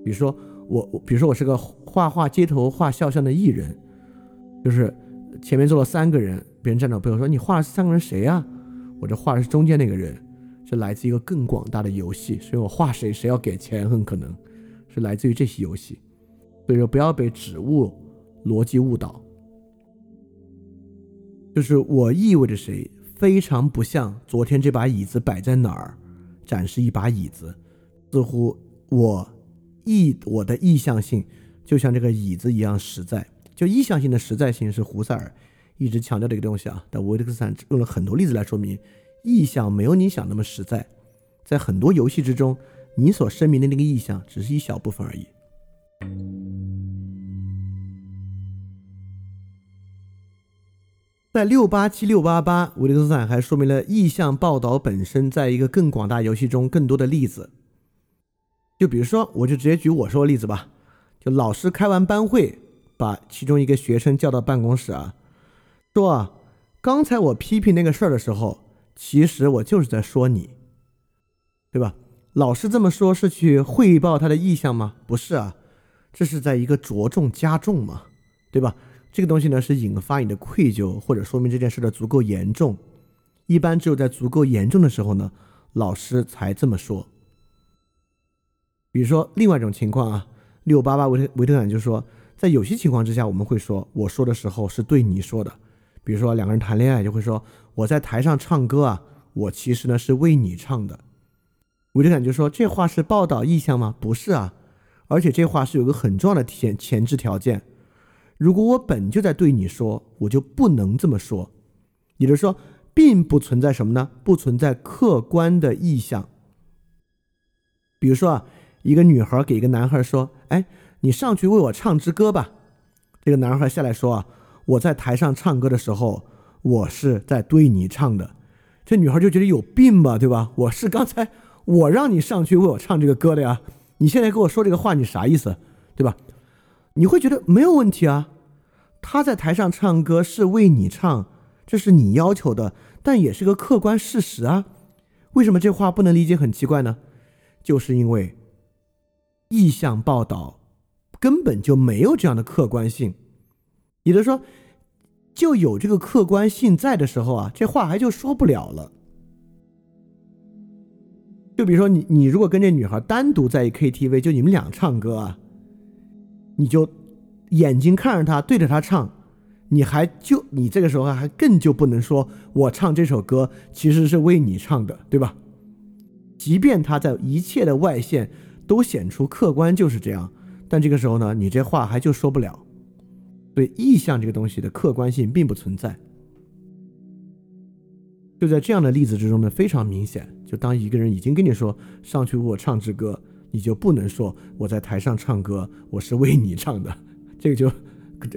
比如说，我，比如说我是个画画街头画肖像的艺人，就是前面坐了三个人，别人站着背后说：“你画的三个人谁呀？”我这画的是中间那个人，是来自一个更广大的游戏，所以我画谁，谁要给钱，很可能。是来自于这些游戏，所以说不要被指物逻辑误导。就是我意味着谁，非常不像昨天这把椅子摆在哪儿，展示一把椅子，似乎我意我的意向性就像这个椅子一样实在。就意向性的实在性是胡塞尔一直强调的一个东西啊，但维特根斯坦用了很多例子来说明，意向没有你想那么实在，在很多游戏之中。你所声明的那个意向只是一小部分而已。在六八七六八八，维利斯坦还说明了意向报道本身在一个更广大游戏中更多的例子。就比如说，我就直接举我说的例子吧。就老师开完班会，把其中一个学生叫到办公室啊，说啊，刚才我批评那个事儿的时候，其实我就是在说你，对吧？老师这么说，是去汇报他的意向吗？不是啊，这是在一个着重加重嘛，对吧？这个东西呢，是引发你的愧疚，或者说明这件事的足够严重。一般只有在足够严重的时候呢，老师才这么说。比如说，另外一种情况啊，六八八维特维特感就说，在有些情况之下，我们会说，我说的时候是对你说的。比如说，两个人谈恋爱，就会说，我在台上唱歌啊，我其实呢是为你唱的。维特感就说：“这话是报道意向吗？不是啊，而且这话是有个很重要的前前置条件。如果我本就在对你说，我就不能这么说。也就是说，并不存在什么呢？不存在客观的意向。比如说啊，一个女孩给一个男孩说：‘哎，你上去为我唱支歌吧。’这个男孩下来说：‘啊，我在台上唱歌的时候，我是在对你唱的。’这女孩就觉得有病吧，对吧？我是刚才。”我让你上去为我唱这个歌的呀，你现在跟我说这个话，你啥意思，对吧？你会觉得没有问题啊，他在台上唱歌是为你唱，这是你要求的，但也是个客观事实啊。为什么这话不能理解很奇怪呢？就是因为意向报道根本就没有这样的客观性，也就是说，就有这个客观性在的时候啊，这话还就说不了了。就比如说你，你如果跟这女孩单独在一 KTV，就你们俩唱歌啊，你就眼睛看着他，对着他唱，你还就你这个时候还更就不能说我唱这首歌其实是为你唱的，对吧？即便他在一切的外线都显出客观就是这样，但这个时候呢，你这话还就说不了。所以意象这个东西的客观性并不存在。就在这样的例子之中呢，非常明显，就当一个人已经跟你说上去我唱支歌，你就不能说我在台上唱歌，我是为你唱的，这个就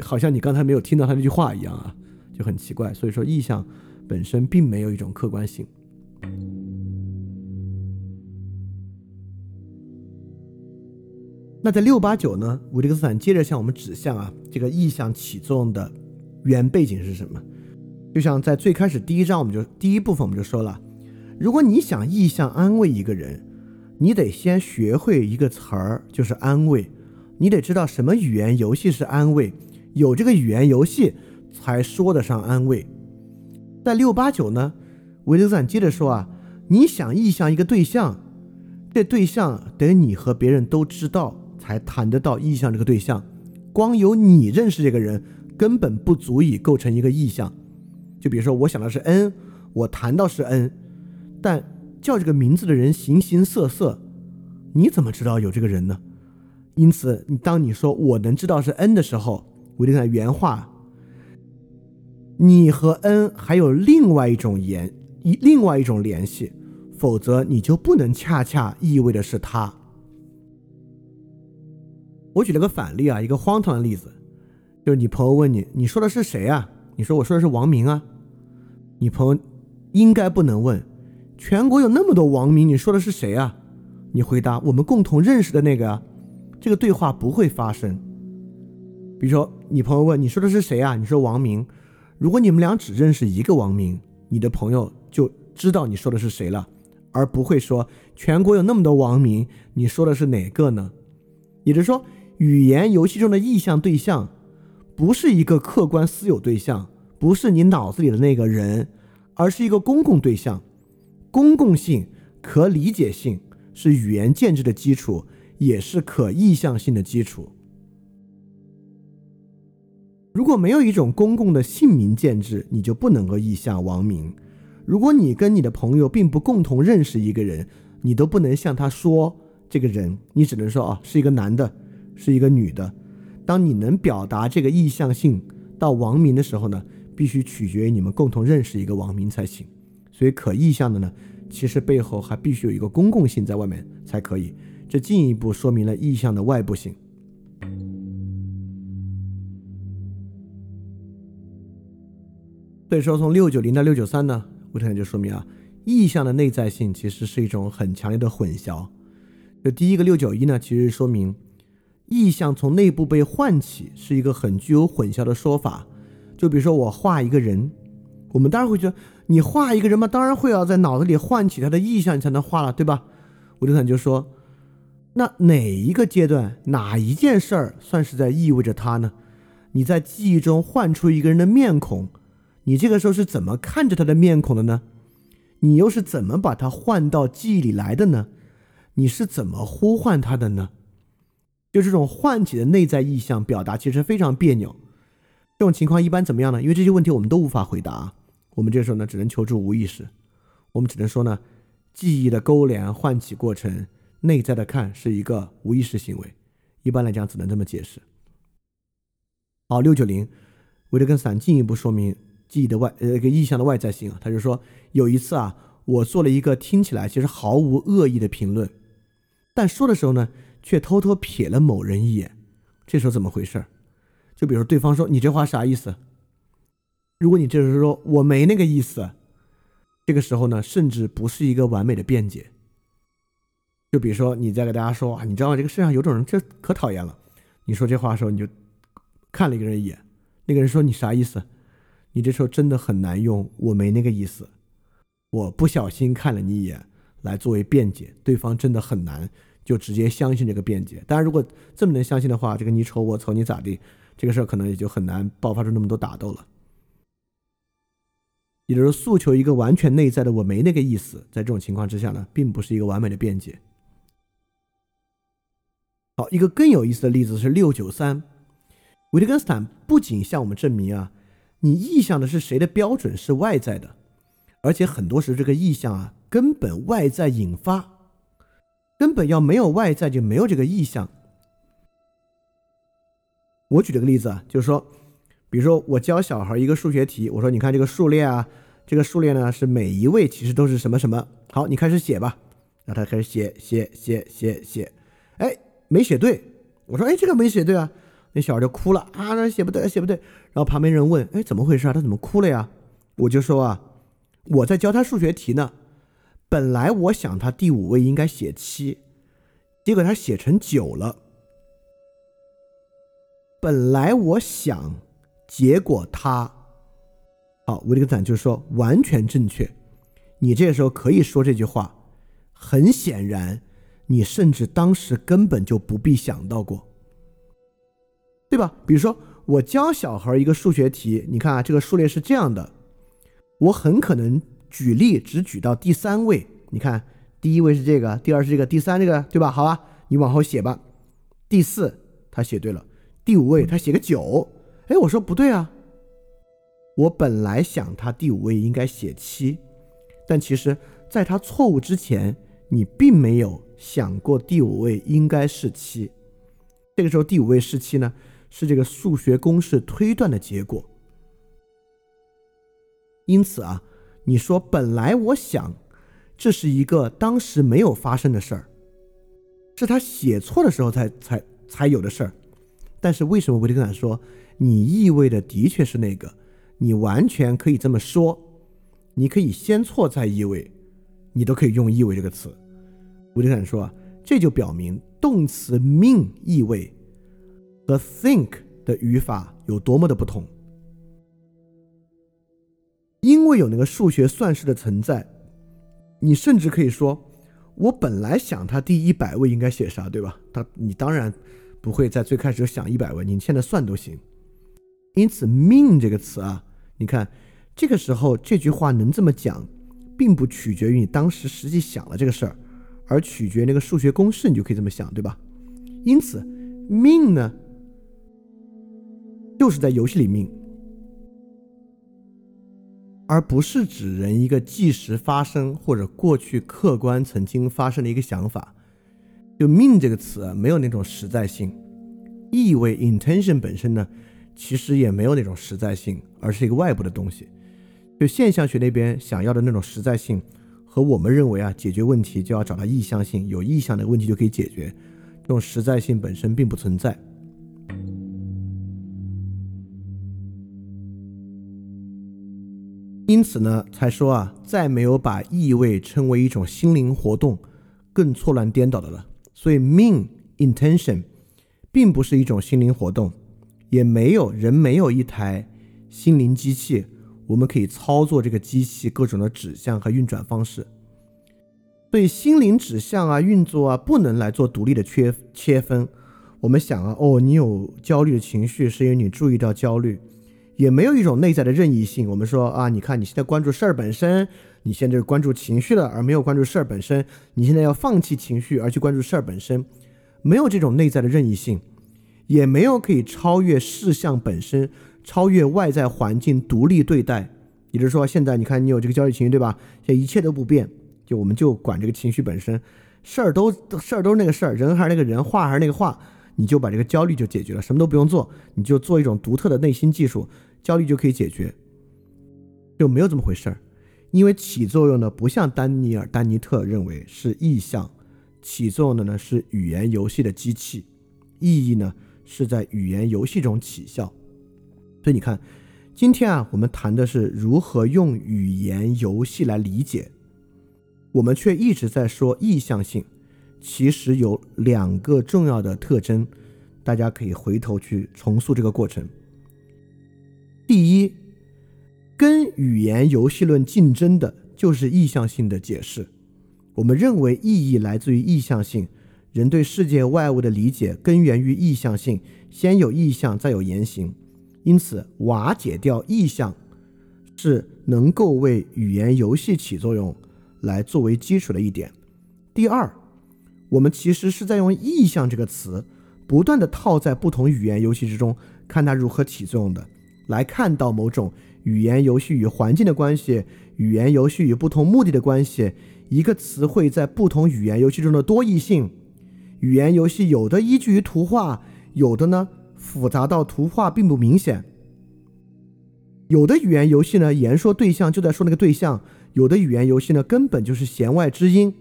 好像你刚才没有听到他那句话一样啊，就很奇怪。所以说意象本身并没有一种客观性。那在六八九呢？维特根斯坦接着向我们指向啊，这个意象起作用的原背景是什么？就像在最开始第一章，我们就第一部分我们就说了，如果你想意象安慰一个人，你得先学会一个词儿，就是安慰。你得知道什么语言游戏是安慰，有这个语言游戏才说得上安慰。在六八九呢，维特斯坦接着说啊，你想意象一个对象，这对象得你和别人都知道。才谈得到意象这个对象，光有你认识这个人根本不足以构成一个意象。就比如说，我想的是 N，我谈到是 N，但叫这个名字的人形形色色，你怎么知道有这个人呢？因此，你当你说我能知道是 N 的时候，我就看原话，你和 N 还有另外一种联一另外一种联系，否则你就不能恰恰意味着是他。我举了个反例啊，一个荒唐的例子，就是你朋友问你，你说的是谁啊？你说我说的是王明啊。你朋友应该不能问，全国有那么多王明，你说的是谁啊？你回答我们共同认识的那个啊。这个对话不会发生。比如说，你朋友问你说的是谁啊？你说王明。如果你们俩只认识一个王明，你的朋友就知道你说的是谁了，而不会说全国有那么多王明，你说的是哪个呢？也就是说。语言游戏中的意向对象，不是一个客观私有对象，不是你脑子里的那个人，而是一个公共对象。公共性、可理解性是语言建制的基础，也是可意向性的基础。如果没有一种公共的姓名建制，你就不能够意向王明。如果你跟你的朋友并不共同认识一个人，你都不能向他说这个人，你只能说啊，是一个男的。是一个女的，当你能表达这个意向性到王明的时候呢，必须取决于你们共同认识一个王明才行。所以可意向的呢，其实背后还必须有一个公共性在外面才可以。这进一步说明了意向的外部性。所以说，从六九零到六九三呢，我特就说明啊，意向的内在性其实是一种很强烈的混淆。就第一个六九一呢，其实说明。意向从内部被唤起是一个很具有混淆的说法。就比如说我画一个人，我们当然会觉得你画一个人嘛，当然会要在脑子里唤起他的意象，你才能画了，对吧？吴德坦就说，那哪一个阶段，哪一件事儿算是在意味着他呢？你在记忆中唤出一个人的面孔，你这个时候是怎么看着他的面孔的呢？你又是怎么把他唤到记忆里来的呢？你是怎么呼唤他的呢？就这种唤起的内在意象表达，其实非常别扭。这种情况一般怎么样呢？因为这些问题我们都无法回答，我们这时候呢只能求助无意识。我们只能说呢，记忆的勾连、唤起过程，内在的看是一个无意识行为。一般来讲，只能这么解释。好，六九零，维特根斯坦进一步说明记忆的外呃一个意象的外在性啊，他就说有一次啊，我做了一个听起来其实毫无恶意的评论，但说的时候呢。却偷偷瞥了某人一眼，这时候怎么回事？就比如对方说：“你这话啥意思？”如果你这时候说“我没那个意思”，这个时候呢，甚至不是一个完美的辩解。就比如说你在给大家说：“啊，你知道？这个世上有种人，这可讨厌了。”你说这话的时候，你就看了一个人一眼，那个人说：“你啥意思？”你这时候真的很难用“我没那个意思”，我不小心看了你一眼来作为辩解，对方真的很难。就直接相信这个辩解，当然，如果这么能相信的话，这个你瞅我瞅你咋地，这个事儿可能也就很难爆发出那么多打斗了。也就是诉求一个完全内在的我没那个意思，在这种情况之下呢，并不是一个完美的辩解。好，一个更有意思的例子是六九三，维特根斯坦不仅向我们证明啊，你意向的是谁的标准是外在的，而且很多时这个意向啊，根本外在引发。根本要没有外在就没有这个意向。我举这个例子啊，就是说比如说我教小孩一个数学题，我说你看这个数列啊，这个数列呢是每一位其实都是什么什么。好，你开始写吧。然后他开始写写写写写，哎，没写对。我说哎，这个没写对啊。那小孩就哭了啊，那写不对，写不对。然后旁边人问，哎，怎么回事啊？他怎么哭了呀？我就说啊，我在教他数学题呢。本来我想他第五位应该写七，结果他写成九了。本来我想，结果他，好，维特根斯坦就说完全正确。你这个时候可以说这句话。很显然，你甚至当时根本就不必想到过，对吧？比如说，我教小孩一个数学题，你看啊，这个数列是这样的，我很可能举例只举到第三位。你看，第一位是这个，第二是这个，第三这个，对吧？好吧，你往后写吧。第四他写对了，第五位他写个九，哎，我说不对啊，我本来想他第五位应该写七，但其实在他错误之前。你并没有想过第五位应该是七，这个时候第五位是七呢，是这个数学公式推断的结果。因此啊，你说本来我想，这是一个当时没有发生的事儿，是他写错的时候才才才有的事儿。但是为什么维特根斯坦说你意味的的确是那个？你完全可以这么说，你可以先错再意味，你都可以用意味这个词。维特根斯坦说啊，这就表明动词 mean 意味和 think 的语法有多么的不同。因为有那个数学算式的存在，你甚至可以说，我本来想它第一百位应该写啥，对吧？它你当然不会在最开始就想一百位，你现在算都行。因此，mean 这个词啊，你看这个时候这句话能这么讲，并不取决于你当时实际想了这个事儿。而取决于那个数学公式，你就可以这么想，对吧？因此，命呢，就是在游戏里命，而不是指人一个即时发生或者过去客观曾经发生的一个想法。就命这个词没有那种实在性，意味 intention 本身呢，其实也没有那种实在性，而是一个外部的东西。就现象学那边想要的那种实在性。和我们认为啊，解决问题就要找到意向性，有意向的问题就可以解决，这种实在性本身并不存在。因此呢，才说啊，再没有把意味称为一种心灵活动更错乱颠倒的了。所以，mean intention 并不是一种心灵活动，也没有人没有一台心灵机器。我们可以操作这个机器各种的指向和运转方式，所以心灵指向啊、运作啊，不能来做独立的切切分。我们想啊，哦，你有焦虑的情绪，是因为你注意到焦虑，也没有一种内在的任意性。我们说啊，你看你现在关注事儿本身，你现在是关注情绪了，而没有关注事儿本身。你现在要放弃情绪而去关注事儿本身，没有这种内在的任意性，也没有可以超越事项本身。超越外在环境，独立对待，也就是说，现在你看你有这个焦虑情绪，对吧？现一切都不变，就我们就管这个情绪本身，事儿都事儿都是那个事儿，人还是那个人，话还是那个话，你就把这个焦虑就解决了，什么都不用做，你就做一种独特的内心技术，焦虑就可以解决，就没有这么回事儿。因为起作用的不像丹尼尔·丹尼特认为是意向，起作用的呢是语言游戏的机器，意义呢是在语言游戏中起效。所以你看，今天啊，我们谈的是如何用语言游戏来理解，我们却一直在说意向性。其实有两个重要的特征，大家可以回头去重塑这个过程。第一，跟语言游戏论竞争的就是意向性的解释。我们认为意义来自于意向性，人对世界外物的理解根源于意向性，先有意向，再有言行。因此，瓦解掉意象，是能够为语言游戏起作用来作为基础的一点。第二，我们其实是在用“意象”这个词，不断的套在不同语言游戏之中，看它如何起作用的，来看到某种语言游戏与环境的关系，语言游戏与不同目的的关系，一个词汇在不同语言游戏中的多义性。语言游戏有的依据于图画，有的呢。复杂到图画并不明显，有的语言游戏呢，言说对象就在说那个对象；有的语言游戏呢，根本就是弦外之音；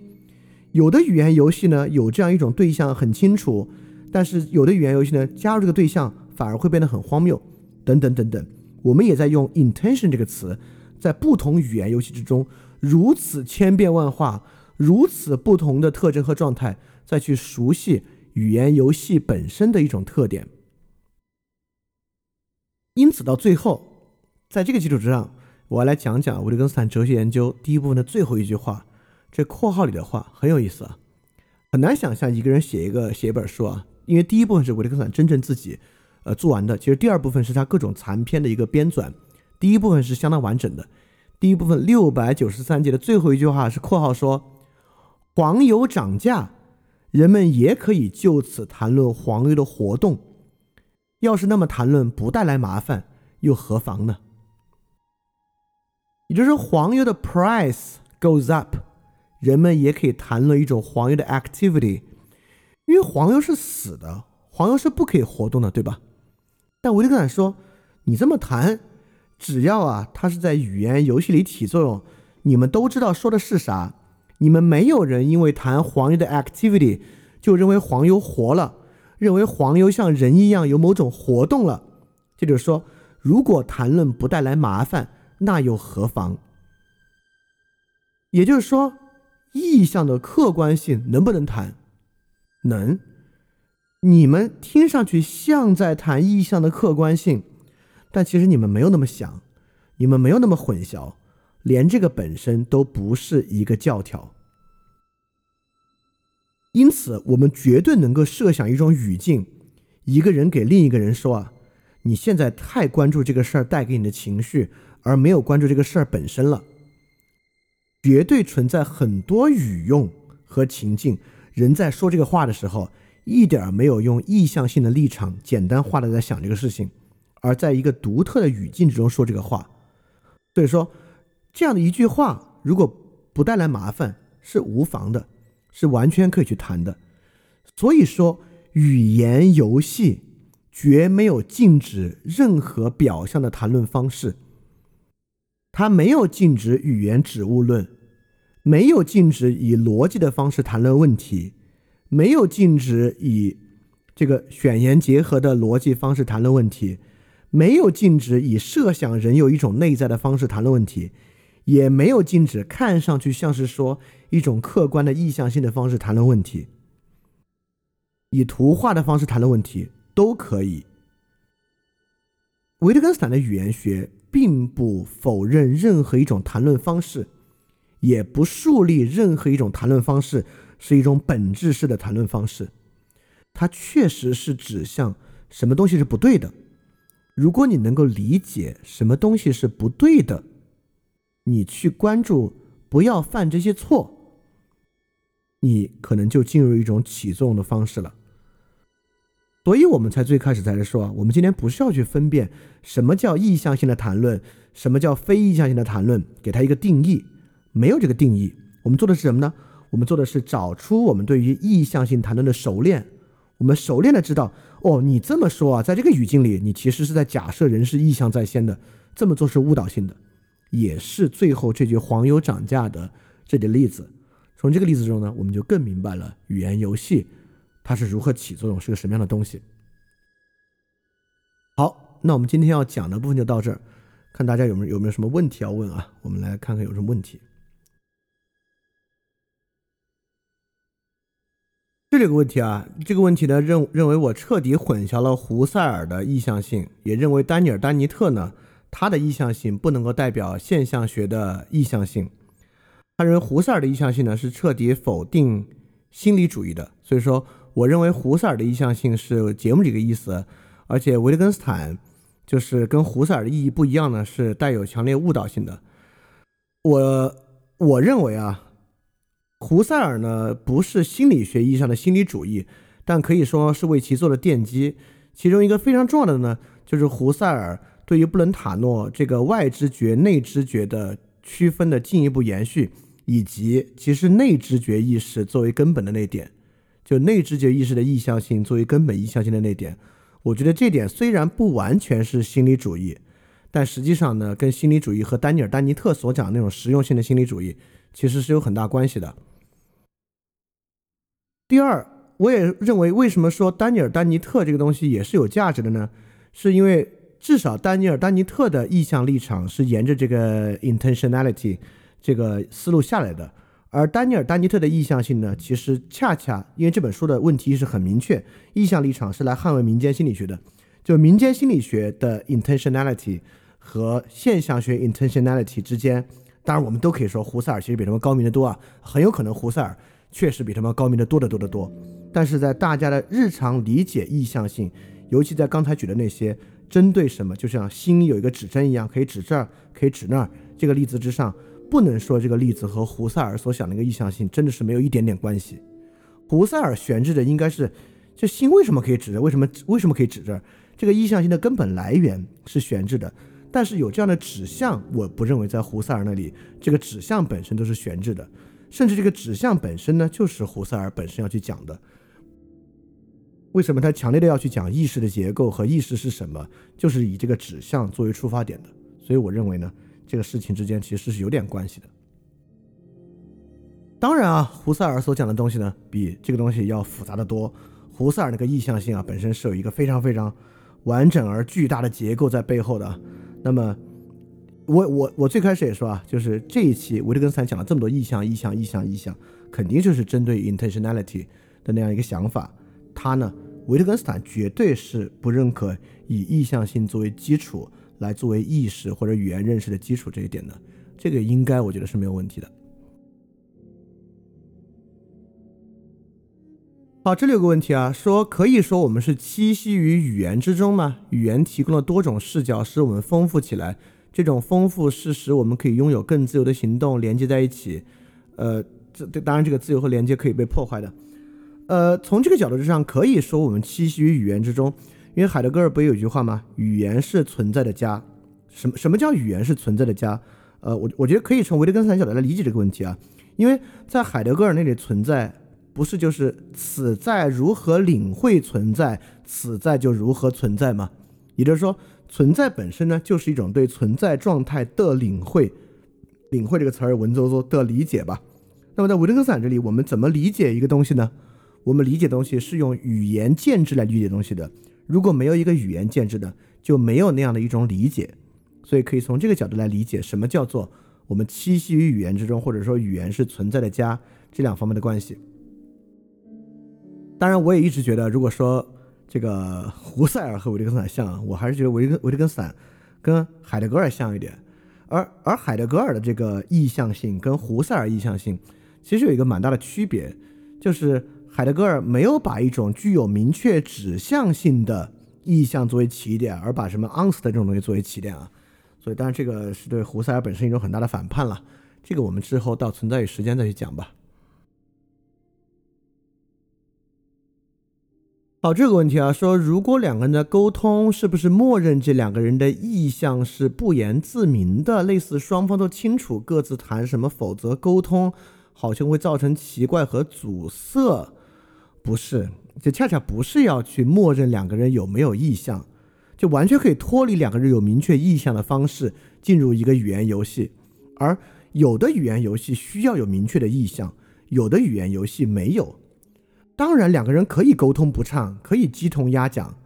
有的语言游戏呢，有这样一种对象很清楚，但是有的语言游戏呢，加入这个对象反而会变得很荒谬，等等等等。我们也在用 intention 这个词，在不同语言游戏之中，如此千变万化，如此不同的特征和状态，再去熟悉语言游戏本身的一种特点。因此，到最后，在这个基础之上，我要来讲讲维特根斯坦哲学研究第一部分的最后一句话。这括号里的话很有意思啊，很难想象一个人写一个写一本书啊，因为第一部分是维特根斯坦真正自己。呃，做完的其实第二部分是他各种残篇的一个编纂，第一部分是相当完整的。第一部分六百九十三节的最后一句话是括号说，黄油涨价，人们也可以就此谈论黄油的活动。要是那么谈论不带来麻烦，又何妨呢？也就是黄油的 price goes up，人们也可以谈论一种黄油的 activity，因为黄油是死的，黄油是不可以活动的，对吧？但维特根斯坦说：“你这么谈，只要啊，它是在语言游戏里起作用，你们都知道说的是啥。你们没有人因为谈黄油的 activity 就认为黄油活了，认为黄油像人一样有某种活动了。这就是说，如果谈论不带来麻烦，那又何妨？也就是说，意向的客观性能不能谈？能。”你们听上去像在谈意向的客观性，但其实你们没有那么想，你们没有那么混淆，连这个本身都不是一个教条。因此，我们绝对能够设想一种语境：一个人给另一个人说啊，你现在太关注这个事儿带给你的情绪，而没有关注这个事儿本身了。绝对存在很多语用和情境，人在说这个话的时候。一点没有用意向性的立场简单化的在想这个事情，而在一个独特的语境之中说这个话。所以说，这样的一句话如果不带来麻烦是无妨的，是完全可以去谈的。所以说，语言游戏绝没有禁止任何表象的谈论方式，它没有禁止语言指物论，没有禁止以逻辑的方式谈论问题。没有禁止以这个选言结合的逻辑方式谈论问题，没有禁止以设想人有一种内在的方式谈论问题，也没有禁止看上去像是说一种客观的意向性的方式谈论问题，以图画的方式谈论问题都可以。维特根斯坦的语言学并不否认任何一种谈论方式，也不树立任何一种谈论方式。是一种本质式的谈论方式，它确实是指向什么东西是不对的。如果你能够理解什么东西是不对的，你去关注不要犯这些错，你可能就进入一种起作用的方式了。所以我们才最开始在这说，我们今天不是要去分辨什么叫意向性的谈论，什么叫非意向性的谈论，给它一个定义，没有这个定义。我们做的是什么呢？我们做的是找出我们对于意向性谈论的熟练，我们熟练的知道，哦，你这么说啊，在这个语境里，你其实是在假设人是意向在先的，这么做是误导性的，也是最后这句黄油涨价的这个例子。从这个例子中呢，我们就更明白了语言游戏它是如何起作用，是个什么样的东西。好，那我们今天要讲的部分就到这儿，看大家有没有有没有什么问题要问啊？我们来看看有什么问题。这个问题啊，这个问题呢认认为我彻底混淆了胡塞尔的意向性，也认为丹尼尔·丹尼特呢他的意向性不能够代表现象学的意向性。他认为胡塞尔的意向性呢是彻底否定心理主义的，所以说我认为胡塞尔的意向性是节目这个意思，而且维特根斯坦就是跟胡塞尔的意义不一样呢，是带有强烈误导性的。我我认为啊。胡塞尔呢，不是心理学意义上的心理主义，但可以说是为其做了奠基。其中一个非常重要的呢，就是胡塞尔对于布伦塔诺这个外知觉、内知觉的区分的进一步延续，以及其实内知觉意识作为根本的那点，就内知觉意识的意向性作为根本意向性的那点。我觉得这点虽然不完全是心理主义，但实际上呢，跟心理主义和丹尼尔·丹尼特所讲的那种实用性的心理主义其实是有很大关系的。第二，我也认为，为什么说丹尼尔·丹尼特这个东西也是有价值的呢？是因为至少丹尼尔·丹尼特的意向立场是沿着这个 intentionality 这个思路下来的，而丹尼尔·丹尼特的意向性呢，其实恰恰因为这本书的问题是很明确，意向立场是来捍卫民间心理学的，就民间心理学的 intentionality 和现象学 intentionality 之间，当然我们都可以说胡塞尔其实比他们高明的多啊，很有可能胡塞尔。确实比他们高明的多得多得多，但是在大家的日常理解意向性，尤其在刚才举的那些针对什么，就像心有一个指针一样，可以指这儿，可以指那儿，这个例子之上，不能说这个例子和胡塞尔所想的一个意向性真的是没有一点点关系。胡塞尔悬置的应该是，这心为什么可以指着？为什么为什么可以指这儿？这个意向性的根本来源是悬置的，但是有这样的指向，我不认为在胡塞尔那里，这个指向本身都是悬置的。甚至这个指向本身呢，就是胡塞尔本身要去讲的。为什么他强烈的要去讲意识的结构和意识是什么？就是以这个指向作为出发点的。所以我认为呢，这个事情之间其实是有点关系的。当然啊，胡塞尔所讲的东西呢，比这个东西要复杂的多。胡塞尔那个意向性啊，本身是有一个非常非常完整而巨大的结构在背后的。那么。我我我最开始也说啊，就是这一期维特根斯坦讲了这么多意向、意向、意向、意向，肯定就是针对 intentionality 的那样一个想法。他呢，维特根斯坦绝对是不认可以意向性作为基础来作为意识或者语言认识的基础这一点的。这个应该我觉得是没有问题的。好，这里有个问题啊，说可以说我们是栖息于语言之中吗？语言提供了多种视角，使我们丰富起来。这种丰富是使我们可以拥有更自由的行动，连接在一起。呃，这当然这个自由和连接可以被破坏的。呃，从这个角度之上，可以说我们栖息于语言之中。因为海德格尔不也有句话吗？语言是存在的家。什么什么叫语言是存在的家？呃，我我觉得可以从维特根斯坦角度来理解这个问题啊。因为在海德格尔那里存在，不是就是此在如何领会存在，此在就如何存在吗？也就是说。存在本身呢，就是一种对存在状态的领会，领会这个词儿文绉绉的理解吧。那么在维特根斯坦这里，我们怎么理解一个东西呢？我们理解东西是用语言建制来理解东西的。如果没有一个语言建制的，就没有那样的一种理解。所以可以从这个角度来理解什么叫做我们栖息于语言之中，或者说语言是存在的家这两方面的关系。当然，我也一直觉得，如果说。这个胡塞尔和维特根斯坦像，我还是觉得维特维特根斯坦跟海德格尔像一点，而而海德格尔的这个意向性跟胡塞尔意向性其实有一个蛮大的区别，就是海德格尔没有把一种具有明确指向性的意向作为起点，而把什么 o n s 的这种东西作为起点啊，所以当然这个是对胡塞尔本身一种很大的反叛了，这个我们之后到存在与时间再去讲吧。好，这个问题啊，说如果两个人的沟通，是不是默认这两个人的意向是不言自明的，类似双方都清楚各自谈什么，否则沟通好像会造成奇怪和阻塞？不是，这恰恰不是要去默认两个人有没有意向，就完全可以脱离两个人有明确意向的方式进入一个语言游戏，而有的语言游戏需要有明确的意向，有的语言游戏没有。当然，两个人可以沟通不畅，可以鸡同鸭讲，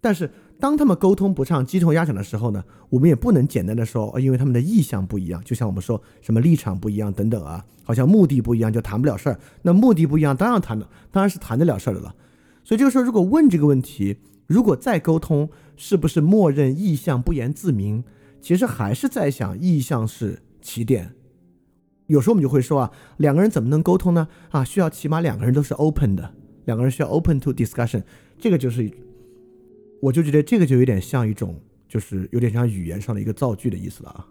但是当他们沟通不畅、鸡同鸭讲的时候呢，我们也不能简单的说，因为他们的意向不一样，就像我们说什么立场不一样等等啊，好像目的不一样就谈不了事儿。那目的不一样，当然谈的当然是谈得了事儿的了。所以这个时候，如果问这个问题，如果再沟通，是不是默认意向不言自明？其实还是在想意向是起点。有时候我们就会说啊，两个人怎么能沟通呢？啊，需要起码两个人都是 open 的。两个人需要 open to discussion，这个就是，我就觉得这个就有点像一种，就是有点像语言上的一个造句的意思了啊。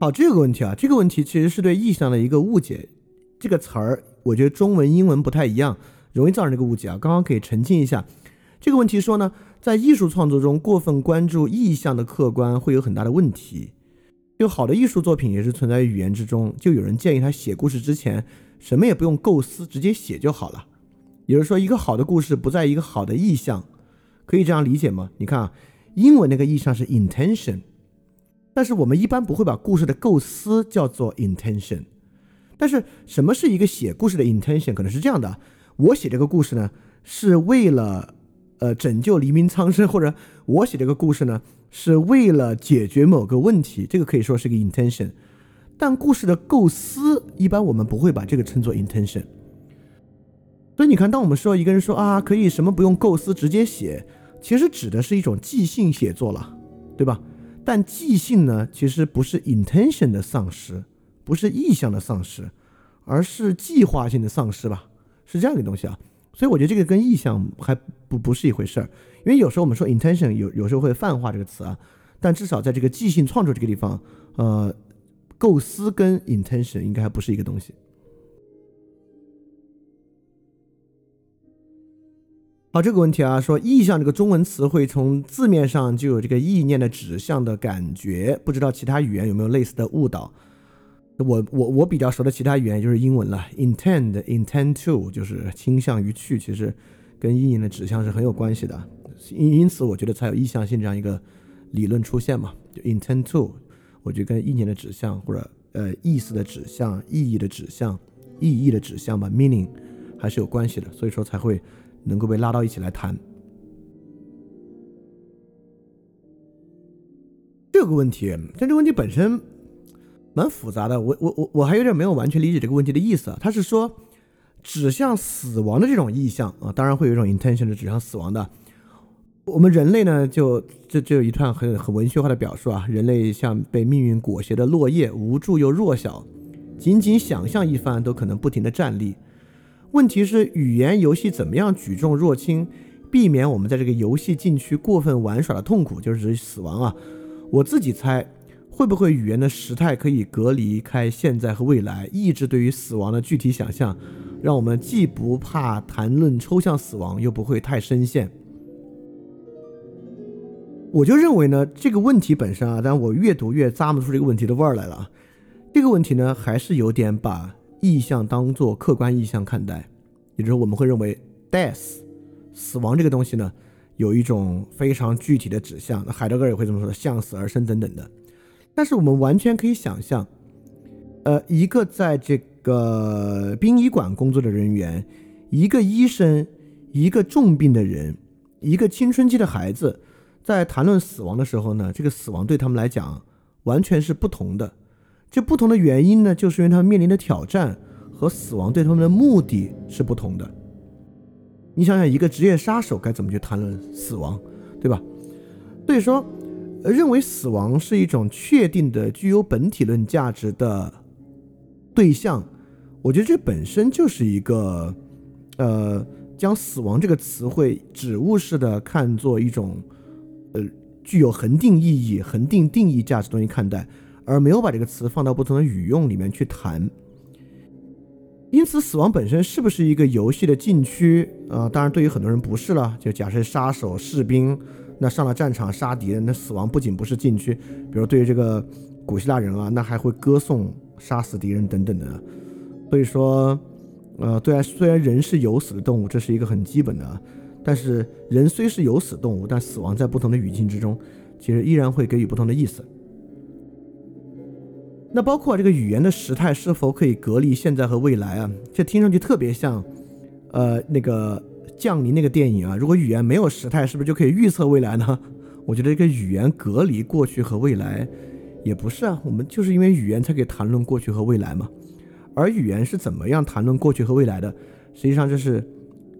好，这个问题啊，这个问题其实是对意象的一个误解。这个词儿，我觉得中文、英文不太一样，容易造成这个误解啊。刚刚可以澄清一下，这个问题说呢，在艺术创作中过分关注意象的客观会有很大的问题。就好的艺术作品也是存在于语言之中。就有人建议他写故事之前什么也不用构思，直接写就好了。也就是说，一个好的故事不在一个好的意象，可以这样理解吗？你看啊，英文那个意象是 intention，但是我们一般不会把故事的构思叫做 intention。但是什么是一个写故事的 intention？可能是这样的：我写这个故事呢，是为了呃拯救黎明苍生，或者我写这个故事呢，是为了解决某个问题，这个可以说是个 intention。但故事的构思，一般我们不会把这个称作 intention。所以你看，当我们说一个人说啊，可以什么不用构思直接写，其实指的是一种即兴写作了，对吧？但即兴呢，其实不是 intention 的丧失，不是意向的丧失，而是计划性的丧失吧？是这样一个东西啊。所以我觉得这个跟意向还不不是一回事儿，因为有时候我们说 intention 有有时候会泛化这个词啊，但至少在这个即兴创作这个地方，呃，构思跟 intention 应该还不是一个东西。好，这个问题啊，说意象这个中文词汇从字面上就有这个意念的指向的感觉，不知道其他语言有没有类似的误导？我我我比较熟的其他语言就是英文了，intend intend to 就是倾向于去，其实跟意念的指向是很有关系的，因因此我觉得才有意向性这样一个理论出现嘛，就 intend to，我觉得跟意念的指向或者呃意思的指向、意义的指向、意义的指向吧，meaning 还是有关系的，所以说才会。能够被拉到一起来谈这个问题，但这个问题本身蛮复杂的。我我我我还有点没有完全理解这个问题的意思啊。他是说指向死亡的这种意向啊，当然会有一种 intention 是指向死亡的。我们人类呢，就这就有一段很很文学化的表述啊，人类像被命运裹挟的落叶，无助又弱小，仅仅想象一番都可能不停的站立。问题是语言游戏怎么样举重若轻，避免我们在这个游戏禁区过分玩耍的痛苦，就是指死亡啊。我自己猜，会不会语言的时态可以隔离开现在和未来，抑制对于死亡的具体想象，让我们既不怕谈论抽象死亡，又不会太深陷。我就认为呢，这个问题本身啊，但我越读越咂摸出这个问题的味儿来了。这个问题呢，还是有点把。意象当做客观意象看待，也就是，我们会认为 death 死亡这个东西呢，有一种非常具体的指向。海德格尔也会这么说，向死而生等等的。但是我们完全可以想象，呃，一个在这个殡仪馆工作的人员，一个医生，一个重病的人，一个青春期的孩子，在谈论死亡的时候呢，这个死亡对他们来讲完全是不同的。这不同的原因呢，就是因为他们面临的挑战和死亡对他们的目的是不同的。你想想，一个职业杀手该怎么去谈论死亡，对吧？所以说，认为死亡是一种确定的、具有本体论价值的对象，我觉得这本身就是一个，呃，将死亡这个词汇指物式的看作一种，呃，具有恒定意义、恒定定义价值东西看待。而没有把这个词放到不同的语用里面去谈，因此死亡本身是不是一个游戏的禁区啊？当然，对于很多人不是了。就假设杀手、士兵，那上了战场杀敌人，那死亡不仅不是禁区，比如对于这个古希腊人啊，那还会歌颂杀死敌人等等的。所以说，呃，对啊，虽然人是有死的动物，这是一个很基本的，但是人虽是有死动物，但死亡在不同的语境之中，其实依然会给予不同的意思。那包括这个语言的时态是否可以隔离现在和未来啊？这听上去特别像，呃，那个降临那个电影啊。如果语言没有时态，是不是就可以预测未来呢？我觉得这个语言隔离过去和未来，也不是啊。我们就是因为语言才可以谈论过去和未来嘛。而语言是怎么样谈论过去和未来的？实际上这是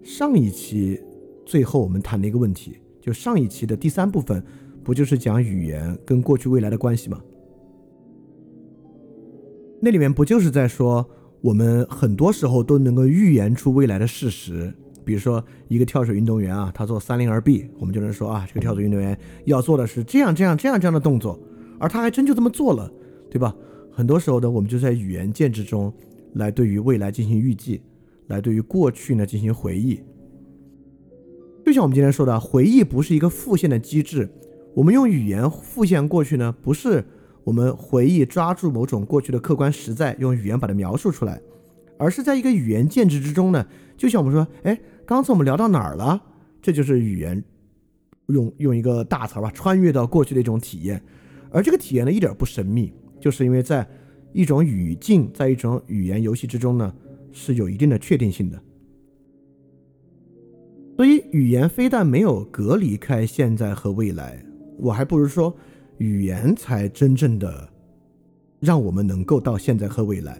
上一期最后我们谈的一个问题。就上一期的第三部分，不就是讲语言跟过去未来的关系吗？那里面不就是在说，我们很多时候都能够预言出未来的事实。比如说，一个跳水运动员啊，他做三零二 B，我们就能说啊，这个跳水运动员要做的是这样这样这样这样的动作，而他还真就这么做了，对吧？很多时候呢，我们就在语言建制中来对于未来进行预计，来对于过去呢进行回忆。就像我们今天说的，回忆不是一个复现的机制，我们用语言复现过去呢，不是。我们回忆抓住某种过去的客观实在，用语言把它描述出来，而是在一个语言建制之中呢。就像我们说，哎，刚才我们聊到哪儿了？这就是语言用用一个大词吧，穿越到过去的一种体验。而这个体验呢，一点不神秘，就是因为在一种语境，在一种语言游戏之中呢，是有一定的确定性的。所以，语言非但没有隔离开现在和未来，我还不如说，语言才真正的让我们能够到现在和未来。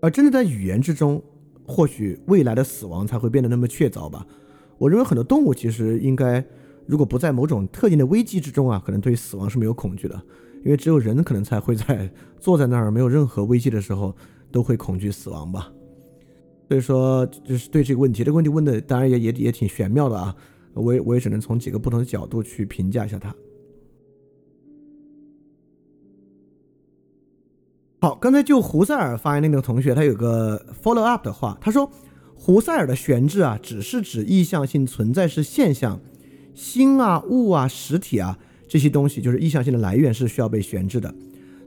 而真的在语言之中，或许未来的死亡才会变得那么确凿吧。我认为很多动物其实应该，如果不在某种特定的危机之中啊，可能对于死亡是没有恐惧的。因为只有人可能才会在坐在那儿没有任何危机的时候，都会恐惧死亡吧。所以说，就是对这个问题，这个问题问的当然也也也挺玄妙的啊。我也我也只能从几个不同的角度去评价一下它。好，刚才就胡塞尔发言的那个同学，他有个 follow up 的话，他说，胡塞尔的悬置啊，只是指意向性存在是现象，心啊、物啊、实体啊这些东西，就是意向性的来源是需要被悬置的。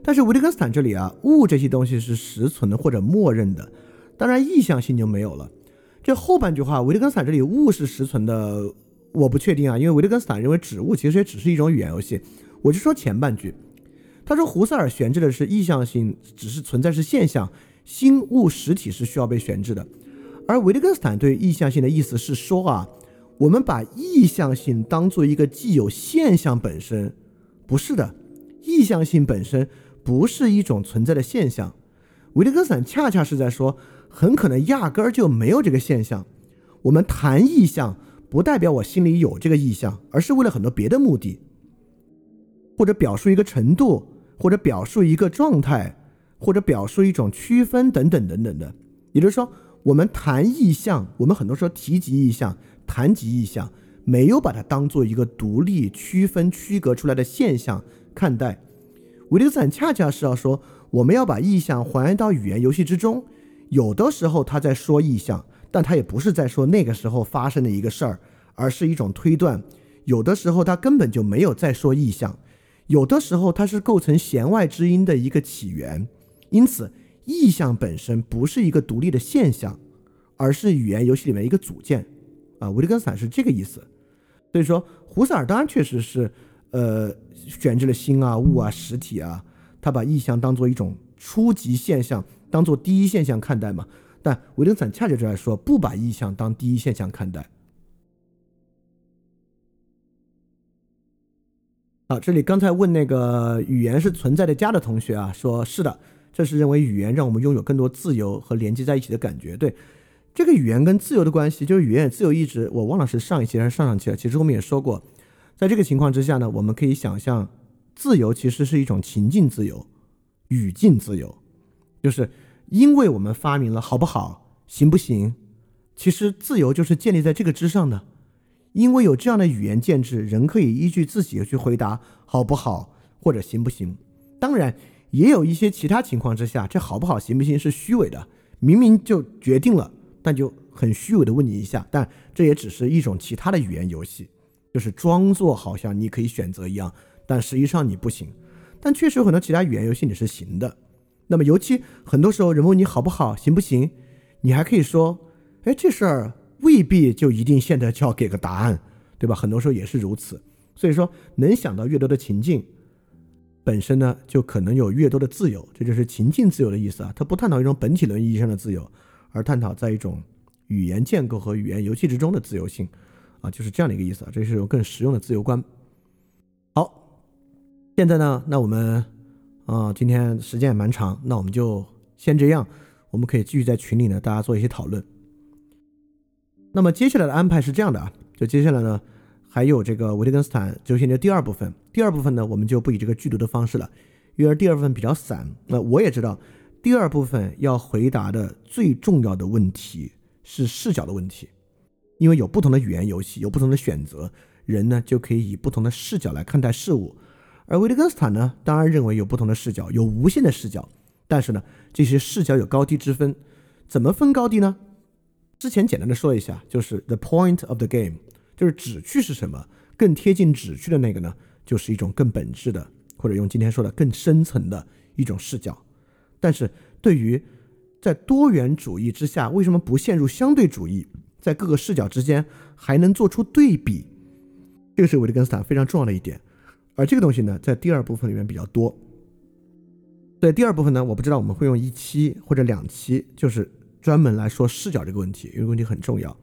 但是维特根斯坦这里啊，物这些东西是实存的或者默认的，当然意向性就没有了。这后半句话，维特根斯坦这里物是实存的，我不确定啊，因为维特根斯坦认为指物其实也只是一种语言游戏。我就说前半句。他说：“胡塞尔悬置的是意向性，只是存在是现象，心物实体是需要被悬置的。而维特根斯坦对意向性的意思是说啊，我们把意向性当做一个既有现象本身，不是的，意向性本身不是一种存在的现象。维特根斯坦恰恰是在说，很可能压根儿就没有这个现象。我们谈意向，不代表我心里有这个意向，而是为了很多别的目的，或者表述一个程度。”或者表述一个状态，或者表述一种区分等等等等的，也就是说，我们谈意象，我们很多时候提及意象，谈及意象，没有把它当做一个独立、区分、区隔出来的现象看待。维特斯坦恰恰是要说，我们要把意象还原到语言游戏之中。有的时候他在说意象，但他也不是在说那个时候发生的一个事儿，而是一种推断。有的时候他根本就没有在说意象。有的时候，它是构成弦外之音的一个起源，因此意象本身不是一个独立的现象，而是语言游戏里面一个组件。啊，维特根斯坦是这个意思。所以说，胡塞尔当然确实是，呃，选置了心啊、物啊、实体啊，他把意象当做一种初级现象，当做第一现象看待嘛。但维特根斯坦恰恰就在说，不把意象当第一现象看待。好，这里刚才问那个语言是存在的家的同学啊，说是的，这是认为语言让我们拥有更多自由和连接在一起的感觉。对，这个语言跟自由的关系，就是语言自由意志，我忘了是上一期还是上上期了。其实我们也说过，在这个情况之下呢，我们可以想象，自由其实是一种情境自由、语境自由，就是因为我们发明了好不好、行不行，其实自由就是建立在这个之上的。因为有这样的语言建制，人可以依据自己去回答好不好或者行不行。当然，也有一些其他情况之下，这好不好行不行是虚伪的，明明就决定了，但就很虚伪的问你一下。但这也只是一种其他的语言游戏，就是装作好像你可以选择一样，但实际上你不行。但确实有很多其他语言游戏你是行的。那么尤其很多时候人问你好不好行不行，你还可以说，哎，这事儿。未必就一定现在就要给个答案，对吧？很多时候也是如此。所以说，能想到越多的情境，本身呢就可能有越多的自由，这就是情境自由的意思啊。它不探讨一种本体论意义上的自由，而探讨在一种语言建构和语言游戏之中的自由性啊，就是这样的一个意思啊。这是一种更实用的自由观。好，现在呢，那我们啊，今天时间也蛮长，那我们就先这样，我们可以继续在群里呢，大家做一些讨论。那么接下来的安排是这样的啊，就接下来呢，还有这个维特根斯坦哲学的第二部分。第二部分呢，我们就不以这个剧毒的方式了，因为第二部分比较散。那我也知道，第二部分要回答的最重要的问题是视角的问题，因为有不同的语言游戏，有不同的选择，人呢就可以以不同的视角来看待事物。而维特根斯坦呢，当然认为有不同的视角，有无限的视角，但是呢，这些视角有高低之分，怎么分高低呢？之前简单的说一下，就是 the point of the game，就是旨趣是什么？更贴近旨趣的那个呢，就是一种更本质的，或者用今天说的更深层的一种视角。但是对于在多元主义之下，为什么不陷入相对主义，在各个视角之间还能做出对比？这个是维特根斯坦非常重要的一点。而这个东西呢，在第二部分里面比较多。在第二部分呢，我不知道我们会用一期或者两期，就是专门来说视角这个问题，因为问题很重要，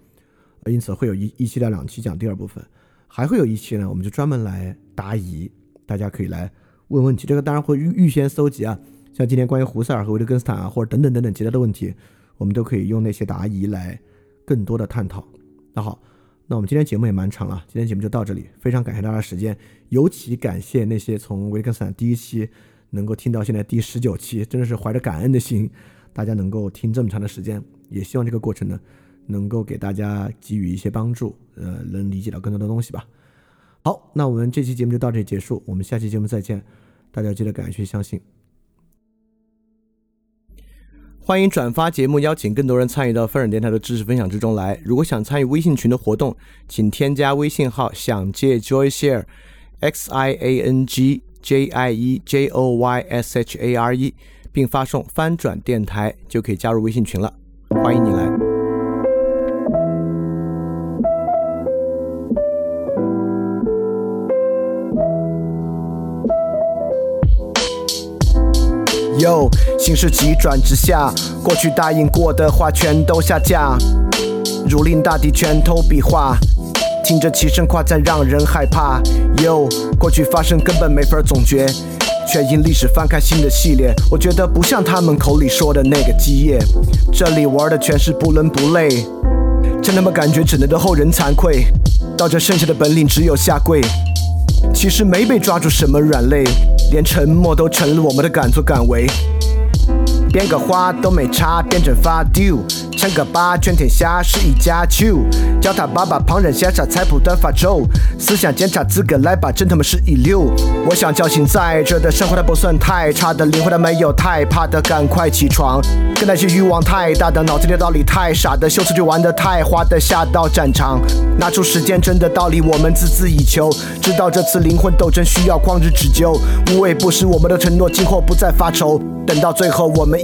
因此会有一一期到两期讲第二部分，还会有一期呢，我们就专门来答疑，大家可以来问问题。这个当然会预预先搜集啊，像今天关于胡塞尔和维特根斯坦啊，或者等等等等其他的问题，我们都可以用那些答疑来更多的探讨。那好。那我们今天节目也蛮长了，今天节目就到这里，非常感谢大家的时间，尤其感谢那些从维特根斯坦第一期能够听到现在第十九期，真的是怀着感恩的心，大家能够听这么长的时间，也希望这个过程呢能够给大家给予一些帮助，呃，能理解到更多的东西吧。好，那我们这期节目就到这里结束，我们下期节目再见，大家记得感谢相信。欢迎转发节目，邀请更多人参与到风尔电台的知识分享之中来。如果想参与微信群的活动，请添加微信号“想借 Joy Share”，X I A N G J I E J O Y S H A R E，并发送“翻转电台”就可以加入微信群了。欢迎你来。哟，形势急转直下，过去答应过的话全都下架。如临大敌，拳头比划，听着齐声夸赞让人害怕。哟，过去发生根本没法总结，却因历史翻开新的系列。我觉得不像他们口里说的那个基业，这里玩的全是不伦不类。真他妈感觉只能对后人惭愧，到这剩下的本领只有下跪。其实没被抓住什么软肋。连沉默都成了我们的敢作敢为，编个花都没差，变成发丢。称个八，全天下是一家球。叫他爸爸，旁人羡煞，菜谱断发愁。思想检查资格来吧，真他妈是一流。我想叫醒在这的生活，它不算太差的灵魂，它没有太怕的，赶快起床。跟那些欲望太大的，脑子里道理太傻的，秀词就玩的太花的，下到战场，拿出时间真的道理，我们孜孜以求。知道这次灵魂斗争需要旷日持久，无畏不实我们的承诺，今后不再发愁。等到最后，我们